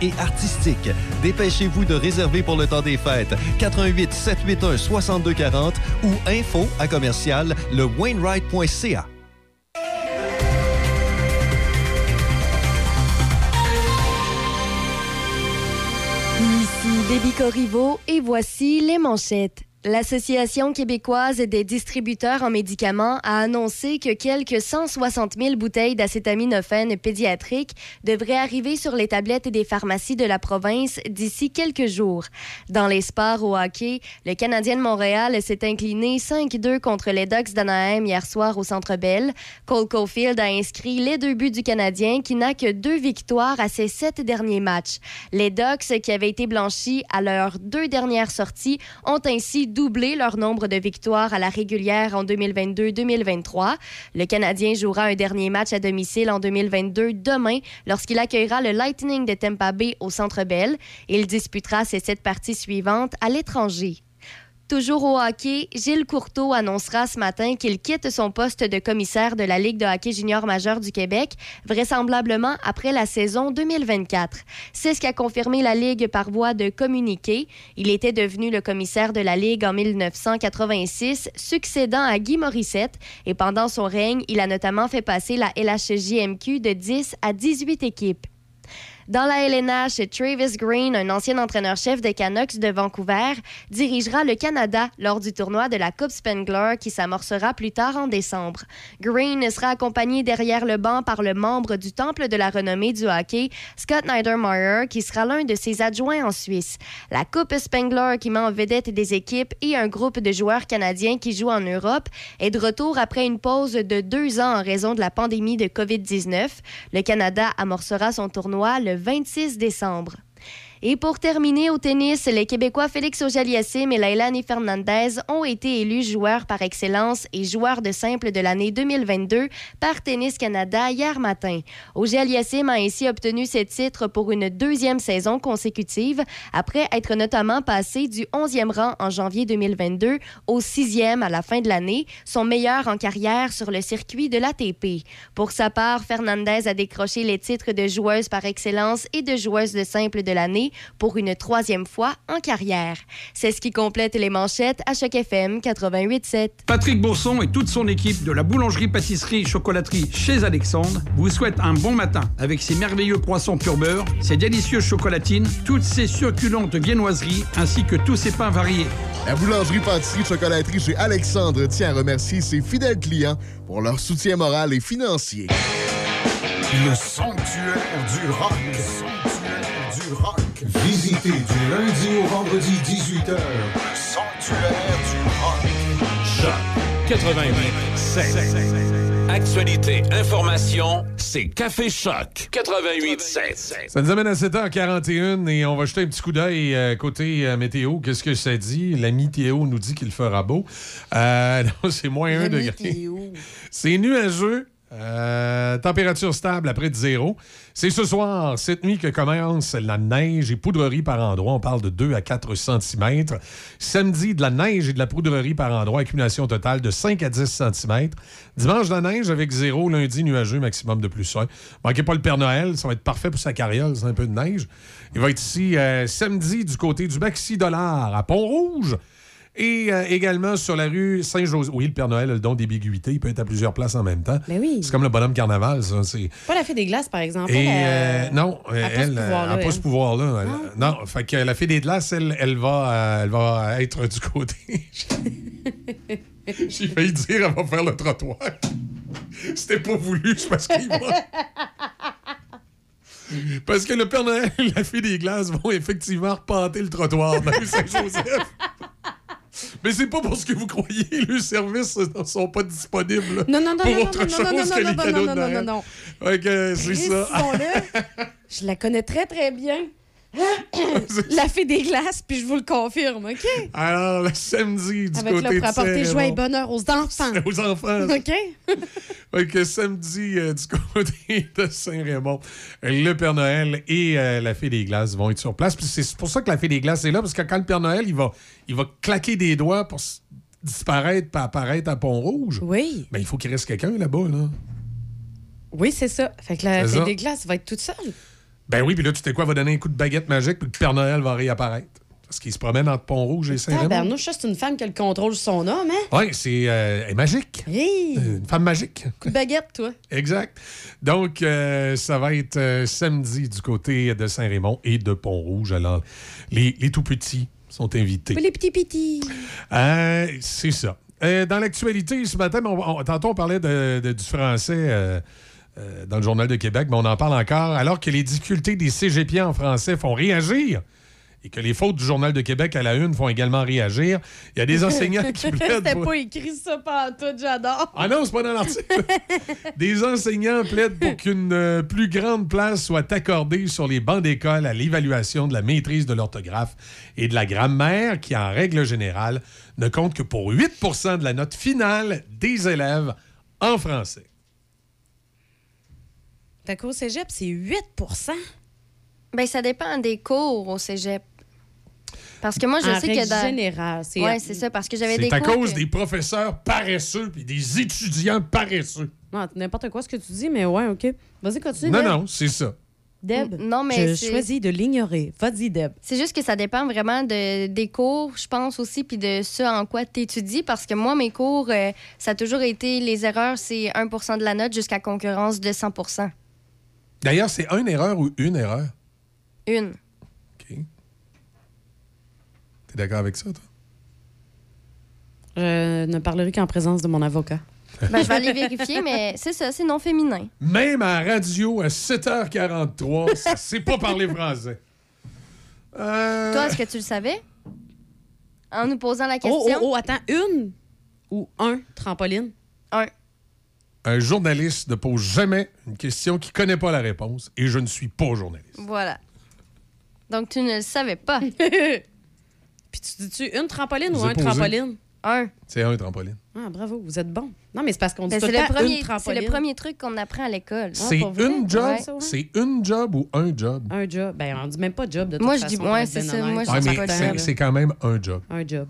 et artistiques. Dépêchez-vous de réserver pour le temps des fêtes. 88 781 6240 ou info à commercial le. Ici Déby Corriveau et voici les manchettes. L'Association québécoise des distributeurs en médicaments a annoncé que quelques 160 000 bouteilles d'acétaminophène pédiatrique devraient arriver sur les tablettes des pharmacies de la province d'ici quelques jours. Dans les sports au hockey, le Canadien de Montréal s'est incliné 5-2 contre les Ducks d'Anaheim hier soir au Centre Bell. Cole Caulfield a inscrit les deux buts du Canadien qui n'a que deux victoires à ses sept derniers matchs. Les Ducks, qui avaient été blanchis à leurs deux dernières sorties, ont ainsi doublé leur nombre de victoires à la régulière en 2022-2023. Le Canadien jouera un dernier match à domicile en 2022 demain lorsqu'il accueillera le Lightning de Tampa Bay au Centre Bell. Il disputera ses sept parties suivantes à l'étranger. Toujours au hockey, Gilles Courteau annoncera ce matin qu'il quitte son poste de commissaire de la Ligue de hockey junior majeur du Québec, vraisemblablement après la saison 2024. C'est ce qu'a confirmé la Ligue par voie de communiqué. Il était devenu le commissaire de la Ligue en 1986, succédant à Guy Morissette, et pendant son règne, il a notamment fait passer la LHJMQ de 10 à 18 équipes. Dans la LNH, Travis Green, un ancien entraîneur-chef des Canucks de Vancouver, dirigera le Canada lors du tournoi de la Coupe Spengler qui s'amorcera plus tard en décembre. Green sera accompagné derrière le banc par le membre du Temple de la renommée du hockey, Scott Niedermayer, qui sera l'un de ses adjoints en Suisse. La Coupe Spengler, qui met en vedette des équipes et un groupe de joueurs canadiens qui jouent en Europe, est de retour après une pause de deux ans en raison de la pandémie de COVID-19. Le Canada amorcera son tournoi le 26 décembre. Et pour terminer au tennis, les Québécois Félix Auger-Aliassime et Lailani Fernandez ont été élus joueurs par excellence et joueurs de simple de l'année 2022 par Tennis Canada hier matin. Auger-Aliassime a ainsi obtenu ce titre pour une deuxième saison consécutive après être notamment passé du 11e rang en janvier 2022 au 6e à la fin de l'année, son meilleur en carrière sur le circuit de l'ATP. Pour sa part, Fernandez a décroché les titres de joueuse par excellence et de joueuse de simple de l'année pour une troisième fois en carrière. C'est ce qui complète les manchettes à chaque FM 88.7. Patrick Bourson et toute son équipe de la boulangerie-pâtisserie-chocolaterie chez Alexandre vous souhaitent un bon matin avec ses merveilleux poissons pur beurre, ses délicieuses chocolatines, toutes ses succulentes viennoiseries ainsi que tous ses pains variés. La boulangerie-pâtisserie-chocolaterie chez Alexandre tient à remercier ses fidèles clients pour leur soutien moral et financier. Le sanctuaire du rock. Le sanctuaire du rock. Du lundi au vendredi 18h. Le sanctuaire du rock. Choc 88 Actualité, information, c'est Café Choc 88 Ça nous amène à 7h41 et on va jeter un petit coup d'œil euh, côté euh, météo. Qu'est-ce que ça dit? L'ami Théo nous dit qu'il fera beau. Euh, non, c'est moins 1 degré. C'est nuageux. Euh, température stable après de zéro. C'est ce soir, cette nuit, que commence la neige et poudrerie par endroit. On parle de 2 à 4 cm. Samedi, de la neige et de la poudrerie par endroit. Accumulation totale de 5 à 10 cm. Dimanche, de la neige avec zéro. Lundi, nuageux, maximum de plus 1. Manquez pas le Père Noël. Ça va être parfait pour sa carriole. C'est un peu de neige. Il va être ici euh, samedi du côté du Maxi Dollar à Pont-Rouge. Et euh, également sur la rue Saint-José. Oui, le Père Noël a le don d'ambiguïté. Il peut être à plusieurs places en même temps. Mais oui. C'est comme le bonhomme carnaval, ça. C'est... Pas la fée des glaces, par exemple. Et euh, non, elle a pas ce elle pouvoir-là, n'a pas elle. ce pouvoir-là. Elle- Non, fait que la fée des glaces, elle, elle, va, euh, elle va être du côté. J'ai failli dire, elle va faire le trottoir. C'était pas voulu, c'est parce qu'il va. Parce que le Père Noël et la fée des glaces vont effectivement repenter le trottoir dans Saint-Joseph. Mais c'est pas parce que vous croyez, les services ne sont pas disponibles Non, non, non, pour non, autre non, chose non, non, que non, les non, cadeaux non, de non, Noël. non, non. Fait que c'est ça. Je la connais très, très bien. La fée des glaces, puis je vous le confirme, OK? Alors, le samedi du Avec côté là pour de apporter joie et bonheur aux enfants. Aux enfants. OK? Que samedi, euh, du côté de Saint-Raymond, le Père Noël et euh, la Fée des Glaces vont être sur place. Puis c'est pour ça que la Fée des Glaces est là, parce que quand le Père Noël, il va, il va claquer des doigts pour disparaître puis apparaître à Pont-Rouge, Oui. ben, il faut qu'il reste quelqu'un là-bas. Là. Oui, c'est ça. Fait que la fée ça. des glaces va être toute seule. Ben oui, puis là, tu sais quoi, va donner un coup de baguette magique, puis le Père Noël va réapparaître. Parce qu'il se promène entre Pont-Rouge et. Tabarnouche, ça, c'est une femme qui a le contrôle sur son homme, hein? Oui, c'est euh, elle est magique. Hey! Une femme magique. Coup de baguette, toi. Exact. Donc, euh, ça va être euh, samedi du côté de Saint-Raymond et de Pont-Rouge. Alors, les, les tout petits sont invités. Les petits petits. Euh, c'est ça. Dans l'actualité, ce matin, on- on- tantôt on parlait de- de- du français euh, dans le Journal de Québec, mais on en parle encore. Alors que les difficultés des cégepiens en français font réagir et que les fautes du Journal de Québec à la une font également réagir, il y a des enseignants qui plaident C'était pour... pas écrit ça pendant tout, j'adore. Ah non, c'est pas dans l'article. Des enseignants plaident pour qu'une euh, plus grande place soit accordée sur les bancs d'école à l'évaluation de la maîtrise de l'orthographe et de la grammaire, qui, en règle générale, ne compte que pour 8% de la note finale des élèves en français. Fait qu'au cégep, c'est 8 Ben, ça dépend des cours au cégep. Parce que moi, je En sais que dans. générale, c'est- Ouais, c'est ça, parce que j'avais des C'est à cours cause que- des professeurs paresseux puis des étudiants paresseux. Non, n'importe quoi ce que tu dis, mais ouais, OK. Vas-y, continue. Non, Deb. non, c'est ça. Deb, Non, mais je c'est- choisis de l'ignorer. Vas-y, Deb. C'est juste que ça dépend vraiment de, des cours, je pense aussi, puis de ce en quoi tu étudies. Parce que moi, mes cours, euh, ça a toujours été les erreurs, c'est 1% de la note jusqu'à concurrence de 100 D'ailleurs, c'est une erreur ou une erreur? Une. T'es d'accord avec ça, toi? Je ne parlerai qu'en présence de mon avocat. Ben, je vais aller vérifier, mais c'est ça, c'est non féminin. Même à la radio, à 7h43, ça sait pas parler français. Euh, Toi, est-ce que tu le savais? En nous posant la Oh, question? oh, oh, attends, une ou un trampoline? Un. Un journaliste ne pose jamais une question qui connaît pas la réponse et je ne suis pas journaliste. Voilà. Donc, tu ne le savais pas. Puis tu dis-tu une trampoline Vous ou un posé? trampoline? Un. C'est un trampoline. Ah, bravo, vous êtes bon. Non, mais c'est parce qu'on dit Ben, tout le le, temps premier- une c'est le premier truc qu'on apprend à l'école. c'est vrai? une job? Ouais. C'est une job ou un job? Un job. Ben, on dit même pas job de toute Moi, je façon. dis- ouais, c'est ça. Moi, je Ouais, dis mais pas c'est- job. c'est quand même un job. Un job.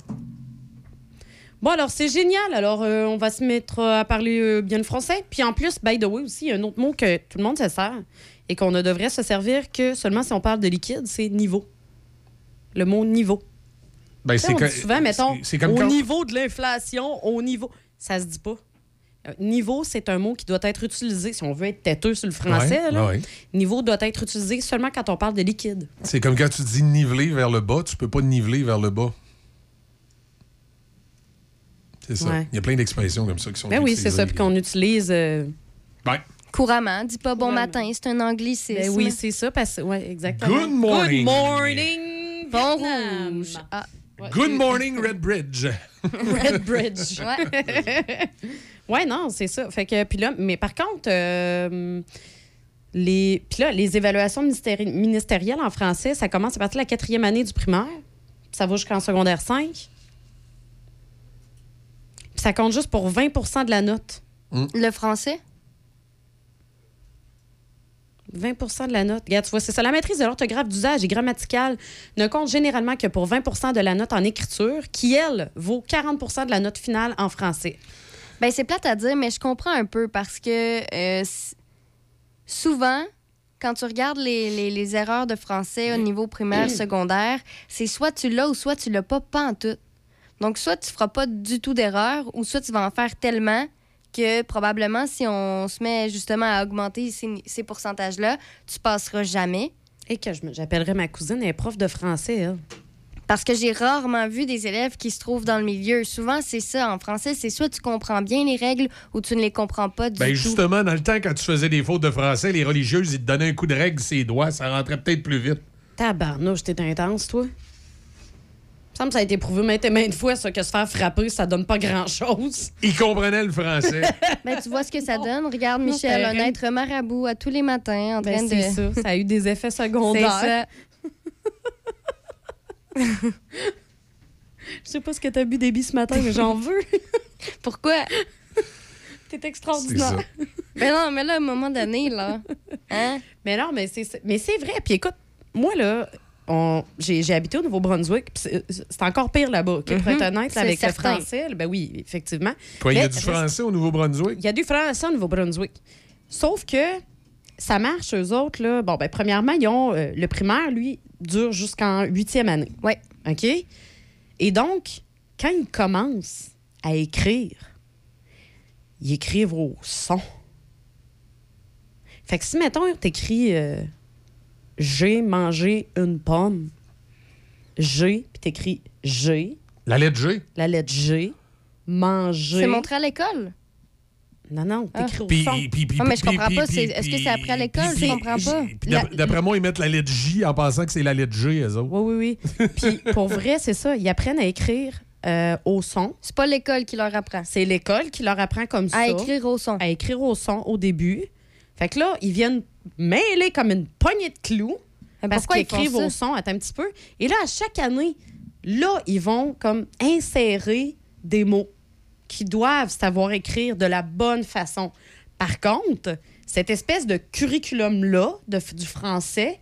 Bon, alors, c'est génial. Alors, euh, on va se mettre euh, à parler euh, bien le français. Puis en plus, by the way, aussi, il y a un autre mot que tout le monde se sert et qu'on ne devrait se servir que seulement si on parle de liquide, c'est niveau. Le mot niveau. Ben, c'est que- souvent, mettons, comme au quand- niveau de l'inflation, au niveau. Ça se dit pas. Niveau, c'est un mot qui doit être utilisé, si on veut être têteux sur le français. Ouais, là. ouais. Niveau doit être utilisé seulement quand on parle de liquide. C'est comme quand tu dis niveler vers le bas, tu peux pas niveler vers le bas. C'est ça. Ouais. Il y a plein d'expressions comme ça qui sont Ben oui, c'est ça, puis qu'on utilise. euh, Ben, Couramment. Dis pas bon matin, c'est un anglicisme. Ben oui, c'est ça, parce que. Ouais, exactement. Good morning. Good morning. Bon rouge. Ah. Good morning, Red Bridge. Red Bridge. ouais. ouais, non, c'est ça. Fait que, puis là, mais par contre, euh, les, puis là, les évaluations ministéri- ministérielles en français, ça commence à partir de la quatrième année du primaire. Ça va jusqu'en secondaire 5. Ça compte juste pour 20% de la note. Le français? 20% de la note. Regarde, tu vois, c'est ça. La maîtrise de l'orthographe d'usage et grammaticale ne compte généralement que pour 20% de la note en écriture, qui, elle, vaut 40% de la note finale en français. Ben, c'est plate à dire, mais je comprends un peu parce que euh, souvent, quand tu regardes les, les- les erreurs de français au niveau primaire, secondaire, c'est soit tu l'as ou soit tu l'as pas, pas en tout. Donc, soit tu feras pas du tout d'erreur ou soit tu vas en faire tellement que probablement, si on se met justement à augmenter ces, ces pourcentages-là, tu passeras jamais. Et que je me- j'appellerais ma cousine, elle est prof de français, elle. Parce que j'ai rarement vu des élèves qui se trouvent dans le milieu. Souvent, c'est ça. En français, c'est soit tu comprends bien les règles ou tu ne les comprends pas du Ben tout. justement, dans le temps, quand tu faisais des fautes de français, les religieuses, ils te donnaient un coup de règle ses doigts, ça rentrait peut-être plus vite. Tabarnouche, t'es intense, toi. Il me que ça a été prouvé maintes et maintes fois, ça, que se faire frapper, ça donne pas grand-chose. Ils comprenaient le français. Ben, tu vois ce que ça donne. Regarde, Non, Michel, c'est un rien. être marabout à tous les matins en train Ben, de. c'est ça. Ça a eu des effets C'est secondaires. ça. Je sais pas ce que t'as bu des billes ce matin, mais j'en veux. Pourquoi? T'es extraordinaire. Ben non, mais là, à un moment donné, là. Hein? Mais non, mais c'est mais c'est vrai. Puis écoute, moi, là, j'ai habité au Nouveau-Brunswick. puis C'est encore pire là-bas, OK, pour Mhm. être honnête, avec certain. le français. Ben oui, effectivement. Quoi, il y a du français au Nouveau-Brunswick? Il y a du français au Nouveau-Brunswick. Sauf que ça marche, eux autres. Là. Bon, ben, premièrement, ils ont, euh, le primaire, lui, dure jusqu'en huitième année. Oui. OK? Et donc, quand ils commencent à écrire, ils écrivent au son. Fait que si, mettons, t'écris euh, J'ai mangé une pomme, J'ai, puis t'écris J'ai, La lettre G? la lettre G, manger. C'est montré à l'école? Non, non, t'écris au puis- puis- Ah, mais je puis- comprends puis- pas. Est-ce que c'est appris à l'école? Je puis- comprends pas. D'après moi, ils mettent la lettre J en pensant que c'est la lettre G, eux autres. Oui, oui, oui. Puis pour vrai, c'est ça. Ils apprennent à écrire euh, au son. C'est pas l'école qui leur apprend. C'est l'école qui leur apprend comme ça. À écrire au son. À écrire au son au début. Fait que là, ils viennent mêler comme une poignée de clous. Mais Parce qu'ils écrivent au son, attends un petit peu. Et là, à chaque année, là, ils vont comme insérer des mots qui doivent savoir écrire de la bonne façon. Par contre, cette espèce de curriculum-là du français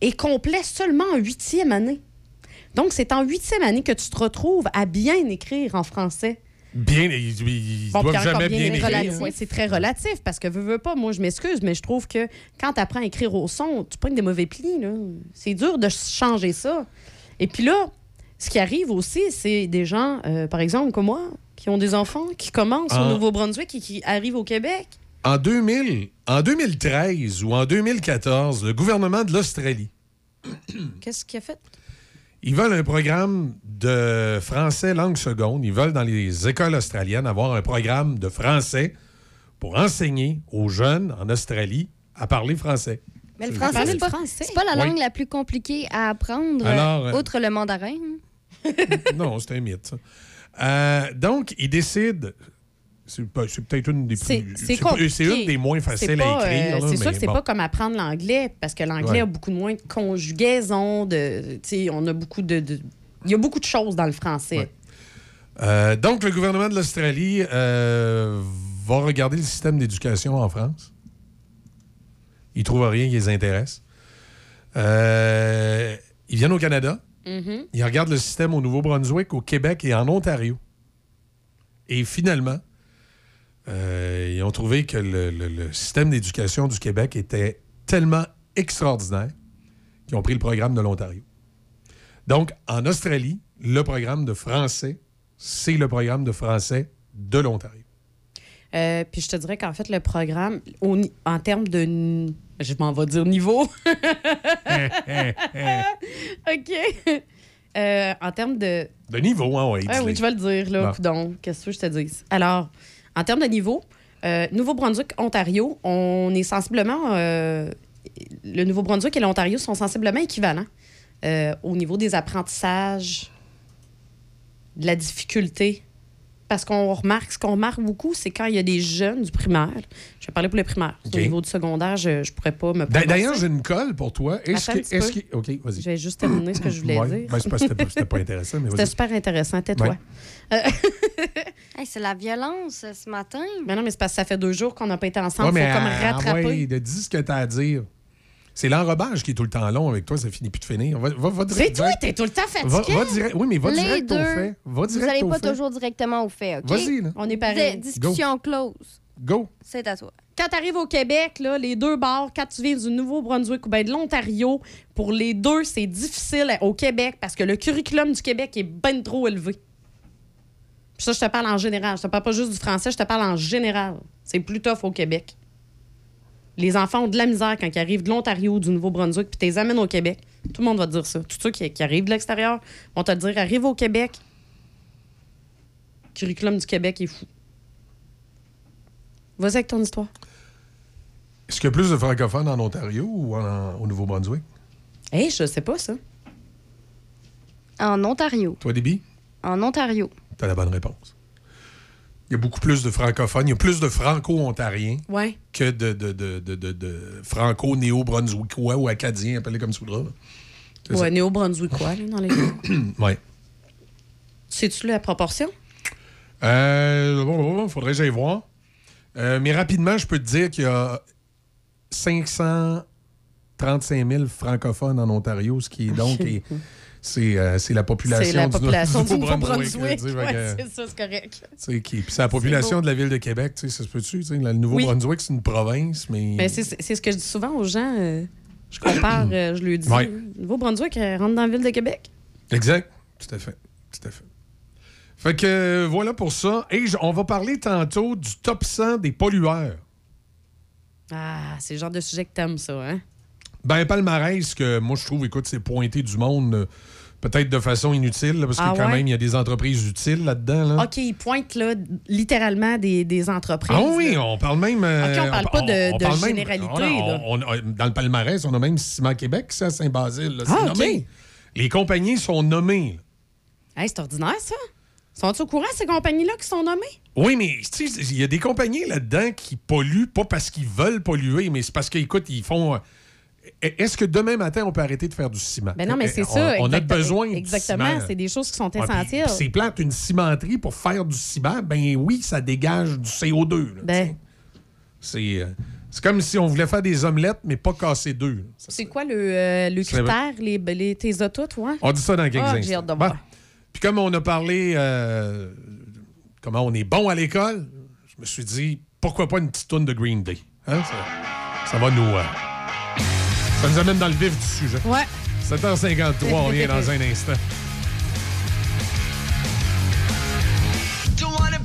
est complet seulement en huitième année. Donc, c'est en huitième année que tu te retrouves à bien écrire en français. Bien, ils, ils Bon, doivent jamais bien écrire. relatif. Ouais, c'est très relatif parce que veux, veux pas, moi je m'excuse, mais je trouve que quand tu apprends à écrire au son, tu prends des mauvais plis. là. C'est dur de changer ça. Et puis là, ce qui arrive aussi, c'est des gens, euh, par exemple, comme moi, qui ont des enfants, qui commencent Ah. au Nouveau-Brunswick et qui arrivent au Québec. En, 2000, en 2013 ou en 2014, le gouvernement de l'Australie, Qu'est-ce qu'il a fait? Ils veulent un programme de français langue seconde. Ils veulent, dans les écoles australiennes, avoir un programme de français pour enseigner aux jeunes en Australie à parler français. Mais le français, c'est- pas, c'est pas la Oui. langue la plus compliquée à apprendre, Alors, euh, euh, outre le mandarin. non, c'est un mythe, ça. Euh, donc, ils décident. C'est peut-être une des plus. c'est une des moins faciles pas, à écrire. euh, c'est sûr que c'est bon. pas comme apprendre l'anglais, parce que l'anglais Ouais. a beaucoup moins de conjugaison, de, on a beaucoup de, de- Il y a beaucoup de choses dans le français. Euh, donc, le gouvernement de l'Australie euh, va regarder le système d'éducation en France. Ils trouvent rien qui les intéresse. Euh, ils viennent au Canada. Mhm. Ils regardent le système au Nouveau-Brunswick, au Québec et en Ontario. Et finalement, euh, ils ont trouvé que le, le- le système d'éducation du Québec était tellement extraordinaire qu'ils ont pris le programme de l'Ontario. Donc, en Australie, le programme de français, c'est le programme de français de l'Ontario. Euh, puis je te dirais qu'en fait, le programme, au en termes de. Je m'en vais dire niveau. OK. Euh, en termes de. De niveau, hein, oui. Ah oui, je vais le dire, là. Bon. Qu'est-ce que je te dise? Alors, en termes de niveau, euh, Nouveau-Brunswick, Ontario, on est sensiblement. euh, le Nouveau-Brunswick et l'Ontario sont sensiblement équivalents euh, au niveau des apprentissages, de la difficulté. Parce qu'on remarque, ce qu'on remarque beaucoup, c'est quand il y a des jeunes du primaire. Je vais parler pour le primaire. OK. Au niveau du secondaire, je ne pourrais pas me. D'ailleurs, j'ai une colle pour toi. Est-ce que. OK, vas-y. Je vais juste terminer ce que je voulais Ouais. dire. Ben, c'est pas- C'était pas, intéressant, mais C'était super intéressant. Tais-toi. Ouais. Hey, c'est la violence euh, ce matin. Mais non, mais c'est parce que ça fait deux jours qu'on n'a pas été ensemble. Ouais, mais faut comme ah, rattraper. ouais, de dis ce que t'as à dire. C'est l'enrobage qui est tout le temps long avec toi, ça finit plus de finir. Va, va, va C'est toi, direct- t'es tout le temps fatigué. va direct, oui, mais va Les direct au deux, fait. Va vous direct n'allez au pas fait. toujours directement au fait, OK? Vas-y, là. On est pareil. Dis- Discussion close. Go. C'est à toi. Quand tu arrives au Québec, là, les deux bars, quand tu viens du Nouveau-Brunswick ou bien de l'Ontario, pour les deux, c'est difficile au Québec parce que le curriculum du Québec est bien trop élevé. Puis ça, je te parle en général. Je te parle pas juste du français, je te parle en général. C'est plus tough au Québec. Les enfants ont de la misère quand ils arrivent de l'Ontario ou du Nouveau-Brunswick, puis tu les amènes au Québec. Tout le monde va te dire ça. Tous ceux qui, qui arrivent de l'extérieur vont te dire arrive au Québec. Le curriculum du Québec est fou. Vas-y avec ton histoire. Est-ce qu'il y a plus de francophones en Ontario ou en- au Nouveau-Brunswick? Hé, je sais pas ça. En Ontario. Toi, Déby, En Ontario. t'as la bonne réponse. Il y a beaucoup plus de francophones. Il y a plus de franco-ontariens Ouais. que de, de, de, de, franco-néo-brunswickois ou acadiens, appelés comme. C'est Ouais, néo-brunswickois, dans les. ouais. Sais-tu la proportion? Euh, bon, bon, bon, faudrait que j'aille voir. Euh, mais rapidement, je peux te dire qu'il y a 535 000 francophones en Ontario, ce qui est donc... est- c'est euh, c'est la population, C'est la du population du Nouveau-Brunswick. Ouais, c'est ça, c'est correct. puis c'est la population de la ville de Québec, tu sais, ça se peut-tu? Le Nouveau-Brunswick, c'est une province, mais... Mais c'est c'est ce que je dis souvent aux gens. euh, je compare, euh, je le dis. Ouais. Nouveau-Brunswick rentre dans la ville de Québec. Exact. Tout à fait. Tout à fait. Fait que voilà pour ça. Et on va parler tantôt du top 100 des pollueurs. Ah, c'est le genre de sujet que t'aimes, ça, hein? Ben, palmarès que moi, je trouve, écoute, c'est pointé du monde, euh, peut-être de façon inutile, là, parce que Ah quand ouais? même, il y a des entreprises utiles là-dedans. Là. OK, ils pointent, là, littéralement des, des entreprises. Ah oui, là. on parle même. euh, OK, on parle pas de- de parle même- généralité, là. on- on- dans le palmarès, on a même Ciment Québec, à Saint-Basile. Ah, nommé. Les compagnies sont nommées. Hey, c'est ordinaire, ça. Sont-ils au courant, ces compagnies-là, qui sont nommées? Oui, mais il y a des compagnies là-dedans qui polluent, pas parce qu'ils veulent polluer, mais c'est parce qu'écoute, ils font. euh, Est-ce que demain matin, on peut arrêter de faire du ciment? Ben non, mais c'est On- ça. On, a besoin de Exactement, ciment. c'est des choses qui sont essentielles. puis C'est plate, une cimenterie pour faire du ciment, ben oui, ça dégage du CO2. là, Ben. C'est. euh, C'est comme si on voulait faire des omelettes, mais pas casser deux. C'est quoi le, euh, le critère? Les, les, tes toutes, ouais? On dit ça dans quelques Ah, instants. J'ai hâte de Bon. voir. Puis comme on a parlé euh, comment on est bon à l'école, je me suis dit, pourquoi pas une petite tourne de Green Day? Hein? Ça, ça va nous... euh, ça nous amène dans le vif du sujet. Ouais. 7h53, on revient dans un instant. Don't wanna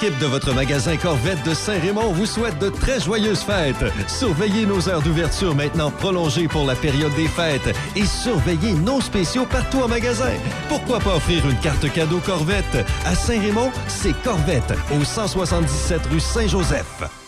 L'équipe de votre magasin Corvette de Saint-Raymond vous souhaite de très joyeuses fêtes. Surveillez nos heures d'ouverture maintenant prolongées pour la période des fêtes et surveillez nos spéciaux partout en magasin. Pourquoi pas offrir une carte cadeau Corvette? À Saint-Raymond, c'est Corvette, au 177 rue Saint-Joseph.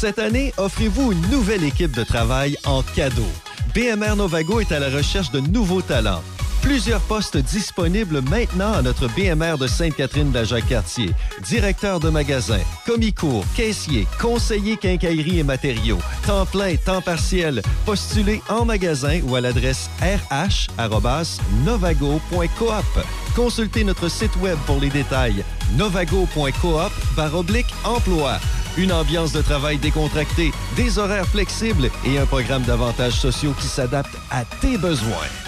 Cette année, offrez-vous une nouvelle équipe de travail en cadeau. BMR Novago est à la recherche de nouveaux talents. Plusieurs postes disponibles maintenant à notre BMR de Sainte-Catherine de la Jacques-Cartier. Directeur de magasin, commis-cours, caissier, conseiller quincaillerie et matériaux, temps plein, temps partiel. Postulez en magasin ou à l'adresse rh@novago.coop. Consultez notre site web pour les détails. novago.coop oblique emploi. Une ambiance de travail décontractée, des horaires flexibles et un programme d'avantages sociaux qui s'adapte à tes besoins.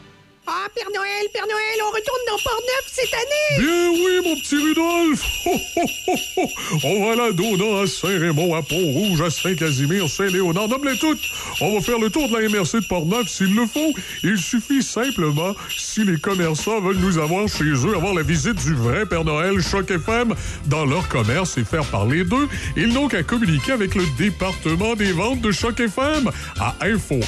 Ah, Père Noël, Père Noël, on retourne dans Port-Neuf cette année! Bien oui, mon petit Rudolph! Ho, ho, ho. On va la Dona, à Saint-Raymond, à Pont-Rouge, à Saint-Casimir, Saint-Léonard, nomme-les toutes! On va faire le tour de la MRC de Port-Neuf s'il le faut. Il suffit simplement, si les commerçants veulent nous avoir chez eux, avoir la visite du vrai Père Noël Choc FM dans leur commerce et faire parler d'eux, ils n'ont qu'à communiquer avec le département des ventes de Choc FM à info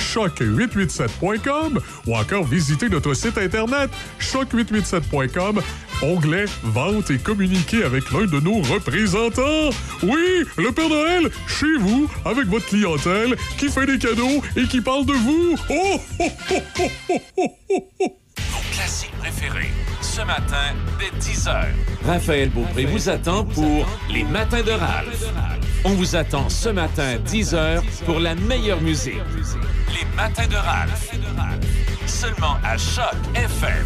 choc887.com ou encore visiter notre site internet choc887.com, onglet Vente et communiquer avec l'un de nos représentants. Oui, le Père Noël, chez vous, avec votre clientèle, qui fait des cadeaux et qui parle de vous. Oh, oh, oh, oh, oh, oh, oh, oh. Vos classiques préférés, ce matin, dès 10h. Raphaël Beaupré vous attend pour Les Matins de Ralph. On vous attend ce matin, 10h, pour la meilleure musique. Les Matins de Ralph. Seulement à Choc FM.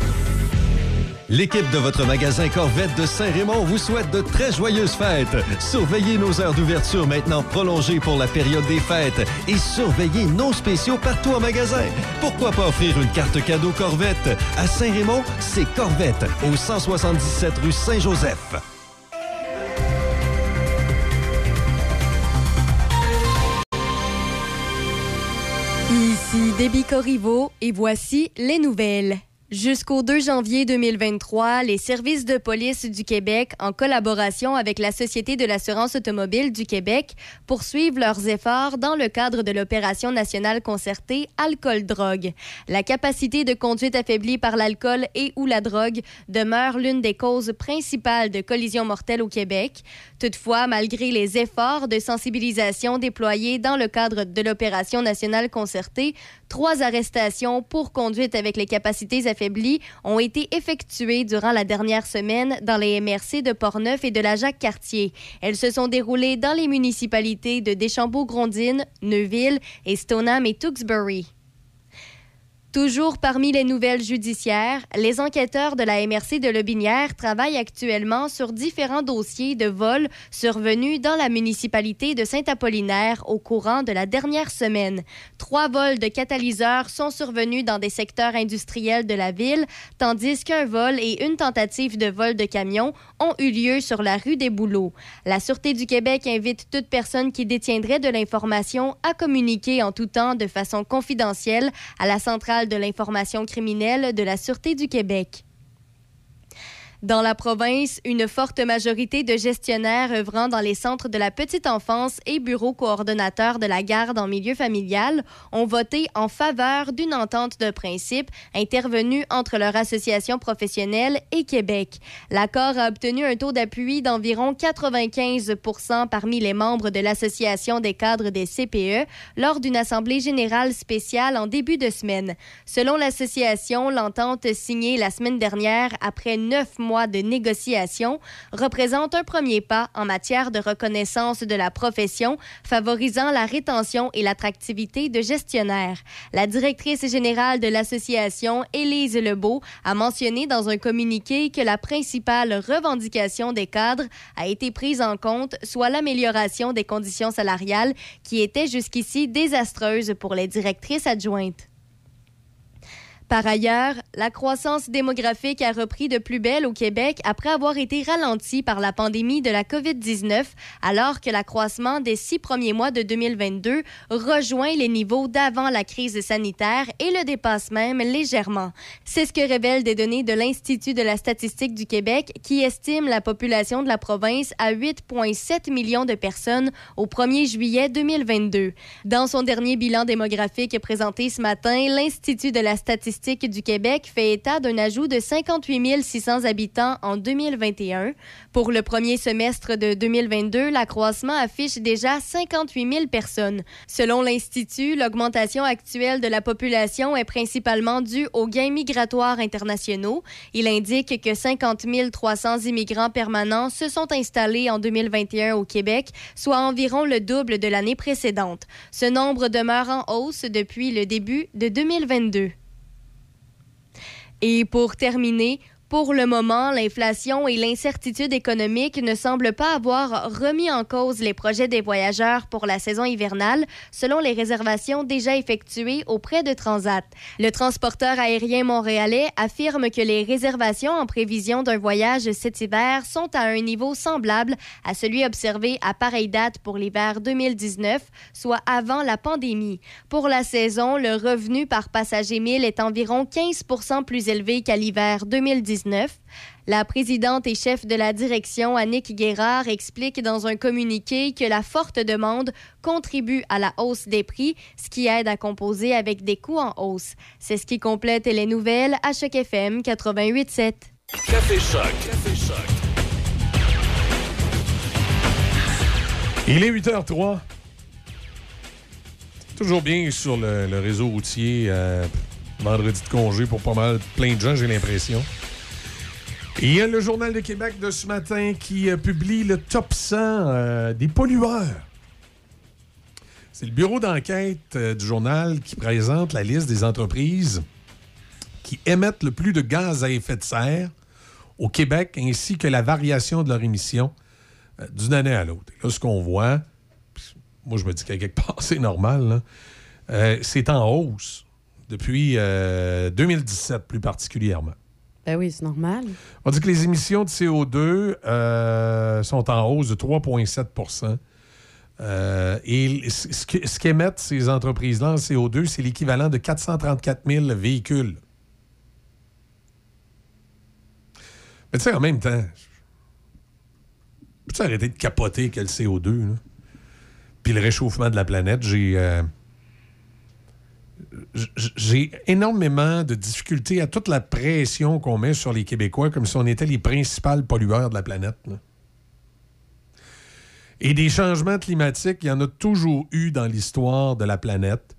L'équipe de votre magasin Corvette de Saint-Raymond vous souhaite de très joyeuses fêtes. Surveillez nos heures d'ouverture maintenant prolongées pour la période des fêtes et surveillez nos spéciaux partout en magasin. Pourquoi pas offrir une carte cadeau Corvette? À Saint-Raymond, c'est Corvette au 177 rue Saint-Joseph. Ici Corriveau et voici les nouvelles. Jusqu'au 2 janvier 2023, les services de police du Québec, en collaboration avec la Société de l'assurance automobile du Québec, poursuivent leurs efforts dans le cadre de l'opération nationale concertée Alcool-Drogue. La capacité de conduite affaiblie par l'alcool et ou la drogue demeure l'une des causes principales de collisions mortelles au Québec. Toutefois, malgré les efforts de sensibilisation déployés dans le cadre de l'opération nationale concertée, trois arrestations pour conduite avec les capacités affaiblies ont été effectuées durant la dernière semaine dans les MRC de Portneuf et de la Jacques-Cartier. Elles se sont déroulées dans les municipalités de Deschambault-Grondines, Neuville et Stoneham et Tewksbury. Toujours parmi les nouvelles judiciaires, les enquêteurs de la MRC de Lobinière travaillent actuellement sur différents dossiers de vols survenus dans la municipalité de Saint-Apollinaire au courant de la dernière semaine. Trois vols de catalyseurs sont survenus dans des secteurs industriels de la ville, tandis qu'un vol et une tentative de vol de camion ont eu lieu sur la rue des Bouleaux. La Sûreté du Québec invite toute personne qui détiendrait de l'information à communiquer en tout temps de façon confidentielle à la centrale de l'information criminelle de la Sûreté du Québec. Dans la province, une forte majorité de gestionnaires œuvrant dans les centres de la petite enfance et bureaux coordonnateurs de la garde en milieu familial ont voté en faveur d'une entente de principe intervenue entre leur association professionnelle et Québec. L'accord a obtenu un taux d'appui d'environ 95 parmi les membres de l'Association des cadres des CPE lors d'une assemblée générale spéciale en début de semaine. Selon l'association, l'entente signée la semaine dernière après neuf mois de négociations représente un premier pas en matière de reconnaissance de la profession, favorisant la rétention et l'attractivité de gestionnaires. La directrice générale de l'association, Élise Lebeau, a mentionné dans un communiqué que la principale revendication des cadres a été prise en compte, soit l'amélioration des conditions salariales qui étaient jusqu'ici désastreuses pour les directrices adjointes. Par ailleurs, la croissance démographique a repris de plus belle au Québec après avoir été ralentie par la pandémie de la COVID-19, alors que l'accroissement des six premiers mois de 2022 rejoint les niveaux d'avant la crise sanitaire et le dépasse même légèrement. C'est ce que révèlent des données de l'Institut de la statistique du Québec qui estime la population de la province à 8,7 millions de personnes au 1er juillet 2022. Dans son dernier bilan démographique présenté ce matin, l'Institut de la statistique statistique du Québec fait état d'un ajout de 58 600 habitants en 2021. Pour le premier semestre de 2022, l'accroissement affiche déjà 58 000 personnes. Selon l'Institut, l'augmentation actuelle de la population est principalement due aux gains migratoires internationaux. Il indique que 50 300 immigrants permanents se sont installés en 2021 au Québec, soit environ le double de l'année précédente. Ce nombre demeure en hausse depuis le début de 2022. Et pour terminer, pour le moment, l'inflation et l'incertitude économique ne semblent pas avoir remis en cause les projets des voyageurs pour la saison hivernale, selon les réservations déjà effectuées auprès de Transat. Le transporteur aérien montréalais affirme que les réservations en prévision d'un voyage cet hiver sont à un niveau semblable à celui observé à pareille date pour l'hiver 2019, soit avant la pandémie. Pour la saison, le revenu par passager 1000 est environ 15% plus élevé qu'à l'hiver 2019. La présidente et chef de la direction, Annick Guérard, explique dans un communiqué que la forte demande contribue à la hausse des prix, ce qui aide à composer avec des coûts en hausse. C'est ce qui complète les nouvelles à Choc FM 88.7. Café Choc. Café Choc. Il est 8h03. Toujours bien sur le, le réseau routier. euh, vendredi de congé pour pas mal plein de gens, j'ai l'impression. Il y a le Journal de Québec de ce matin qui euh, publie le top 100 euh, des pollueurs. C'est le bureau d'enquête euh, du journal qui présente la liste des entreprises qui émettent le plus de gaz à effet de serre au Québec ainsi que la variation de leur émission d'une année à l'autre. Là, ce qu'on voit, moi je me dis qu'à quelque part c'est normal, c'est en hausse depuis euh, 2017 plus particulièrement. Ben oui, c'est normal. On dit que les émissions de CO2 euh, sont en hausse de 3,7% Euh, Et ce qu'émettent ces entreprises-là en CO2, c'est l'équivalent de 434 000 véhicules. Mais tu sais, en même temps, peux-tu arrêter de capoter que le CO2, là? Puis le réchauffement de la planète, j'ai... euh, j'ai énormément de difficultés à toute la pression qu'on met sur les Québécois comme si on était les principaux pollueurs de la planète. Et des changements climatiques, il y en a toujours eu dans l'histoire de la planète.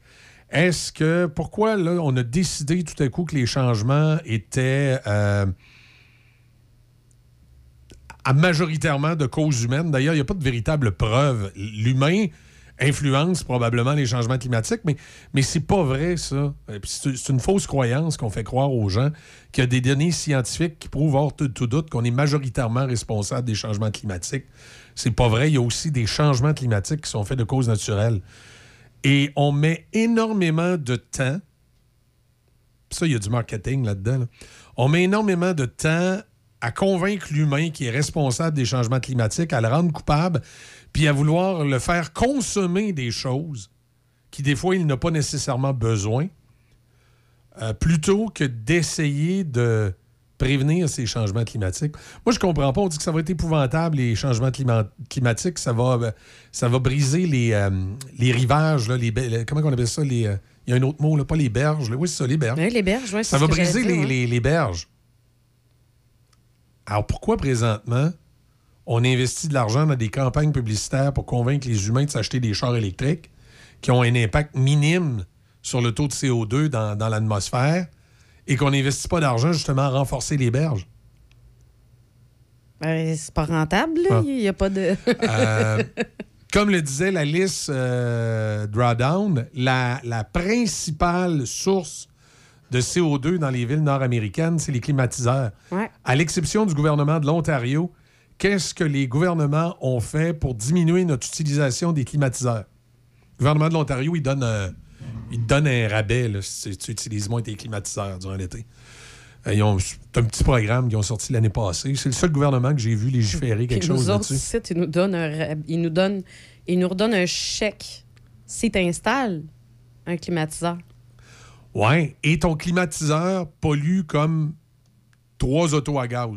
Est-ce que, pourquoi là, on a décidé tout à coup que les changements étaient euh, à majoritairement de cause humaine? D'ailleurs, il n'y a pas de véritable preuve. L'humain influence probablement les changements climatiques, mais, mais c'est pas vrai, ça. C'est une fausse croyance qu'on fait croire aux gens qu'il y a des données scientifiques qui prouvent hors tout, tout doute qu'on est majoritairement responsable des changements climatiques. C'est pas vrai. Il y a aussi des changements climatiques qui sont faits de causes naturelles. Et on met énormément de temps. Ça, il y a du marketing là-dedans. là. On met énormément de temps à convaincre l'humain qui est responsable des changements climatiques, à le rendre coupable, puis à vouloir le faire consommer des choses qui, des fois, il n'a pas nécessairement besoin, euh, plutôt que d'essayer de prévenir ces changements climatiques. Moi, je comprends pas. On dit que ça va être épouvantable, les changements clima- climatiques. Ça va, euh, ça va briser les, euh, les rivages, là, les, comment on appelle ça? euh, Il y a un autre mot, là, pas les berges. là. Oui, c'est ça, les berges. Oui, les berges, ouais, Ça va briser ouais. les- les berges. Alors pourquoi présentement on investit de l'argent dans des campagnes publicitaires pour convaincre les humains de s'acheter des chars électriques qui ont un impact minime sur le taux de CO2 dans, dans l'atmosphère et qu'on n'investit pas d'argent justement à renforcer les berges? Ben, c'est pas rentable, là. Ah. Il n'y a pas de. Euh, comme le disait la liste euh, Drawdown, la, la principale source de CO2 dans les villes nord-américaines, c'est les climatiseurs. Ouais. À l'exception du gouvernement de l'Ontario, qu'est-ce que les gouvernements ont fait pour diminuer notre utilisation des climatiseurs? Le gouvernement de l'Ontario, il donne un, il te donne un rabais là, si tu utilises moins tes climatiseurs durant l'été. Euh, ils ont- C'est un petit programme qu'ils ont sorti l'année passée. C'est le seul gouvernement que j'ai vu légiférer quelque Puis chose là-dessus. ils nous donnent un, ils nous donnent, ils nous redonnent un chèque si tu installes un climatiseur. Ouais, et ton climatiseur pollue comme trois autos à gaz.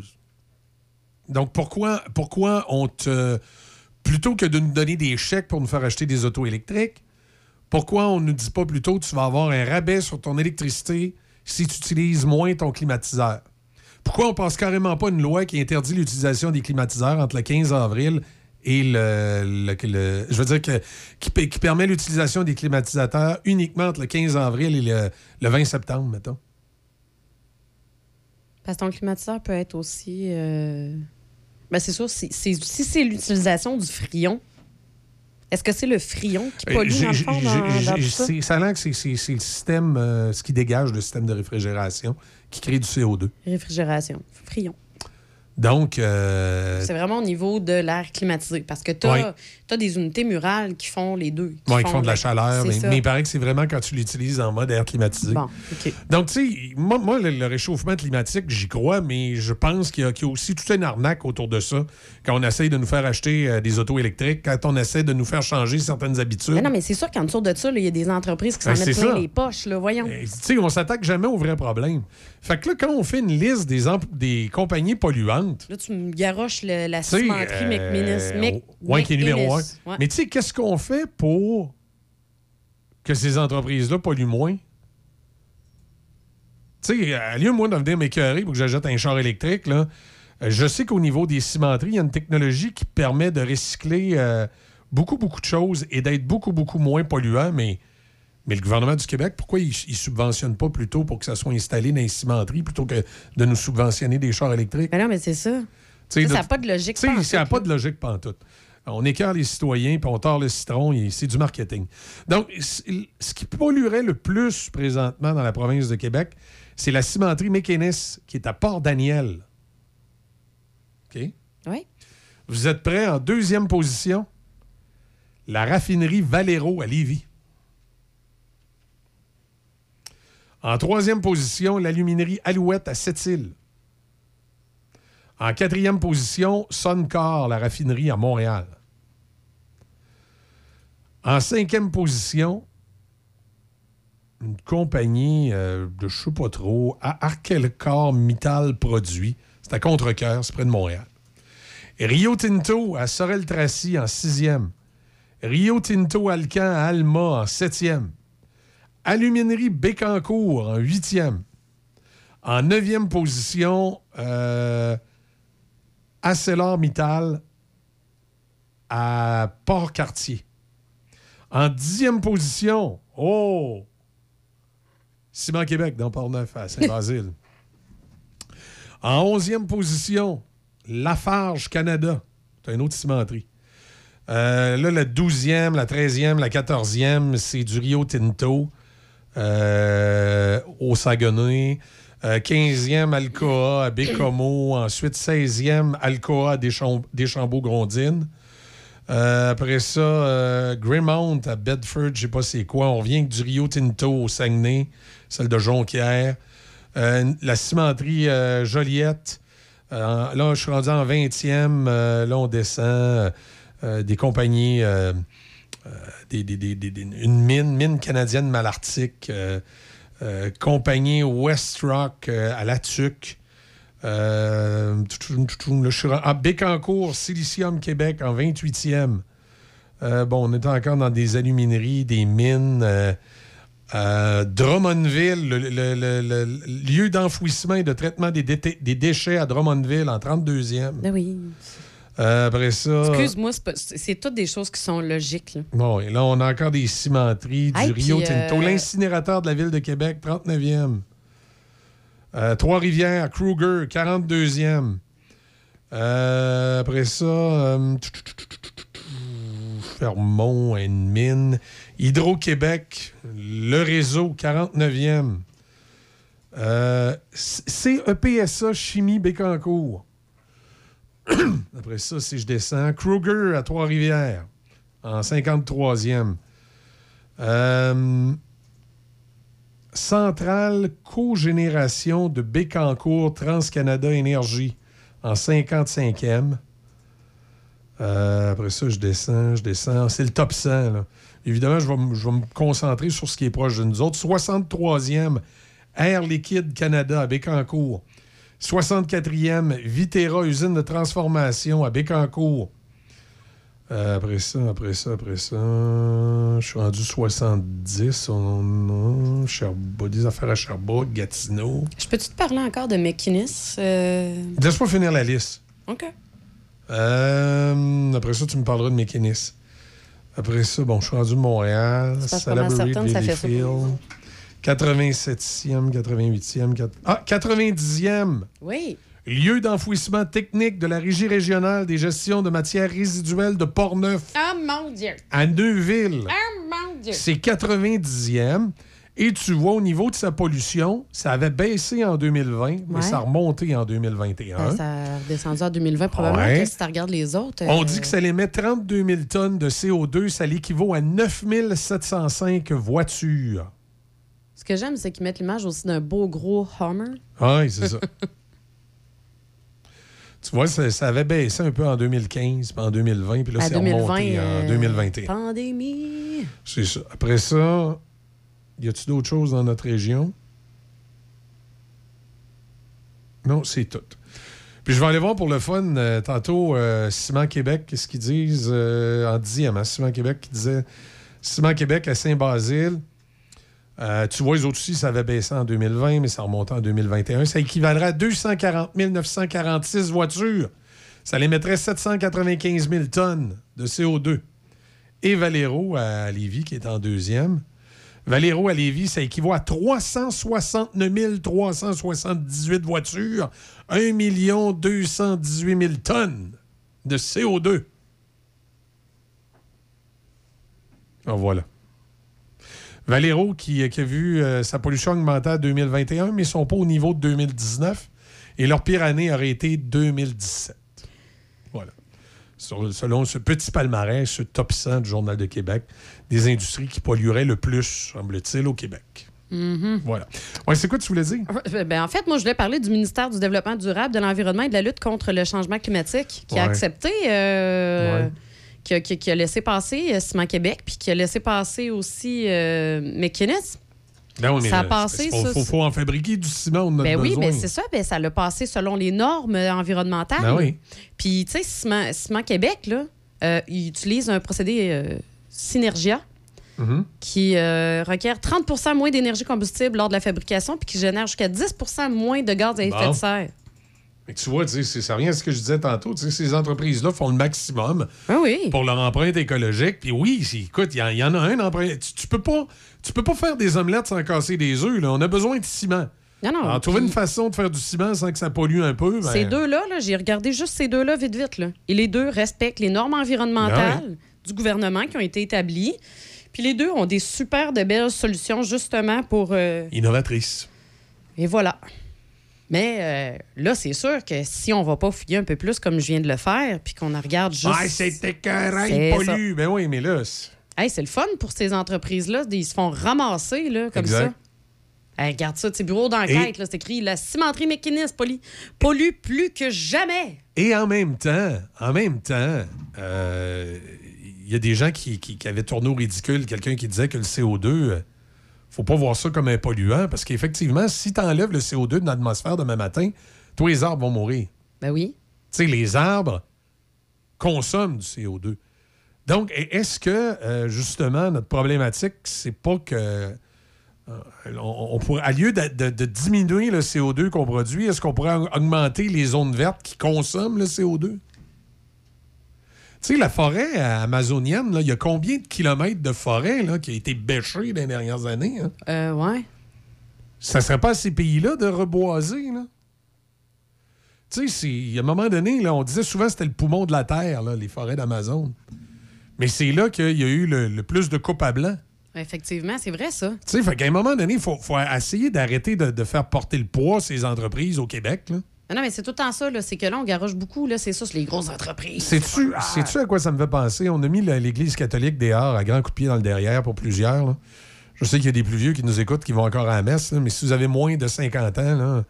Donc pourquoi, pourquoi on te. Plutôt que de nous donner des chèques pour nous faire acheter des autos électriques, pourquoi on ne nous dit pas plutôt que tu vas avoir un rabais sur ton électricité si tu utilises moins ton climatiseur? Pourquoi on passe carrément pas une loi qui interdit l'utilisation des climatiseurs entre le 15 avril et le. je veux dire que, qui, pe- qui permet l'utilisation des climatisateurs uniquement entre le 15 avril et le, le 20 septembre, mettons? Parce que ton climatiseur peut être aussi. euh, Ben, c'est sûr, si, c'est- si c'est l'utilisation du frion, est-ce que c'est le frion qui pollue Euh, dans le fond? dans- dans tout ça? l'air que c'est- c'est c'est le système, euh, ce qui dégage le système de réfrigération qui crée du CO2. Réfrigération. Frion. Donc, euh, C'est vraiment au niveau de l'air climatisé. Parce que tu as, des unités murales qui font les deux. qui ouais, qui font de la chaleur, mais, mais il paraît que c'est vraiment quand tu l'utilises en mode air climatisé. Bon. Donc, tu sais, moi, moi, le, réchauffement climatique, j'y crois, mais je pense qu'il y, a- qu'il y a aussi toute une arnaque autour de ça. Quand on essaye de nous faire acheter euh, des autos électriques, quand on essaie de nous faire changer certaines habitudes. Mais non, mais c'est sûr qu'en dessous de ça, il y a des entreprises qui s'en Ben, mettent plein ça. les poches. Là, voyons. Tu sais, on s'attaque jamais au vrai problème. Fait que là, quand on fait une liste des, des compagnies polluantes, Là, tu me garoches le- la cimenterie euh, McMinnis. Mc- ouais, qui est numéro un. Ouais. Mais tu sais, qu'est-ce qu'on fait pour que ces entreprises-là polluent moins? Tu sais, à lieu, moi, de venir m'écœurer pour que j'achète un char électrique, là, je sais qu'au niveau des cimenteries, il y a une technologie qui permet de recycler euh, beaucoup, beaucoup de choses et d'être beaucoup, beaucoup moins polluant, mais, mais le gouvernement du Québec, pourquoi il ne subventionne pas plutôt pour que ça soit installé dans les cimenteries plutôt que de nous subventionner des chars électriques? Mais non, mais c'est ça. Ça n'a pas de logique. pantoute, ça n'a pas de logique pantoute. On écœure les citoyens, puis on tord le citron, et c'est du marketing. Donc, ce qui polluerait le plus présentement dans la province de Québec, c'est la cimenterie Mécanis, qui est à Port-Daniel. OK? Oui. Vous êtes prêts en deuxième position? La raffinerie Valero à Lévis. En troisième position, l'aluminerie Alouette à Sept-Îles. En quatrième position, Suncor, la raffinerie à Montréal. En cinquième position, une compagnie euh, de je sais pas trop, à Arkelcar Mittal Produits. C'est à Contrecoeur, c'est près de Montréal. Et Rio Tinto à Sorel-Tracy en sixième. Rio Tinto Alcan à Alma en septième. Aluminerie Bécancourt en huitième. En neuvième position, euh, ArcelorMittal à Port-Cartier. En dixième position, oh! Ciment Québec dans Port-Neuf à Saint-Basile. En onzième position, Lafarge Canada. C'est une autre cimenterie. Euh, là, la douzième, la treizième, la quatorzième, c'est du Rio Tinto euh, au Saguenay. Euh, 15e, Alcoa à Bécomo. Ensuite, 16e, Alcoa à Descham- Deschambault-Grondines. Euh, après ça, euh, Greymount à Bedford, je sais pas c'est quoi. On vient avec du Rio Tinto au Saguenay, celle de Jonquière. Euh, la cimenterie euh, Joliette. Euh, là, je suis rendu en 20e. Euh, là, on descend. des compagnies, une mine, mine canadienne Malartic, euh, compagnie West Rock à La Tuque. Je suis à Bécancourt, Silicium Québec en 28e. Euh, bon, on est encore dans des alumineries, des mines. Euh, Drummondville, le, le- le- le- le lieu d'enfouissement et de traitement des, déchets à Drummondville en 32e. Ben oui. Euh, après ça. Excuse-moi, c'est toutes des choses qui sont logiques. là. Bon, et là, on a encore des cimenteries, du Hey, Rio puis, Tinto. euh, L'incinérateur de la ville de Québec, 39e. Euh, Trois-Rivières, Kruger, 42e. Euh, après ça, euh, Fermont, une mine. Hydro-Québec, le réseau, 49e. Euh, CEPSA, Chimie, Bécancourt. Après ça, si je descends, Kruger à Trois-Rivières, en 53e. Euh, Centrale Cogénération de Bécancourt, TransCanada Énergie, en 55e. Euh, après ça, je descends, je descends. C'est le top 100. là. Évidemment, je vais, m- je vais me concentrer sur ce qui est proche de nous autres. 63e, Air Liquide Canada à Bécancourt. 64e, Vitera, usine de transformation à Bécancourt. Euh, après ça, après ça, après ça, je suis rendu 70. On a des affaires à Sherbrooke, Gatineau. Je peux-tu te parler encore de McInnes? Euh, Laisse-moi finir la liste. OK. Euh, après ça, tu me parleras de Mécanis. Après ça, bon, je suis rendu de Montréal. C'est parce que pas mal Salaberry, certaine, ça fait ça. Valleyfield. 87e, 88e, 4... Ah, 90e! Oui. Lieu d'enfouissement technique de la Régie régionale des gestions de matières résiduelles de Portneuf Ah, mon Dieu! à Neuville. Ah, mon Dieu! C'est 90e. Et tu vois, au niveau de sa pollution, ça avait baissé en 2020, mais ça a remonté en 2021. Ben, ça a redescendu en 2020, probablement. Ouais. que si tu regardes les autres. On euh, dit que ça émet 32 000 tonnes de CO2. Ça l'équivaut à 9 705 voitures. Ce que j'aime, c'est qu'ils mettent l'image aussi d'un beau gros Hummer. Oui, c'est ça. tu vois, ça, ça avait baissé un peu en 2015, puis en 2020, puis là, à c'est 2020. remonté en euh, 2021. Pandémie. C'est ça. Après ça, y a-tu d'autres choses dans notre région? Non, c'est tout. Puis je vais aller voir pour le fun, euh, tantôt, euh, Ciment Québec, qu'est-ce qu'ils disent euh, en dixième, hein? Ciment Québec qui disait Ciment Québec à Saint-Basile. Euh, tu vois, les autres aussi, ça avait baissé en 2020, mais ça remontait en 2021. Ça équivaudrait à 240 946 voitures. Ça les mettrait 795 000 tonnes de CO2. Et Valero à Lévis, qui est en deuxième. Valero à Lévis, ça équivaut à 369 378 voitures, 1 218 000 tonnes de CO2. En voilà. Valero qui, qui a vu euh, sa pollution augmenter en 2021, mais ils ne sont pas au niveau de 2019. Et leur pire année aurait été 2017. Sur- selon ce petit palmarès, ce top 100 du Journal de Québec, des industries qui pollueraient le plus, semble-t-il, au Québec. Mhm. Voilà. Ouais, c'est quoi tu voulais dire? Ben, en fait, moi, je voulais parler du ministère du Développement durable, de l'Environnement et de la lutte contre le changement climatique, qui a accepté, euh, Ouais. qui, a, qui- a laissé passer euh, Ciment Québec, puis qui a laissé passer aussi euh, McInnes. Ben mais Ça a passé, Il faut, en fabriquer du ciment, on a Ben oui, besoin. ben c'est ça. Ben, ça l'a passé selon les normes environnementales. Ben oui. Puis, tu sais, Ciment, Ciment Québec, là, euh, il utilise un procédé euh, Synergia Mhm. qui euh, requiert 30% moins d'énergie combustible lors de la fabrication puis qui génère jusqu'à 10% moins de gaz à effet Bon. de serre. Mais tu vois, ça revient à ce que je disais tantôt. Ces entreprises-là font le maximum Ah pour leur empreinte écologique. Puis oui, écoute, il y, en- il y en a un empreinte. Tu, tu peux pas, tu peux pas faire des omelettes sans casser des œufs. là. On a besoin de ciment. Non, non. Alors, trouver puis une façon de faire du ciment sans que ça pollue un peu. ben, Ces deux-là, là, j'ai regardé juste ces deux-là vite, vite. Là. Et les deux respectent les normes environnementales Ah du gouvernement qui ont été établies. Puis les deux ont des super de belles solutions justement pour... euh, Innovatrice. Et voilà. Mais euh, là, c'est sûr que si on va pas fouiller un peu plus comme je viens de le faire, puis qu'on regarde juste... Ah, c'est écœurant, il ça. pollue. Ben oui, mais là. C'est- Hey, c'est le fun pour ces entreprises-là. Ils se font ramasser là, comme Exact. ça. Hey, regarde ça, c'est bureau d'enquête, là, c'est écrit la cimenterie mécaniste pollue, pollue plus que jamais. Et en même temps, en même temps, euh, il y a des gens qui, qui- qui avaient tourné au ridicule quelqu'un qui disait que le CO2, euh, faut pas voir ça comme un polluant, parce qu'effectivement, si tu enlèves le CO2 de l'atmosphère demain matin, tous les arbres vont mourir. Ben oui. Tu sais, les arbres consomment du CO2. Donc, est-ce que, euh, justement, notre problématique, c'est pas que. euh, on, on pourrait, à lieu de, de- de diminuer le CO2 qu'on produit, est-ce qu'on pourrait aug- augmenter les zones vertes qui consomment le CO2? Tu sais, la forêt amazonienne, il y a combien de kilomètres de forêt là, qui a été bêchée dans les dernières années? hein? Euh, ouais. Ça serait pas à ces pays-là de reboiser, là? Tu sais, a un moment donné, là, on disait souvent que c'était le poumon de la Terre, là, les forêts d'Amazon. Mais c'est là qu'il y a eu le, le plus de coupes à blanc. Effectivement, c'est vrai ça. Tu sais, fait qu'à un moment donné, il faut, faut essayer d'arrêter de, de faire porter le poids ces entreprises au Québec. là. Ah Non, mais c'est tout le temps ça, c'est que là, on garoche beaucoup, là, c'est ça, c'est les grosses entreprises. Sais-tu à quoi ça me fait penser? On a mis l'Église catholique dehors à grand coup de pied dans le derrière pour plusieurs. là. Je sais qu'il y a des plus vieux qui nous écoutent qui vont encore à la messe, là, mais si vous avez moins de 50 ans, là,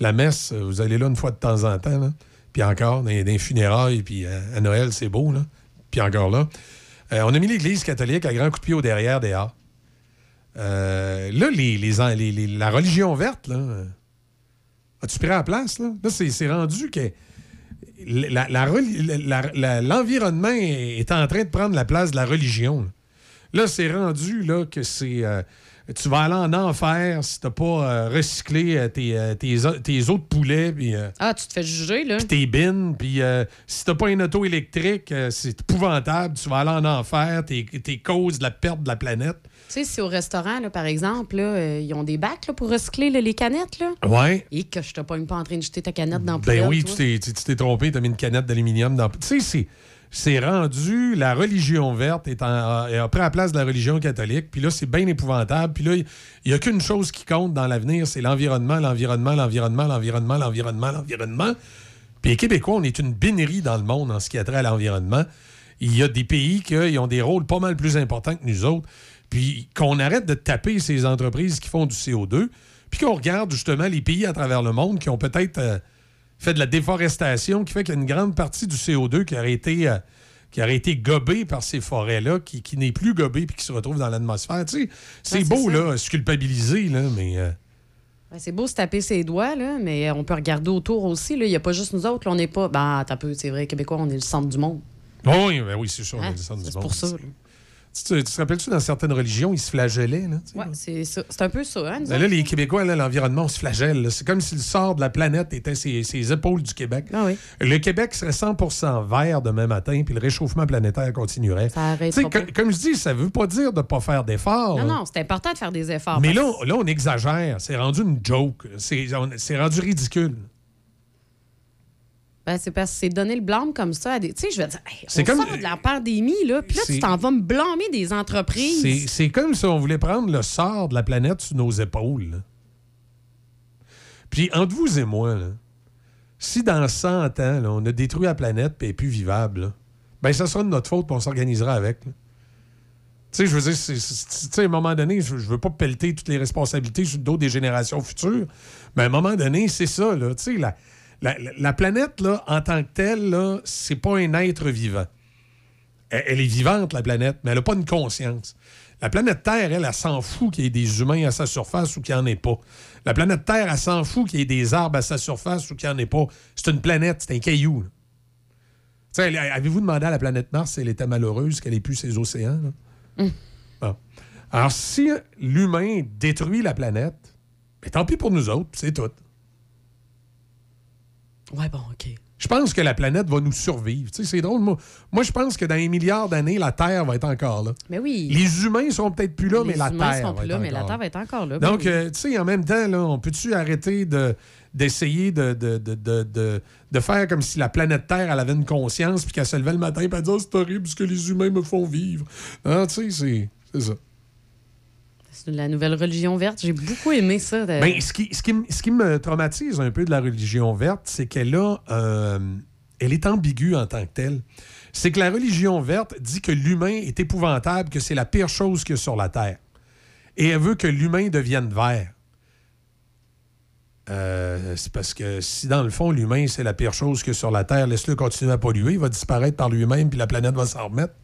la messe, vous allez là une fois de temps en temps. Puis encore, dans, dans les funérailles, puis euh, à Noël, c'est beau. Là. Puis encore là. Euh, on a mis l'Église catholique à grand coup de pied au derrière dehors. Euh, là, les, les, la religion verte, là, as-tu pris la place? Là, là c'est rendu que l'environnement est en train de prendre la place de la religion. Là, c'est rendu que c'est. euh, tu vas aller en enfer si t'as pas euh, recyclé euh, tes, euh, tes, tes autres poulets, euh, Ah, tu te fais juger, là. puis tes bines, puis si t'as pas une auto électrique, c'est épouvantable. Tu vas aller en enfer, t'es t'es cause de la perte de la planète. Tu sais, si au restaurant, là, par exemple, là, ils ont des bacs là, pour recycler là, les canettes, là. Ouais. Et que je te pogne pas en train de jeter ta canette dans la Ben oui, tu t'es- tu tu t'es trompé, t'as mis une canette d'aluminium dans. Tu sais, c'est. C'est rendu, la religion verte est en, a, a pris la place de la religion catholique, puis là, c'est bien épouvantable. Puis là, il n'y a qu'une chose qui compte dans l'avenir, c'est l'environnement, l'environnement, l'environnement, l'environnement, l'environnement, l'environnement. Puis les Québécois, on est une bénérie dans le monde en ce qui a trait à l'environnement. Il y a des pays qui ont des rôles pas mal plus importants que nous autres. Puis qu'on arrête de taper ces entreprises qui font du CO2, puis qu'on regarde justement les pays à travers le monde qui ont peut-être euh, fait de la déforestation, qui fait qu'il y a une grande partie du CO2 qui aurait été, euh, qui aurait été gobée par ces forêts-là, qui, qui n'est plus gobée puis qui se retrouve dans l'atmosphère. Tu sais, c'est c'est beau, ça. là, se culpabiliser, là, mais... euh, Ouais, c'est beau se taper ses doigts, là, mais on peut regarder autour aussi. là. Il n'y a pas juste nous autres. là, on n'est pas. Ben, t'as peu, c'est vrai, Québécois, on est le centre du monde. Oui, ben oui, c'est sûr. on Hein? est le centre du C'est monde. pour ça, là. Tu te, tu te rappelles-tu, dans certaines religions, ils se flagellaient, là? Ouais, c'est ça. C'est un peu ça, hein, Ben là, les Québécois, là, l'environnement, on se flagelle. C'est comme si le sort de la planète était ses, ses épaules du Québec. Ah Le Québec serait 100% vert demain matin, puis le réchauffement planétaire continuerait. Ça comme, je dis, ça veut pas dire de pas faire d'efforts. Non, non, c'est important de faire des efforts. Mais là, on- là, on exagère. C'est rendu une joke. C'est rendu ridicule. Ben, c'est parce que c'est donner le blâme comme ça à des. Tu sais, je vais dire, hey, C'est on comme- sort de la pandémie, là, puis là, tu t'en vas me blâmer des entreprises. c'est comme si on voulait prendre le sort de la planète sur nos épaules. Puis, entre vous et moi, là, si dans 100 ans, là, on a détruit la planète et elle est plus vivable, là, ben ça sera de notre faute puis on s'organisera avec. Tu sais, je veux dire, c'est- c'est- tu sais, à un moment donné, je, je veux pas pelleter toutes les responsabilités sur le dos des générations futures, mais à un moment donné, c'est ça, là. Tu sais, la, la, la- la planète, là, en tant que telle, là, c'est pas un être vivant. Elle, elle est vivante, la planète, mais elle n'a pas une conscience. La planète Terre, elle, elle, s'en fout qu'il y ait des humains à sa surface ou qu'il n'y en ait pas. La planète Terre, elle s'en fout qu'il y ait des arbres à sa surface ou qu'il n'y en ait pas. C'est une planète, c'est un caillou. Avez-vous demandé à la planète Mars si elle était malheureuse qu'elle ait plus ses océans? là? Bon. Alors, si l'humain détruit la planète, ben, tant pis pour nous autres, c'est tout. Ouais, bon, OK. Je pense que la planète va nous survivre. Tu sais, c'est drôle. Moi, moi, je pense que dans un milliard d'années, la Terre va être encore là. Mais oui. Les humains seront peut-être plus là, Les mais la humains Terre seront plus là, mais la Terre va être encore là. Donc, oui. euh, tu sais, en même temps, là, on peut-tu arrêter de, d'essayer de, de, de, de, de- faire comme si la planète Terre, elle avait une conscience, puis qu'elle se levait le matin et elle disait, Ah, c'est horrible ce que les humains me font vivre. Ah, tu sais, c'est ça. La nouvelle religion verte. J'ai beaucoup aimé ça. Ben, ce, qui, ce, qui, ce qui me traumatise un peu de la religion verte, c'est qu'elle a, euh, elle est ambiguë en tant que telle. C'est que la religion verte dit que l'humain est épouvantable, que c'est la pire chose a sur la Terre. Et elle veut que l'humain devienne vert. Euh, c'est parce que si dans le fond, l'humain, c'est la pire chose que sur la Terre, laisse-le continuer à polluer, il va disparaître par lui-même, puis la planète va s'en remettre.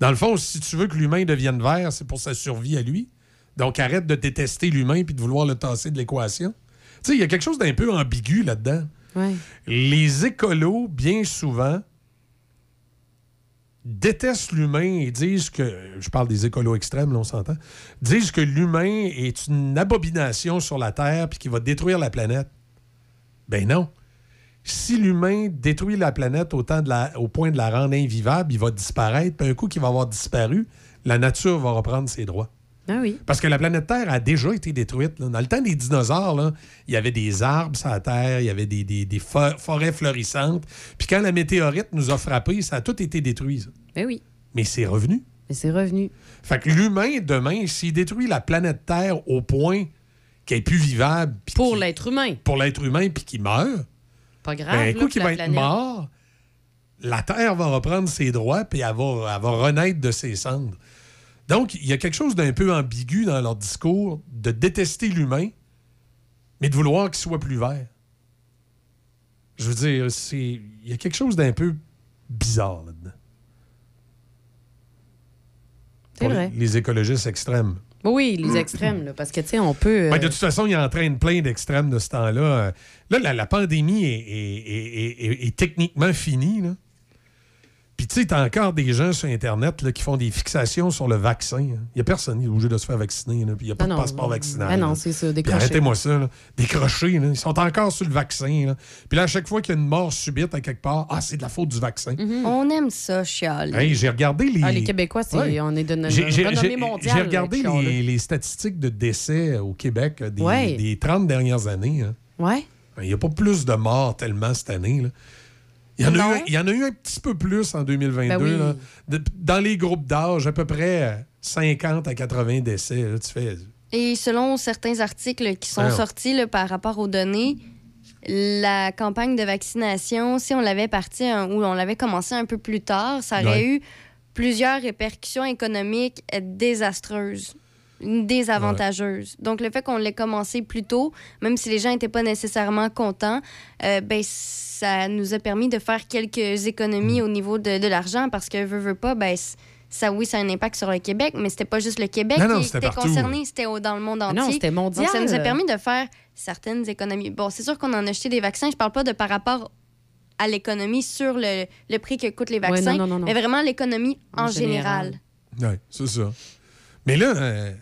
Dans le fond, si tu veux que l'humain devienne vert, c'est pour sa survie à lui. Donc arrête de détester l'humain puis de vouloir le tasser de l'équation. Tu sais, il y a quelque chose d'un peu ambigu là-dedans. Ouais. Les écolos, bien souvent, détestent l'humain et disent que, je parle des écolos extrêmes, là, on s'entend, disent que l'humain est une abomination sur la Terre puis qu'il va détruire la planète. Ben non. Si l'humain détruit la planète au, temps de la- au point de la rendre invivable, il va disparaître. Puis un coup qu'il va avoir disparu, la nature va reprendre ses droits. Ah oui. Parce que la planète Terre a déjà été détruite. là. Dans le temps des dinosaures, là, il y avait des arbres sur la Terre, il y avait des, des- des fo- forêts florissantes. Puis quand la météorite nous a frappés, ça a tout été détruit. ça. Ben oui. Mais c'est revenu. Mais c'est revenu. Fait que l'humain, demain, s'il détruit la planète Terre au point qu'elle est plus vivable Pour l'être humain. pour l'être humain puis qu'il meurt, Pas grave. ben, un là, coup la va être mort, la Terre va reprendre ses droits puis elle va, elle va renaître de ses cendres. Donc, il y a quelque chose d'un peu ambigu dans leur discours de détester l'humain, mais de vouloir qu'il soit plus vert. Je veux dire, c'est il y a quelque chose d'un peu bizarre là-dedans. C'est vrai. Les écologistes extrêmes. Oui, les extrêmes, là, parce que, tu sais, on peut. euh, Ben, de toute façon, il entraîne plein d'extrêmes de ce temps-là. Euh, Là, la, la pandémie est, est- est- est- est techniquement finie. Là. Puis, tu sais, t'as encore des gens sur Internet là, qui font des fixations sur le vaccin. hein. Il n'y a personne qui est obligé de se faire vacciner. là, Puis, il n'y a pas Ah de non, passeport vaccinal. Ben non, c'est ça, décrocher. Arrêtez-moi ça. Là. Décrocher. là. Ils sont encore sur le vaccin. là. Puis là, à chaque fois qu'il y a une mort subite à quelque part, ah, c'est de la faute du vaccin. On aime ça, chialer. Hey, j'ai regardé les. Ah, les Québécois, Ouais. on est de notre J'ai- j'ai- renommée j'ai- mondiale, J'ai regardé là, les, les statistiques de décès au Québec euh, des, Ouais. des 30 dernières années. hein. Ouais. Il n'y a pas plus de morts tellement cette année. là. Il y, en a eu, il y en a eu un petit peu plus en 2022. Ben oui. là. De- dans les groupes d'âge, à peu près euh, 50 à 80 décès. là, tu fais... Et selon certains articles qui sont Alors. sortis là, par rapport aux données, la campagne de vaccination, si on l'avait parti un- ou on l'avait commencé un peu plus tard, ça aurait Ouais. eu plusieurs répercussions économiques désavantageuses. Donc le fait qu'on l'ait commencé plus tôt, même si les gens n'étaient pas nécessairement contents, euh, ben ça nous a permis de faire quelques économies au niveau de, de l'argent parce que veut veut pas, ben ça oui, ça a un impact sur le Québec, mais c'était pas juste le Québec Non, non, qui était concerné, c'était dans le monde entier. non, c'était mondial. Donc, ça nous a permis de faire certaines économies. Bon, c'est sûr qu'on en a acheté des vaccins. Je parle pas de par rapport à l'économie sur le, le prix que coûtent les vaccins, non, mais vraiment l'économie en, En général. général. Ouais, c'est ça. Mais là, euh,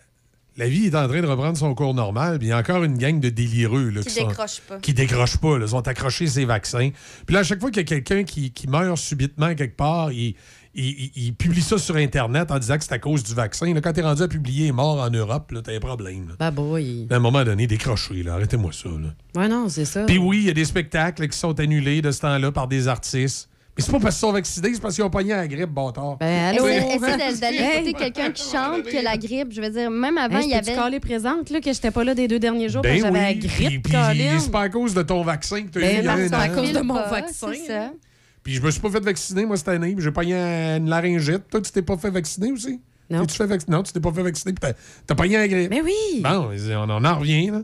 la vie est en train de reprendre son cours normal. Puis il y a encore une gang de délireux. Là, Qui décrochent pas. Qui décrochent pas. Là, Ils sont accrochés ces vaccins. Puis là, à chaque fois qu'il y a quelqu'un qui, qui meurt subitement quelque part, il, il, il- il publie ça sur Internet en disant que c'est à cause du vaccin. Là, quand t'es rendu à publier mort en Europe, là, t'as un problème. là. Bah boy. À un moment donné, décroché. Là. Arrêtez-moi ça. Là. Ouais, non, c'est ça. Puis oui, il y a des spectacles qui sont annulés de ce temps-là par des artistes. Mais c'est pas parce qu'ils sont vaccinés, c'est parce qu'ils ont pogné la grippe, bâtard. Ben, allô? essaie d'aller d'aller écouter quelqu'un qui chante que la grippe. Je veux dire, même avant, Hey, il y avait. caler présente, là, que j'étais pas là des deux derniers jours, parce Ben que j'avais la oui, grippe, c'est pas à cause de ton vaccin que tu as Ben eu c'est à cause de mon Pas, vaccin. c'est ça. Puis je me suis pas fait vacciner, moi, cette année. puis J'ai pogné une laryngite. Toi, tu t'es pas fait vacciner aussi? Non. Tu vac- non, tu t'es pas fait vacciner. puis t'as- pogné la grippe. Mais oui! Bon, on en revient, là.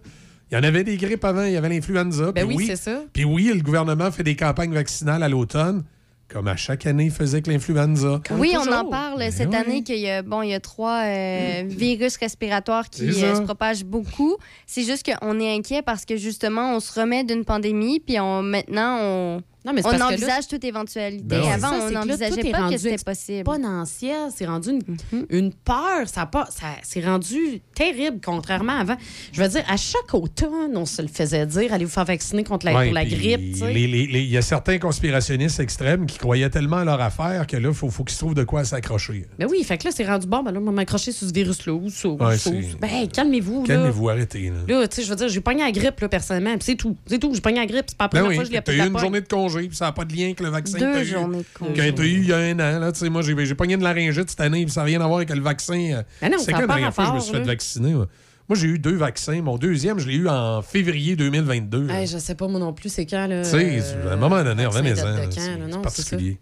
Il y en avait des grippes avant, il y avait l'influenza. Ben puis oui, c'est ça. Puis oui, le gouvernement fait des campagnes vaccinales à l'automne, comme à chaque année, il faisait avec l'influenza. Oui, on en parle cette Ben oui. année qu'il y a bon, il y a trois euh, virus respiratoires qui euh, se propagent beaucoup. C'est juste qu'on est inquiet parce que justement, on se remet d'une pandémie, puis on, maintenant, on, Non, mais c'est on parce que là- envisage toute éventualité. Ben. Avant, Ça, on n'envisageait pas que c'était possible. exponentiel. C'est rendu une, Mhm. une peur. Ça, a pas, ça c'est rendu terrible, contrairement à avant. Je veux dire, à chaque automne, on se le faisait dire allez vous faire vacciner contre la, Ouais, pour la puis grippe. Il y a certains conspirationnistes extrêmes qui croyaient tellement à leur affaire que là, il faut, faut qu'ils se trouvent de quoi s'accrocher. Ben oui, fait que là, c'est rendu bon. Ben là, on va m'accrocher sur ce virus-là ou ça. ou Ouais. Ben, hey, calmez-vous. là. Calmez-vous, arrêtez. Là. Là, tu sais, je veux dire, j'ai pogné la grippe, là, personnellement. c'est tout. C'est tout. J'ai pogné la grippe. C'est pas la Ben première oui, fois que je l'ai la une journée de congé, puis ça n'a pas de lien avec le vaccin Deux que eu. congé. Que t'as eu il y a un an. Là, Tu moi, j'ai pogné de laryngite cette année, puis ça n'a rien à voir avec le vaccin. euh, C'est quand la dernière fois que je me suis fait vacciner? Moi, Moi, j'ai eu deux vaccins. Mon deuxième, je l'ai eu en février 2022. là. Hey, je sais pas, moi non plus, c'est quand, là. Tu sais, euh, à un moment donné, revenez-en. C'est particulier.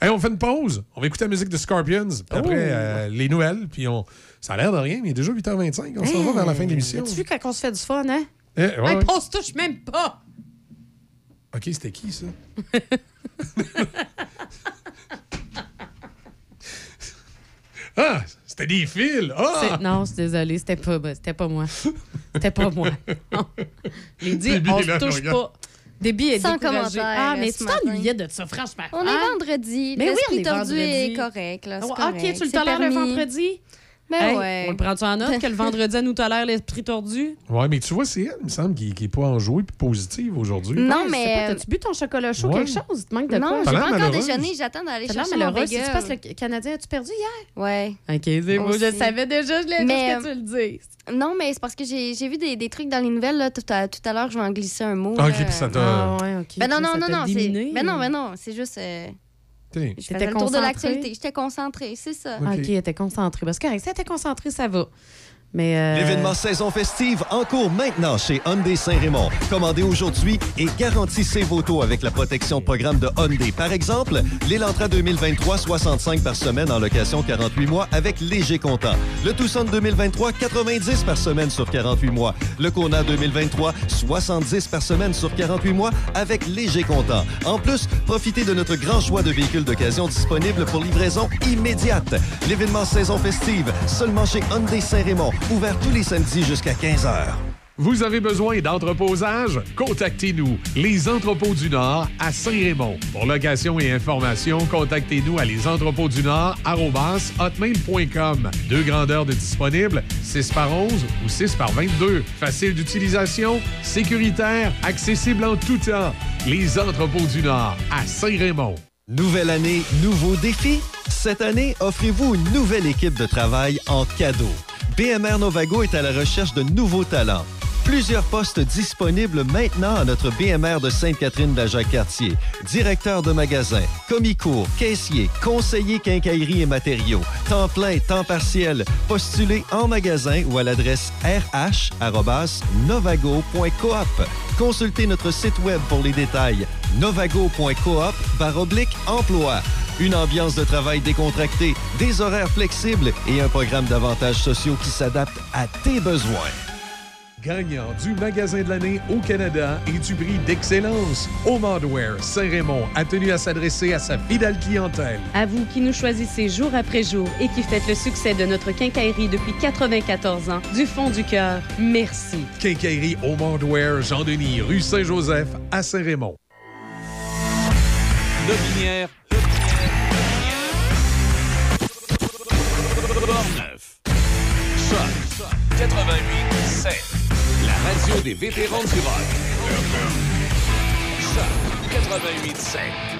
Hey, on fait une pause. On va écouter la musique de Scorpions. Puis après, Oh. euh, les nouvelles. Puis on... ça a l'air de rien, mais il est déjà 8h25. On s'en va vers la fin de l'émission. As-tu vu quand on se fait du fun, hein? Eh, ouais, Hey, ouais. on se touche même pas! OK, c'était qui, ça? ah, c'était des fils. Ah! C'est- Non, je suis désolée, c'était pas, ben, c'était pas moi. C'était pas moi. Non. Déby on est se touche pas. Débit est Sans découragé. commentaire, Ah, mais tu t'ennuyais de ça, franchement. On est Hein? vendredi. Mais oui, on est tordu vendredi. est correct. Là, c'est Oh, correct. OK, tu le tolères le vendredi? Ben Hey, ouais. On le prend-tu en note que le vendredi, à nous tolère l'esprit tordu? Ouais, mais tu vois, c'est elle, il me semble, qui n'est pas enjouée puis positive aujourd'hui. Non, Ouais, mais- T'as-tu bu ton chocolat chaud, Ouais. quelque chose? Il te manque de Non, quoi? j'ai T'as pas encore malheureuse. déjeuné. J'attends d'aller chercher mon malheureuse. Si tu bagel. passes le Canadien, as-tu perdu hier? Ouais. OK, c'est Moi. Je savais déjà, je l'ai Mais, dit que tu le dises. Non, mais c'est parce que j'ai j'ai vu des, des trucs dans les nouvelles. Là, tout, à, tout à l'heure, je vais en glisser un mot. Ah, OK, là. puis ça t'a. Ah, ouais, OK. Ben non, non, non, non. c'est- déminé. Ben non, ben non. C'est juste. T'sais. je T'étais faisais le tour de concentrée? l'actualité. J'étais concentrée, c'est ça. OK. OK, elle était concentrée. Parce que correct, si elle était concentrée, ça va. Mais. euh, L'événement saison festive en cours maintenant chez Hyundai Saint-Raymond. Commandez aujourd'hui et garantissez vos taux avec la protection programme de Hyundai. Par exemple, l'Elantra 2023, 65 par semaine en location 48 mois avec léger comptant. Le Tucson 2023, 90 par semaine sur 48 mois. Le Kona 2023, 70 par semaine sur 48 mois avec léger comptant. En plus, profitez de notre grand choix de véhicules d'occasion disponibles pour livraison immédiate. L'événement saison festive, seulement chez Hyundai Saint-Raymond, Ouvert tous les samedis jusqu'à 15h. Vous avez besoin d'entreposage? Contactez-nous, Les Entrepôts du Nord à Saint-Raymond. Pour location et information, contactez-nous à lesentrepôtsdunord@hotmail.com. Deux grandeurs de disponibles, 6 par 11 ou 6 par 22. Facile d'utilisation, sécuritaire, accessible en tout temps. Les Entrepôts du Nord à Saint-Raymond. Nouvelle année, nouveaux défis? Cette année, offrez-vous une nouvelle équipe de travail en cadeau. BMR Novago est à la recherche de nouveaux talents. Plusieurs postes disponibles maintenant à notre BMR de Sainte-Catherine de la Jacques-Cartier. Directeur de magasin, commis-cours, caissier, conseiller quincaillerie et matériaux, temps plein, temps partiel. Postulez en magasin ou à l'adresse rh.novago.coop. Consultez notre site web pour les détails. novago.coop baroblique emploi. Une ambiance de travail décontractée, des horaires flexibles et un programme d'avantages sociaux qui s'adapte à tes besoins. Gagnant du magasin de l'année au Canada et du prix d'excellence, Omardware Saint-Raymond a tenu à s'adresser à sa fidèle clientèle. À vous qui nous choisissez jour après jour et qui faites le succès de notre quincaillerie depuis 94 ans, du fond du cœur, merci. Quincaillerie Omardware Jean-Denis, rue Saint-Joseph à Saint-Raymond. Lobinière. Portneuf. Choc 88 7. La radio des vétérans du rock. Choc 88 7.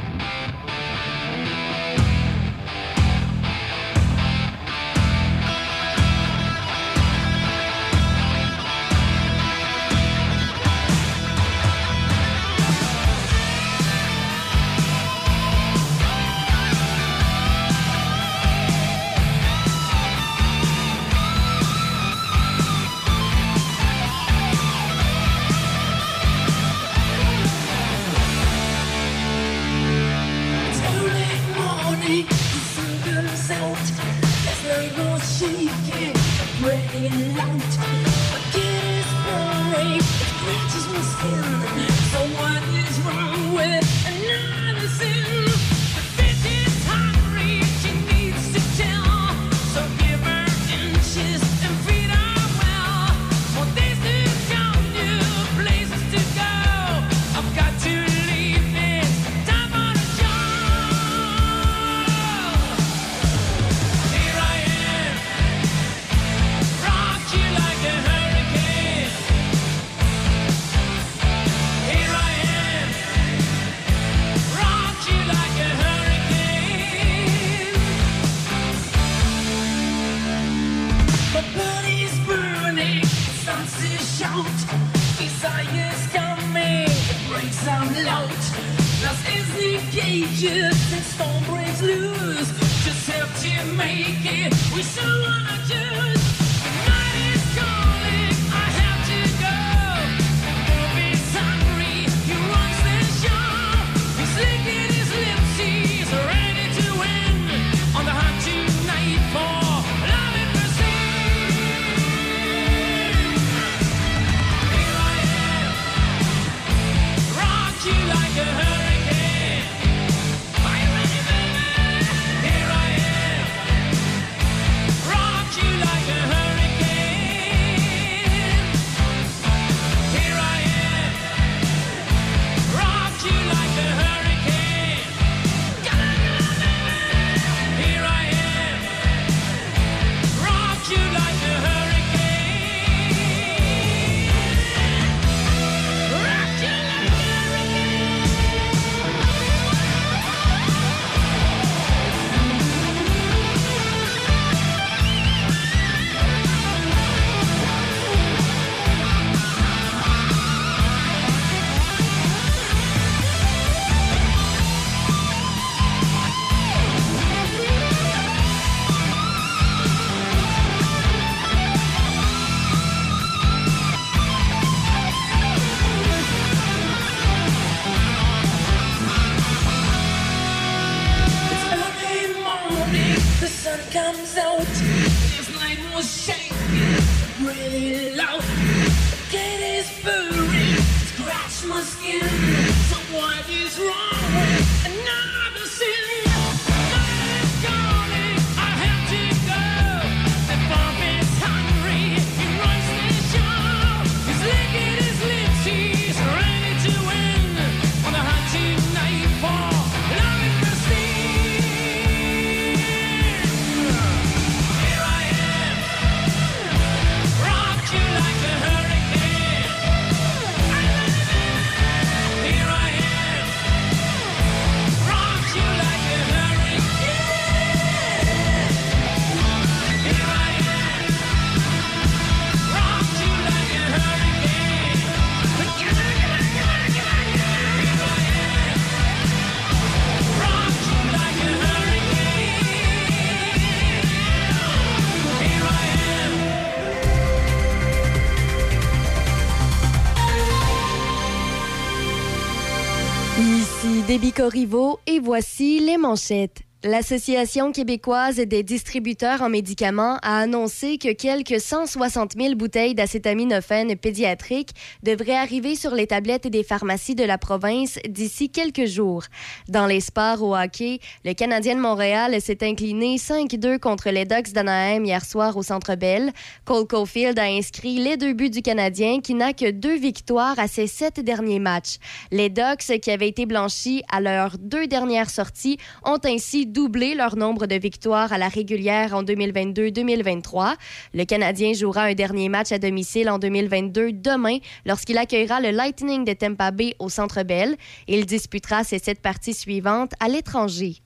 Et voici les manchettes. L'Association québécoise des distributeurs en médicaments a annoncé que quelques 160 000 bouteilles d'acétaminophène pédiatrique devraient arriver sur les tablettes des pharmacies de la province d'ici quelques jours. Dans les sports au hockey, le Canadien de Montréal s'est incliné 5-2 contre les Ducks d'Anaheim hier soir au Centre Bell. Cole Caulfield a inscrit les deux buts du Canadien qui n'a que deux victoires à ses sept derniers matchs. Les Ducks, qui avaient été blanchis à leurs deux dernières sorties, ont ainsi doublé leur nombre de victoires à la régulière en 2022-2023. Le Canadien jouera un dernier match à domicile en 2022 demain lorsqu'il accueillera le Lightning de Tampa Bay au Centre Bell. Il disputera ses sept parties suivantes à l'étranger.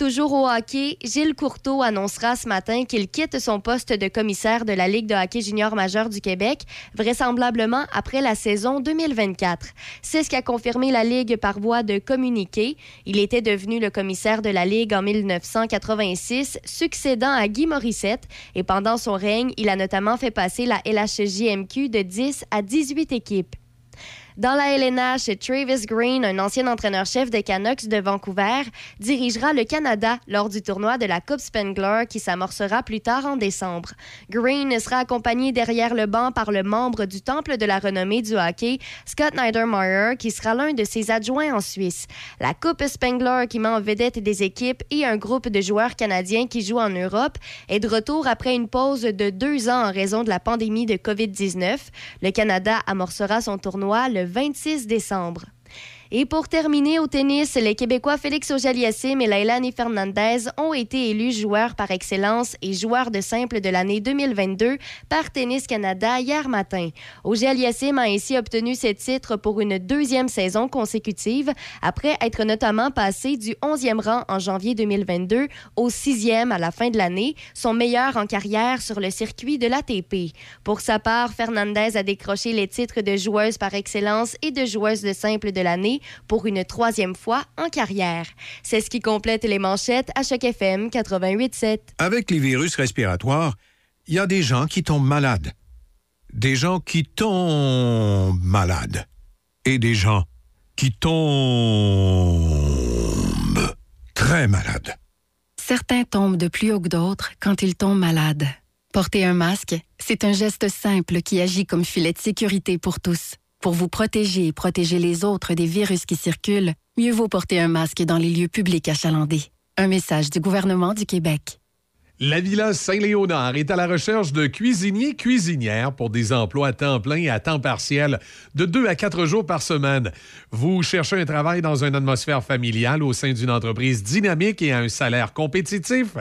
Toujours au hockey, Gilles Courteau annoncera ce matin qu'il quitte son poste de commissaire de la Ligue de hockey junior majeur du Québec, vraisemblablement après la saison 2024. C'est ce qu'a confirmé la Ligue par voie de communiqué. Il était devenu le commissaire de la Ligue en 1986, succédant à Guy Morissette, et pendant son règne, il a notamment fait passer la LHJMQ de 10 à 18 équipes. Dans la LNH, Travis Green, un ancien entraîneur-chef des Canucks de Vancouver, dirigera le Canada lors du tournoi de la Coupe Spengler qui s'amorcera plus tard en décembre. Green sera accompagné derrière le banc par le membre du Temple de la renommée du hockey, Scott Niedermayer, qui sera l'un de ses adjoints en Suisse. La Coupe Spengler, qui met en vedette des équipes et un groupe de joueurs canadiens qui jouent en Europe, est de retour après une pause de deux ans en raison de la pandémie de COVID-19. Le Canada amorcera son tournoi le 26 décembre. Et pour terminer au tennis, les Québécois Félix Auger-Aliassime et Lailani Fernandez ont été élus joueurs par excellence et joueurs de simple de l'année 2022 par Tennis Canada hier matin. Auger-Aliassime a ainsi obtenu ce titre pour une deuxième saison consécutive après être notamment passé du 11e rang en janvier 2022 au 6e à la fin de l'année, son meilleur en carrière sur le circuit de l'ATP. Pour sa part, Fernandez a décroché les titres de joueuse par excellence et de joueuse de simple de l'année pour une troisième fois en carrière. C'est ce qui complète les manchettes à chaque FM 88.7. Avec les virus respiratoires, il y a des gens qui tombent malades. Des gens qui tombent malades. Et des gens qui tombent très malades. Certains tombent de plus haut que d'autres quand ils tombent malades. Porter un masque, c'est un geste simple qui agit comme filet de sécurité pour tous. Pour vous protéger et protéger les autres des virus qui circulent, mieux vaut porter un masque dans les lieux publics achalandés. Un message du gouvernement du Québec. La Villa Saint-Léonard est à la recherche de cuisiniers cuisinières pour des emplois à temps plein et à temps partiel de deux à quatre jours par semaine. Vous cherchez un travail dans une atmosphère familiale au sein d'une entreprise dynamique et à un salaire compétitif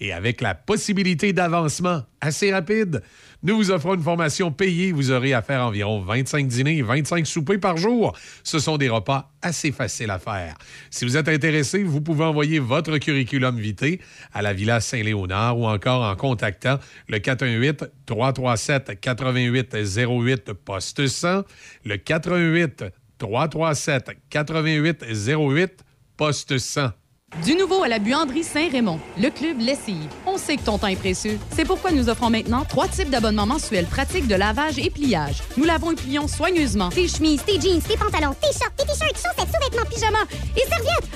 et avec la possibilité d'avancement assez rapide. Nous vous offrons une formation payée. Vous aurez à faire environ 25 dîners et 25 soupers par jour. Ce sont des repas assez faciles à faire. Si vous êtes intéressé, vous pouvez envoyer votre curriculum vitae à la Villa Saint-Léonard ou encore en contactant le 418-337-8808 poste 100, le 418-337-8808 poste 100. Du nouveau à la buanderie Saint-Raymond, le club Lessive. On sait que ton temps est précieux. C'est pourquoi nous offrons maintenant trois types d'abonnements mensuels pratiques de lavage et pliage. Nous lavons et plions soigneusement tes chemises, tes jeans, tes pantalons, tes shorts, tes t-shirts, chaussettes, sous-vêtements, pyjamas et serviettes.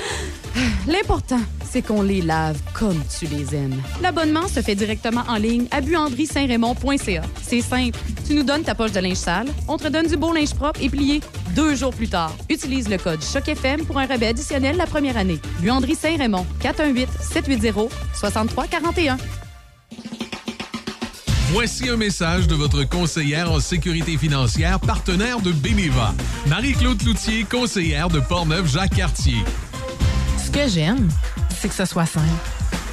L'important, c'est qu'on les lave comme tu les aimes. L'abonnement se fait directement en ligne à buanderie-saint-raymond.ca. C'est simple. Tu nous donnes ta poche de linge sale, on te donne du beau linge propre et plié deux jours plus tard. Utilise le code CHOC-FM pour un rabais additionnel la première année. Buanderie Saint-Raymond, 418-780-6341. Voici un message de votre conseillère en sécurité financière, partenaire de Beneva. Marie-Claude Cloutier, conseillère de Portneuf-Jacques-Cartier. Ce que j'aime, c'est que ce soit simple.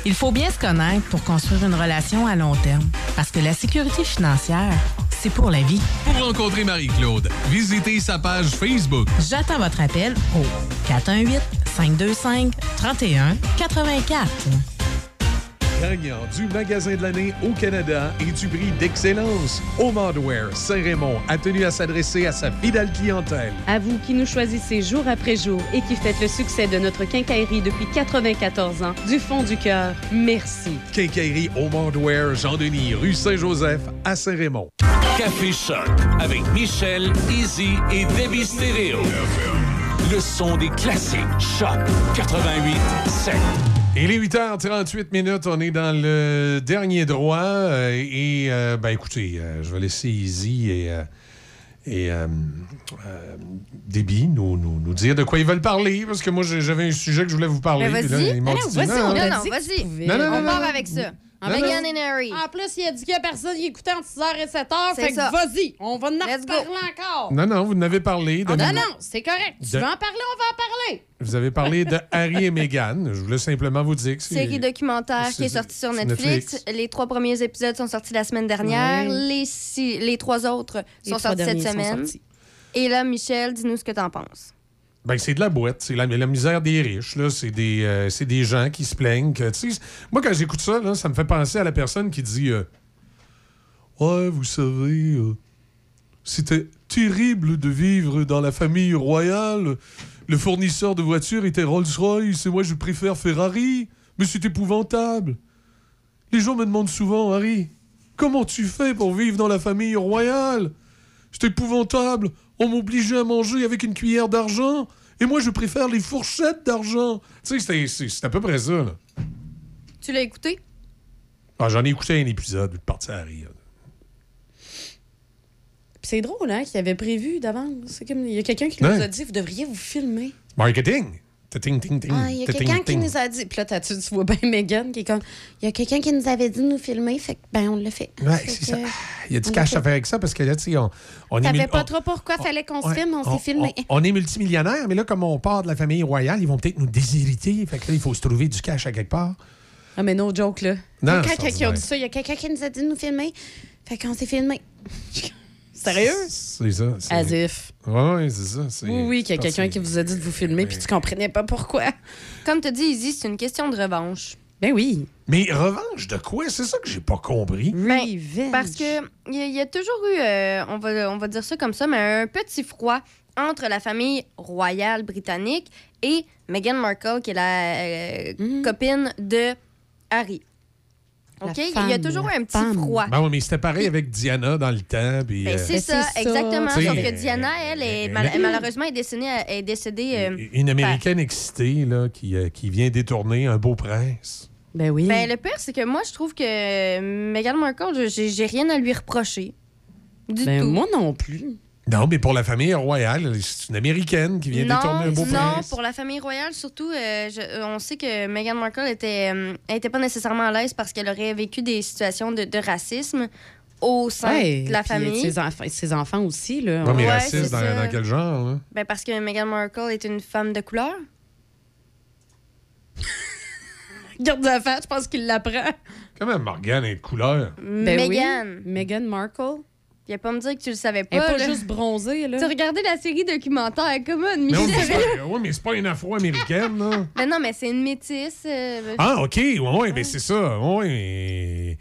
Il faut bien se connaître pour construire une relation à long terme. Parce que la sécurité financière, c'est pour la vie. Pour rencontrer Marie-Claude, visitez sa page Facebook. J'attends votre appel au 418-525-3184. Gagnant du magasin de l'année au Canada et du prix d'excellence. Home Hardware Saint-Raymond a tenu à s'adresser à sa fidèle clientèle. À vous qui nous choisissez jour après jour et qui faites le succès de notre quincaillerie depuis 94 ans, du fond du cœur, merci. Quincaillerie Home Hardware Jean-Denis, rue Saint-Joseph à Saint-Raymond. Café Choc avec Michel, Easy et Debbie Stéréo. Le son des classiques. Choc 88 7. Il est 8h38 minutes, on est dans le dernier droit. euh, et, euh, ben écoutez, euh, je vais laisser Easy et, et Déby nous, nous, nous dire de quoi ils veulent parler, parce que moi j'avais un sujet que je voulais vous parler. Ben, là, vas-y. Non, vas-y, non, on non. Non, non, vas-y. On non, part avec ça. And Harry. En plus, il a dit qu'il n'y a personne qui écoutait entre 6h et 7h. C'est Fait que ça. vas-y, on va en Let's go. reparler encore. Non, non, vous n'avez parlé de. Ah, non, non, c'est correct. Tu De- veux en parler, on va en parler. Vous avez parlé de Harry et Meghan. Je voulais simplement vous dire que c'est. Série documentaire qui est sortie sur Netflix. Netflix. Les trois premiers épisodes sont sortis la semaine dernière. Les, six- les trois autres Les sont trois sortis cette derniers sont semaine. sortis. Et là, Michel, dis-nous ce que t'en penses. Ben, c'est de la boîte. C'est la, la misère des riches. Là. C'est, des, euh, c'est des gens qui se plaignent. Moi, quand j'écoute ça, là, ça me fait penser à la personne qui dit euh, Ouais, vous savez, euh, c'était terrible de vivre dans la famille royale. Le fournisseur de voitures était Rolls-Royce et moi, je préfère Ferrari. Mais c'est épouvantable. Les gens me demandent souvent, Harry, comment tu fais pour vivre dans la famille royale? C'est épouvantable. On m'obligeait à manger avec une cuillère d'argent. Et moi, je préfère les fourchettes d'argent. Tu sais, c'est- à peu près ça. Là. Tu l'as écouté? Ah, J'en ai écouté un épisode, je suis parti à rire. C'est drôle, hein, qu'il avait prévu d'avance. Il y a quelqu'un qui nous Ouais. a dit, vous devriez vous filmer. Marketing? Ting, ting, ting, Ah, il y a quelqu'un qui nous a dit. Puis là, tu, tu vois bien Megan qui est comme. Il y a quelqu'un qui nous avait dit de nous filmer, fait que, ben, on l'a fait. Ouais, c'est ça. Il y a du on cash à faire avec ça parce que là, tu sais, on, on est. T'avais mul- pas on- trop pourquoi fallait qu'on se filme, on, s'est filmé. On, on est multimillionnaire, mais là, comme on part de la famille royale, ils vont peut-être nous déshériter. Fait que là, il faut se trouver du cash à quelque part. Ah, mais no joke, là. Non, quelqu'un qui a dit ça, il y a quelqu'un qui nous a dit de nous filmer. Fait qu'on s'est filmé. Sérieux? C'est ça. c'est- As if. Ouais, ouais, c'est ça. Oui, oui, qu'il y a quelqu'un qui vous a dit de vous filmer, puis tu comprenais pas pourquoi. Comme tu dis, Izzy, c'est une question de revanche. Ben oui. Mais revanche de quoi? C'est ça que j'ai pas compris. Ben, parce que il y, y a toujours eu, euh, on, va, on va dire ça comme ça, mais un petit froid entre la famille royale britannique et Meghan Markle, qui est la euh, copine de Harry. OK? il y a toujours un petit femme. froid. Ben oui, mais c'était pareil avec Diana dans le temps. puis, Ben, euh, c'est ça, c'est ça. exactement. Tu sais, Sauf que euh, Diana, elle, est, mal- mais- malheureusement, est décédée, est décédée euh, Une Américaine excitée là, qui, euh, qui vient détourner un beau prince. Ben oui. Ben, le pire, c'est que moi, je trouve que euh, Meghan Markle, j'ai j'ai rien à lui reprocher. Du Ben, tout. moi non plus. Non, mais pour la famille royale, c'est une Américaine qui vient non, détourner un beau non, prince. pour la famille royale, surtout, euh, je- euh, on sait que Meghan Markle était, euh, elle était pas nécessairement à l'aise parce qu'elle aurait vécu des situations de, de racisme au sein Ouais, de la famille. Ses, enfants, ses enfants aussi, là. Ouais, mais Ouais, raciste dans, quel genre? Là? Ben, parce que Meghan Markle est une femme de couleur. Garde la face, je pense qu'il l'apprend. Comment Morgane est de couleur? Ben oui. Meghan. Meghan Markle. Viens pas me dire que tu le savais Elle pas. est pas là. juste bronzée, là. Tu regardais la série documentaire, comment, Mais oui, mais c'est pas, ouais, mais c'est pas une afro-américaine, là. Ben non, mais c'est une métisse. euh, Ah, OK, ouais, ouais, mais c'est ça. Ouais, mais...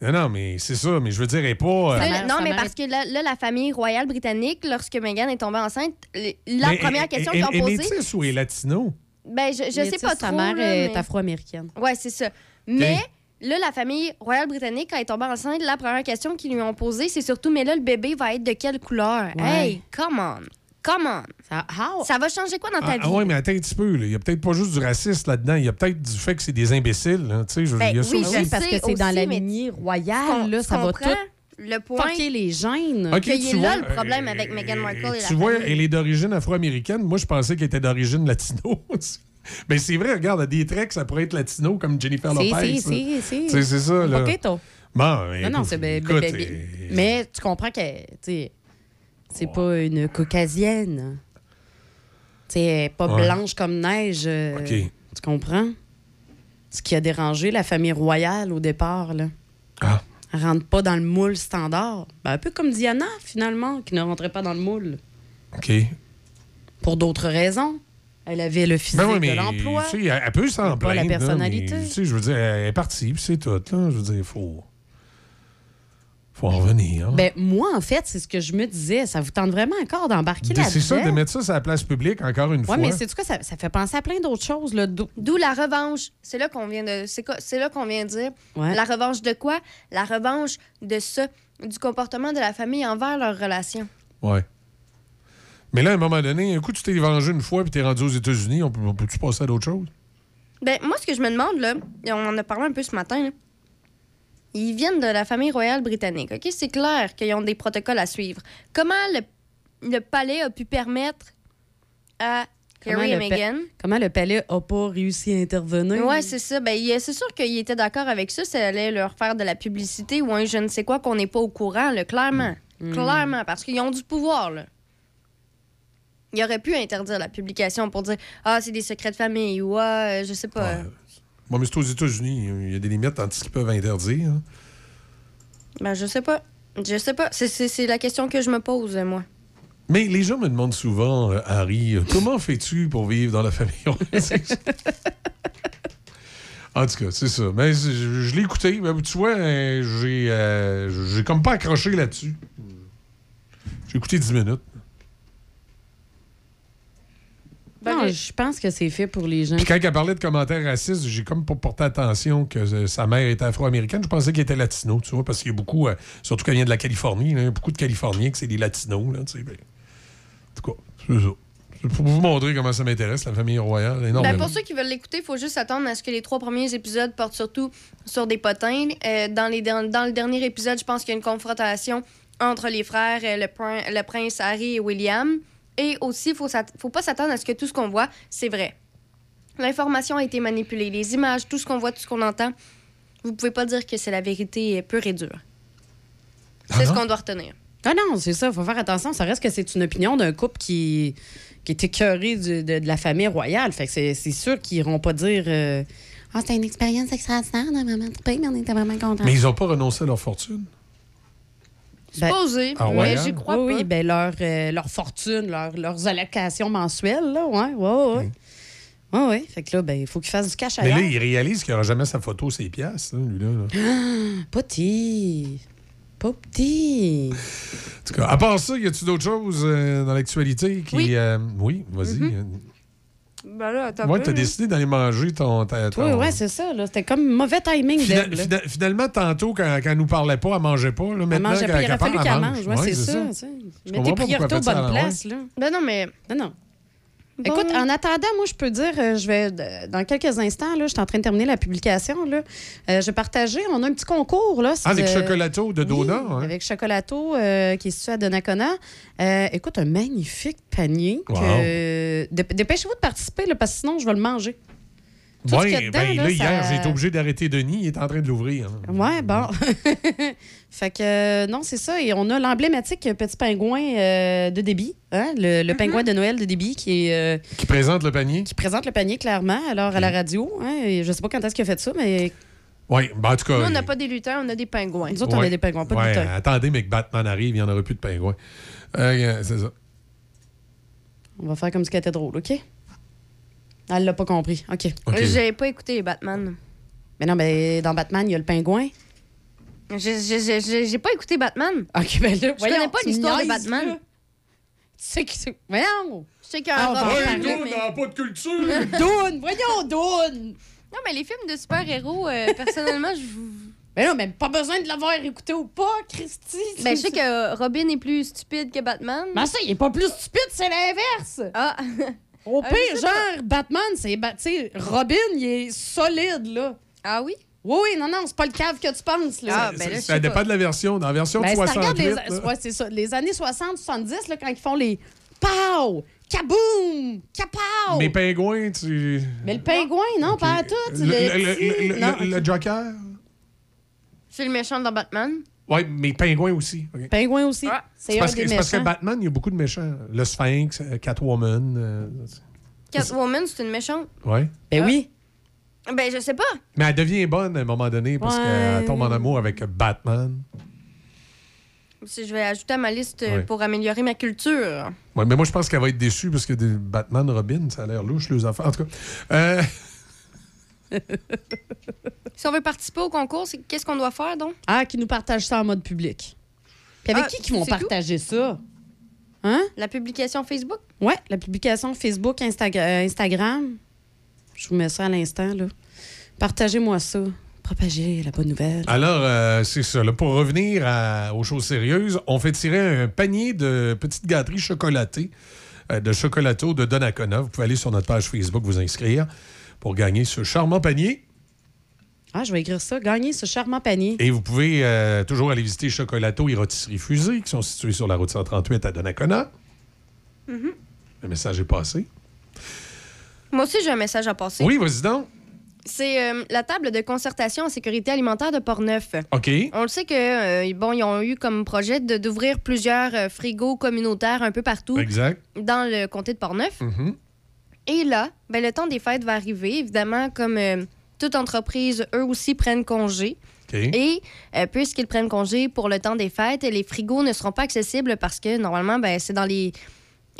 Non, non, mais c'est ça, mais je veux dire, elle est pas... euh, non, mais parce que là, là, la famille royale britannique, lorsque Meghan est tombée enceinte, la mais première elle- question elle- qu'ils ont elle est posée. métisse ou elle est latino? Ben, je, je sais pas trop. Sa mère là, est mais- afro-américaine. Ouais, c'est ça. Mais là, la famille royale britannique, quand elle est tombée enceinte, la première question qu'ils lui ont posée, c'est surtout mais là, le bébé va être de quelle couleur? Ouais. Hey, come on! Come on! Ça, how? Ça va changer quoi dans ta Ah, vie? ah ouais, mais attends un petit peu. là. Il y a peut-être pas juste du racisme là-dedans. Il y a peut-être du fait que c'est des imbéciles. là. Tu sais, je Ben il y a ça oui, aussi. je parce que c'est dans la lignée Tu royale, là, ça va tout le point. fucker les gènes. Ok, qu'il y tu a là vois, le problème euh, avec Meghan Markle et la Tu vois, famille. elle est d'origine afro-américaine. Moi, je pensais qu'elle était d'origine latino. Mais c'est vrai, regarde, à des traits ça pourrait être latino comme Jennifer Lopez. si, si, si. C'est ça, là. Poquito. Bon, Non, non, c'est ben, ben, ben, euh, Mais tu comprends que, tu c'est pas une caucasienne. Tu sais, pas Ouais. blanche comme neige. euh. Tu comprends? Ce qui a dérangé la famille royale au départ, là. Ah. Elle rentre pas dans le moule standard. Ben, un peu comme Diana, finalement, qui ne rentrait pas dans le moule. OK. Pour d'autres raisons. Elle avait le physique Ben oui, mais de l'emploi. tu sais, elle, elle peut s'en Pas la plaindre. là, personnalité. mais, tu sais, je veux dire, elle est partie, puis c'est tout. Là. Je veux dire, il faut... faut en revenir. Ben, moi, en fait, c'est ce que je me disais. Ça vous tente vraiment encore d'embarquer là-dedans? c'est ça, de mettre ça sur la place publique, encore une Oui, fois. mais c'est quoi? Ça, ça fait penser à plein d'autres choses. Là. D'où- D'où la revanche. C'est là qu'on vient de. C'est là qu'on vient de dire. Ouais. La revanche de quoi? La revanche de ça, du comportement de la famille envers leur relation. Ouais. Mais là, à un moment donné, un coup, tu t'es vengé une fois puis t'es rendu aux États-Unis, on, peut- on peut-tu passer à d'autres choses? Ben, moi, ce que je me demande, là, et on en a parlé un peu ce matin, là, ils viennent de la famille royale britannique, OK? C'est clair qu'ils ont des protocoles à suivre. Comment le, le palais a pu permettre à Comment Harry et Meghan... Comment le palais a pas réussi à intervenir? Ouais, c'est ça. Ben, c'est sûr qu'ils étaient d'accord avec ça. Ça allait leur faire de la publicité ou un je ne sais quoi qu'on n'est pas au courant, là, clairement. Mm. Clairement, parce qu'ils ont du pouvoir, là. Ils auraient pu interdire la publication pour dire Ah, c'est des secrets de famille ou Ah, euh, je sais pas. Bon, mais c'est aux États-Unis. Il y a des limites dans ce qu'ils peuvent interdire. hein. Ben, je sais pas. Je sais pas. C'est- C'est c'est la question que je me pose, moi. Mais les gens me demandent souvent, euh, Harry, euh, comment fais-tu pour vivre dans la famille? en tout cas, c'est ça. Mais je, je l'ai écouté. mais tu vois, j'ai euh, j'ai comme pas accroché là-dessus. J'ai écouté 10 minutes. Non, je pense que c'est fait pour les gens. Puis quand elle parlait de commentaires racistes, j'ai comme pas porté attention que euh, sa mère était afro-américaine. Je pensais qu'elle était latino, tu vois, parce qu'il y a beaucoup, euh, surtout qu'elle vient de la Californie, là, il y a beaucoup de Californiens que c'est des latinos, là, tu sais. ben, en tout cas, c'est ça. Pour vous montrer comment ça m'intéresse, la famille royale, Ben, énormément. pour ceux qui veulent l'écouter, il faut juste attendre à ce que les trois premiers épisodes portent surtout sur des potins. Euh, dans, les, der- dans le dernier épisode, je pense qu'il y a une confrontation entre les frères, le, prin- le prince Harry et William. Et aussi, il faut, faut pas s'attendre à ce que tout ce qu'on voit, c'est vrai. L'information a été manipulée, les images, tout ce qu'on voit, tout ce qu'on entend. Vous pouvez pas dire que c'est la vérité pure et dure. C'est ce qu'on doit retenir. Ah non, c'est ça. faut faire attention. Ça reste que c'est une opinion d'un couple qui, qui est écœuré de, de la famille royale. Fait que c'est sûr qu'ils iront pas dire euh, Ah, c'était une expérience extraordinaire, on a vraiment trippé, mais on était vraiment contents. Mais ils n'ont pas renoncé à leur fortune. Supposé, Ah, mais royal? j'y crois oui, pas. oui, ben leur, euh, leur fortune, leur- leurs allocations mensuelles, là, ouais, ouais, ouais. Ouais, ouais. Fait que là, ben, il faut qu'il fasse du cash. Mais là, il réalise qu'il n'y aura jamais sa photo, ses pièces, là, lui-là. là. Pas petit. Pas petit. En tout cas, à part ça, y a-tu d'autres choses euh, dans l'actualité qui. Oui. euh, oui, vas-y. Ben là, Ouais, t'as décidé d'aller manger ton. Oui, ton- ouais, c'est ça. là. C'était comme mauvais timing Fina- d'elle. là. fina- finalement, tantôt, quand, quand elle nous parlait pas, elle mangeait pas. Là, Elle mangeait pas, il aurait fallu qu'elle elle mange. Ouais, Ouais, c'est ça. ça. priorités pourquoi aux bonnes la places. Là. Ben non, mais. Non, non. Bon. Écoute, en attendant, moi, je peux dire, euh, je vais, dans quelques instants, là, je suis en train de terminer la publication. Là, Euh, je vais partager, on a un petit concours. Là, avec euh, Chocolato de oui, Dona. hein? Avec Chocolato, euh, qui est situé à Donnacona. Euh, écoute, un magnifique panier. Wow. Dépêchez-vous de participer, là, parce que sinon, je vais le manger. Tout ce qu'il y a Ouais, dedans, ben, là, là, hier, ça- j'ai été obligé d'arrêter Denis. Il est en train de l'ouvrir. hein. Ouais, bon. fait que, euh, non, c'est ça. Et on a l'emblématique petit pingouin euh, de débit, hein, le, le pingouin de Noël de débit qui, est, euh, Qui présente le panier. qui présente le panier clairement, alors à la radio. Hein, et je sais pas quand est-ce qu'il a fait ça, mais Oui, ben, en tout cas. Nous, on n'a pas des lutins, on a des pingouins. nous autres, on a des pingouins, pas Ouais, de lutins. Attendez, mais que Batman arrive, il n'y en aura plus de pingouins. Euh, c'est ça. On va faire comme si c'était drôle, OK? Elle l'a pas compris. OK. J'ai pas écouté les Batman. Mais non, mais dans Batman, il y a le pingouin. J'ai- j'ai- J'ai j'ai- j'ai pas écouté Batman. OK, ben là, Je voyons, connais pas l'histoire de Batman. là. Tu sais que c'est? Voyons! Je sais qu'il y a Ah, un on va Robin, en là, parler, mais- n'a pas de culture. Doune! Voyons, Doune! Non, mais les films de super-héros, euh, personnellement, je vous. Mais non, même pas besoin de l'avoir écouté ou pas, Christy! Ben, je sais que Robin est plus stupide que Batman. Mais ça, il est pas plus stupide, c'est l'inverse! Ah! Au Ah, pire, genre, Batman, c'est. ba- Tu sais, Robin, il est solide, là. Ah oui? Oui, oui, non, non, c'est pas le cave que tu penses, là. Ah, ben là, Ça dépend pas. de la version. Dans la version Ben, de si tu regardes 68, les, ouais, c'est ça, les années 60-70, là, quand ils font les pow, kaboom, kapow. mes pingouins, tu. Mais le pingouin, non, pas à tout. Le, le le- petit- le- le- non, le- le Joker? C'est le méchant dans Batman. Oui, mais pingouins aussi. Pingouin aussi. C'est parce, que, parce. Batman, il y a beaucoup de méchants. Le Sphinx, euh, Catwoman. euh, Catwoman, c'est une méchante. ouais. Ben oui. Ben, je sais pas. Mais elle devient bonne à un moment donné parce Ouais. qu'elle tombe en amour avec Batman. Si je vais ajouter à ma liste euh, Ouais. pour améliorer ma culture. Ouais, mais moi, je pense qu'elle va être déçue parce que des Batman Robin, ça a l'air louche, les affaires. En tout cas. Euh, Si on veut participer au concours, qu'est-ce qu'on doit faire, donc? Ah, qui nous partagent ça en mode public. Puis avec Ah, qui qui vont tout? partager ça? Hein? La publication Facebook? Ouais, la publication Facebook, euh, Instagram. Je vous mets ça à l'instant, là. Partagez-moi ça. propager la bonne nouvelle. Alors, euh, c'est ça. là, pour revenir à- aux choses sérieuses, on fait tirer un panier de petites gâteries chocolatées euh, de chocolato de Donnacona. Vous pouvez aller sur notre page Facebook vous inscrire pour gagner ce charmant panier. Ah, je vais écrire ça. Gagner ce charmant panier. Et vous pouvez euh, toujours aller visiter Chocolato et Rôtisserie Fusée qui sont situés sur la route 138 à Donnacona. Mhm. Le message est passé. Moi aussi, j'ai un message à passer. Oui, vas-y donc. C'est euh, la table de concertation en sécurité alimentaire de Portneuf. OK. On le sait que euh, bon, ils ont eu comme projet de- d'ouvrir plusieurs euh, frigos communautaires un peu partout Exact. dans le comté de Portneuf. Mhm. Et là, ben, le temps des fêtes va arriver. Évidemment, comme euh, toute entreprise, eux aussi prennent congé. Et euh, puisqu'ils prennent congé pour le temps des fêtes, les frigos ne seront pas accessibles parce que normalement, ben, c'est dans les.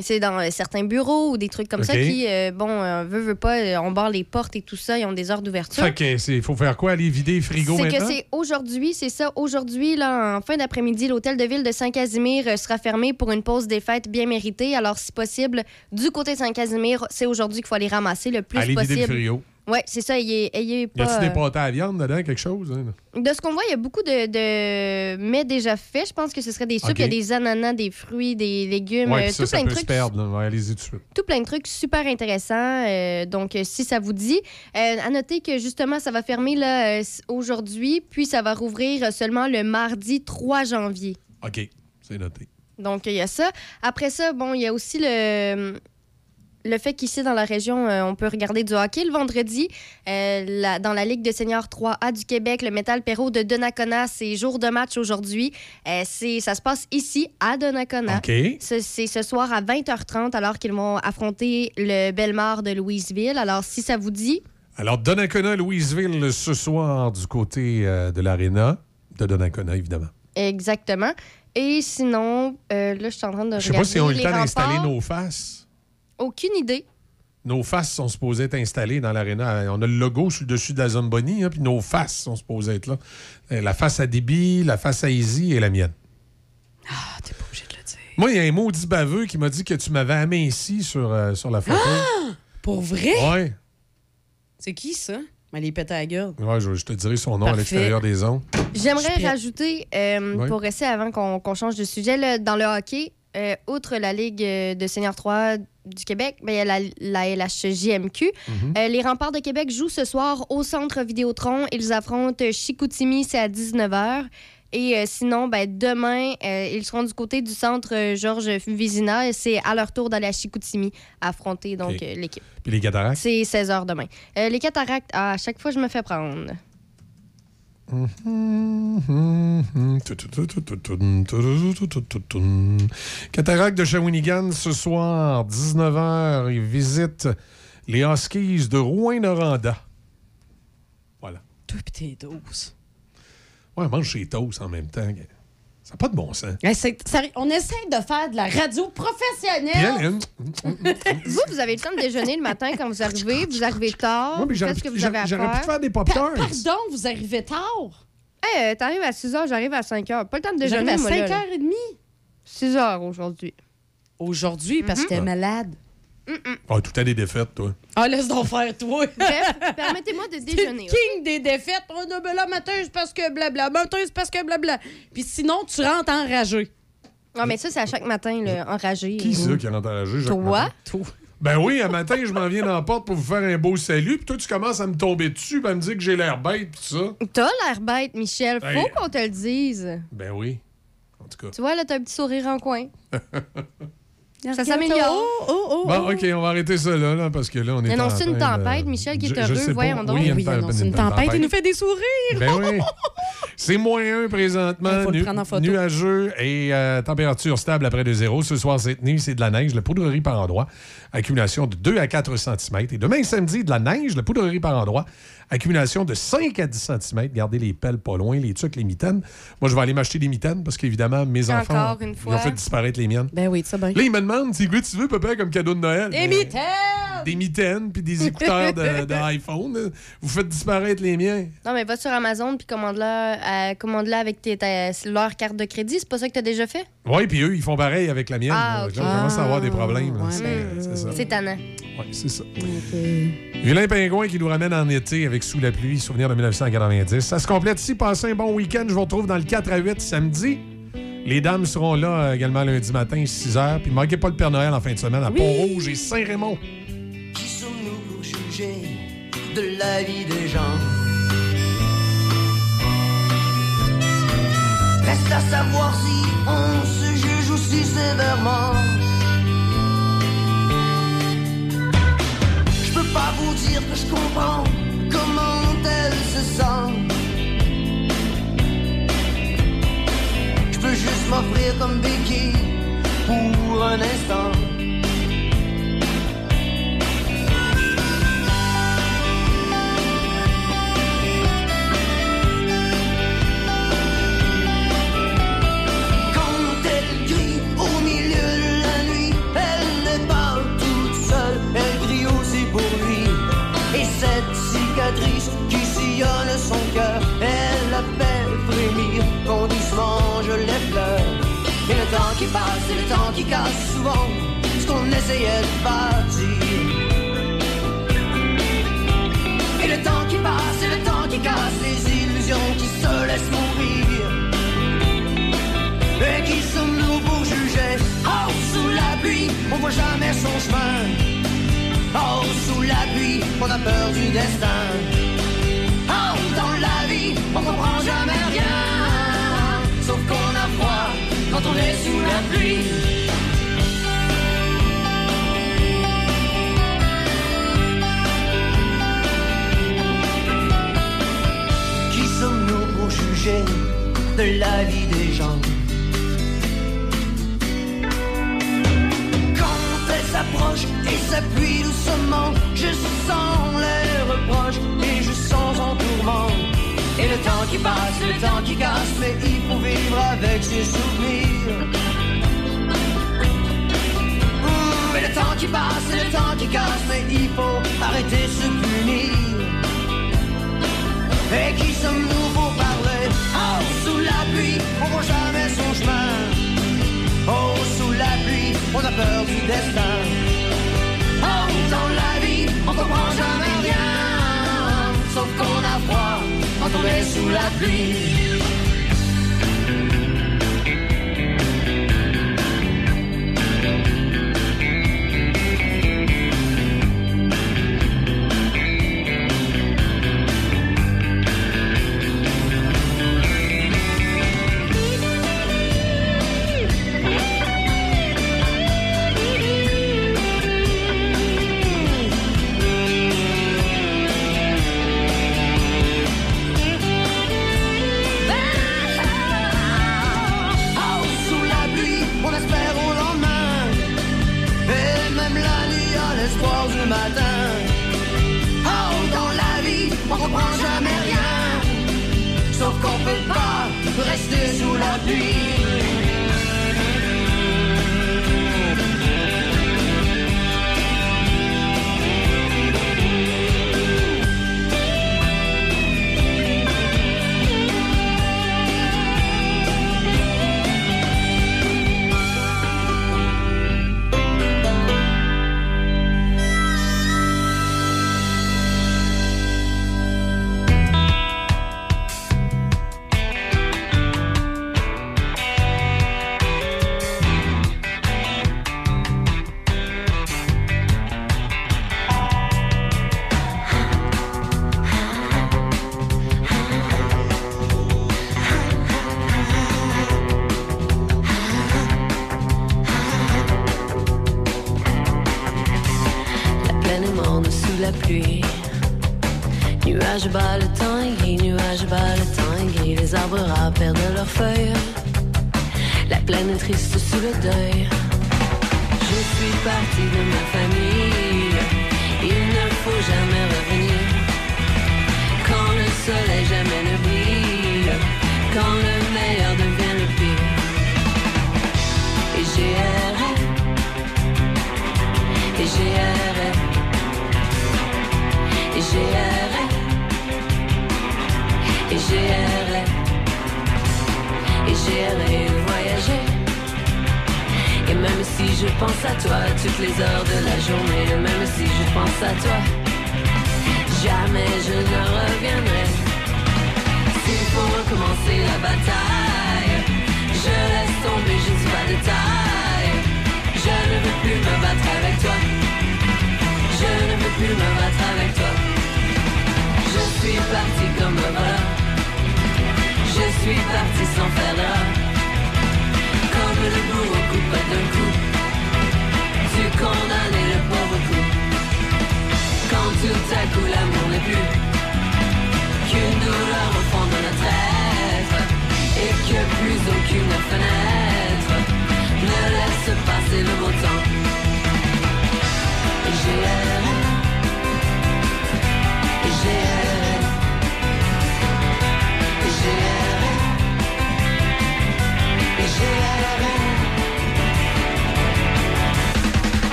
C'est dans euh, certains bureaux ou des trucs comme ça qui, euh, bon, euh, veut, veut pas, euh, on barre les portes et tout ça, ils ont des heures d'ouverture. Fait que faut faire quoi? Aller vider les frigos C'est que c'est aujourd'hui, c'est ça. Aujourd'hui, là, en fin d'après-midi, l'hôtel de ville de Saint-Casimir sera fermé pour une pause des fêtes bien méritée. Alors, si possible, du côté de Saint-Casimir, c'est aujourd'hui qu'il faut aller ramasser le plus Aller vider possible. le frigo. Oui, c'est ça. Ayez, ayez Y pas. a-tu des euh, pâtés à viande dedans, quelque chose? hein? de ce qu'on voit, il y a beaucoup de, de mets déjà faits. Je pense que ce serait des soupes. Il y a des ananas, des fruits, des légumes, Ouais, euh, ça, tout ça plein de trucs. Ouais, Allez-y tout de suite. Tout plein de trucs super intéressants. euh, donc, euh, si ça vous dit, à noter que justement, ça va fermer là, aujourd'hui, puis ça va rouvrir seulement le mardi 3 janvier. OK, c'est noté. Donc, il y a ça. Après ça, bon, il y a aussi le, le fait qu'ici, dans la région, euh, on peut regarder du hockey le vendredi. Euh, la- dans la Ligue de seniors 3A du Québec, le Métal Perrault de Donnacona, c'est jour de match aujourd'hui. Euh, c'est- ça se passe ici, à Donnacona. C'est ce soir à 20h30, alors qu'ils vont affronter le Belmar de Louisville. Alors, si ça vous dit, Alors, Donnacona, Louisville, ce soir, du côté de l'Arena. De Donnacona, évidemment. exactement. Et sinon, euh, là, je suis en train de Je sais regarder pas si on a le temps d'installer nos faces. Aucune idée. Nos faces sont supposées être installées dans l'aréna. On a le logo sur le dessus de la zone Bonnie, hein, puis nos faces sont supposées être là. Euh, La face à Déby, la face à Easy et la mienne. Ah, t'es pas obligé de le dire. Moi, il y a un maudit baveux qui m'a dit que tu m'avais aminci sur, euh, sur la photo. Ah! Pour vrai? Ouais. C'est qui, ça? Mais les pète à la gueule. Ouais, je, je te dirai son nom Parfait. à l'extérieur des ondes. J'aimerais rajouter, euh, Ouais. pour rester avant qu'on change de sujet, là, dans le hockey, euh, outre la Ligue de Senior 3 du Québec, ben, il y a la, la LHJMQ. Mhm. Euh, les remparts de Québec jouent ce soir au Centre Vidéotron. Ils affrontent Chicoutimi, c'est à 19h. Et euh, sinon, ben, demain, euh, ils seront du côté du centre Georges Vizina. C'est à leur tour d'aller à Chicoutimi affronter donc l'équipe. Puis les cataractes? C'est 16h demain. Les cataractes, ah, à chaque fois, je me fais prendre. Cataracte de Shawinigan ce soir, 19h. Ils visitent les Huskies de Rouen-Noranda. Voilà. Toi pis tes doses. Ouais, mange chez toast en même temps. Ça n'a pas de bon sens. Ça- on essaie de faire de la radio professionnelle. elle, elle, Vous, vous avez le temps de déjeuner le matin quand vous arrivez. Vous arrivez tard. Ouais, mais vous j'aurais faites ce que pu- vous avez à j'aurais pu faire. te faire des Pa- pop-tarts. pardon, vous arrivez tard? Hey, euh, t'arrives à 6 h, j'arrive à 5 h. Pas le temps de déjeuner, à moi, là, là. 5h30. 6 h aujourd'hui. Aujourd'hui, parce que t'es Mhm. malade. Ah, tout à des défaites, toi. Ah, laisse donc faire, toi. Bref, permettez-moi de T'es le déjeuner. king des défaites. Oh, non, ben là, matin, c'est parce que blabla. Matin, c'est parce que blabla. Puis sinon, tu rentres enragé. Non, mais ça, c'est à chaque matin, là, enragé. Qui ça qui rentre à jeu? Toi? Ben oui, un matin, je m'en viens dans la porte pour vous faire un beau salut, puis toi, tu commences à me tomber dessus, puis à me dire que j'ai l'air bête, puis tout ça. T'as l'air bête, Michel. Faut Hey. qu'on te le dise. Ben oui. En tout cas. Tu vois, là, t'as un petit sourire en coin. Ça s'améliore. Oh, oh, oh, Bon, oh. OK, on va arrêter ça là, là, parce que là, on est annonce une de- tempête, Michel, qui est Je- je heureux, pas. voyons donc. Oui, il y a Oui, il annonce une tempête, il nous fait des sourires. Ben oui. C'est moins un présentement, Il faut le nu- prendre en photo. nuageux et euh, température stable après de zéro. Ce soir, cette nuit, c'est de la neige, la poudrerie par endroit, accumulation de 2 à 4 cm. Et demain, samedi, de la neige, la poudrerie par endroit, accumulation de 5 à 10 cm. Gardez les pelles pas loin, les tucs, les mitaines. Moi, je vais aller m'acheter des mitaines parce qu'évidemment, mes Encore enfants une ils ont fait disparaître les miennes. Ben oui, ça bien. Là, ils me demandent, quoi tu veux, papa, comme cadeau de Noël? Des Ben, mitaines! des mitaines puis des écouteurs de, de iPhone. là. Vous faites disparaître les miens. Non, mais va sur Amazon puis commande-la euh, commande-la avec tes, ta- leur carte de crédit. C'est pas ça que t'as déjà fait? Oui, puis eux, ils font pareil avec la mienne. Ah, là. Là, on commence à avoir des problèmes. là. Ouais, C'est- c'est ça. C'est tannant. Oui, c'est ça. Vilain Pingouin qui nous ramène en été avec Sous la pluie, souvenir de 1990. Ça se complète ici. Passez un bon week-end. Je vous retrouve dans le 4 à 8 samedi. Les dames seront là euh, également lundi matin, 6 h. Puis manquez pas le Père Noël en fin de semaine à Pont-Rouge et Saint-Raymond. Qui sommes-nous pour juger de la vie des gens? Reste à savoir si on se juge aussi sévèrement. Je peux pas vous dire que je comprends comment elle se sent. Je peux juste m'offrir comme béquille pour un instant. Elle la fait frémir quand doucement je l'effleure. Et le temps qui passe, et le temps qui casse souvent ce qu'on essayait de bâtir. Et le temps qui passe, et le temps qui casse les illusions qui se laissent mourir. Et qui sommes-nous pour juger Oh, sous la pluie, on voit jamais son chemin. Oh, sous la pluie, on a peur du destin. On comprend jamais rien. Sauf qu'on a froid quand on est sous la pluie. Qui sommes-nous pour juger de la vie des gens? S'approche et s'appuie doucement, je sens les reproches et je sens en tourment. Et le temps qui passe, le temps qui casse, mais il faut vivre avec ses souvenirs. Et le temps qui passe, le temps qui casse, mais il faut arrêter de se punir. Et qui sommes-nous pour parler Oh, sous la pluie, on voit jamais son chemin. Oh, sous la pluie, on a peur du destin. Oh, dans la vie, on comprend jamais rien. Sauf qu'on a froid est sous la pluie. Rester sous la pluie.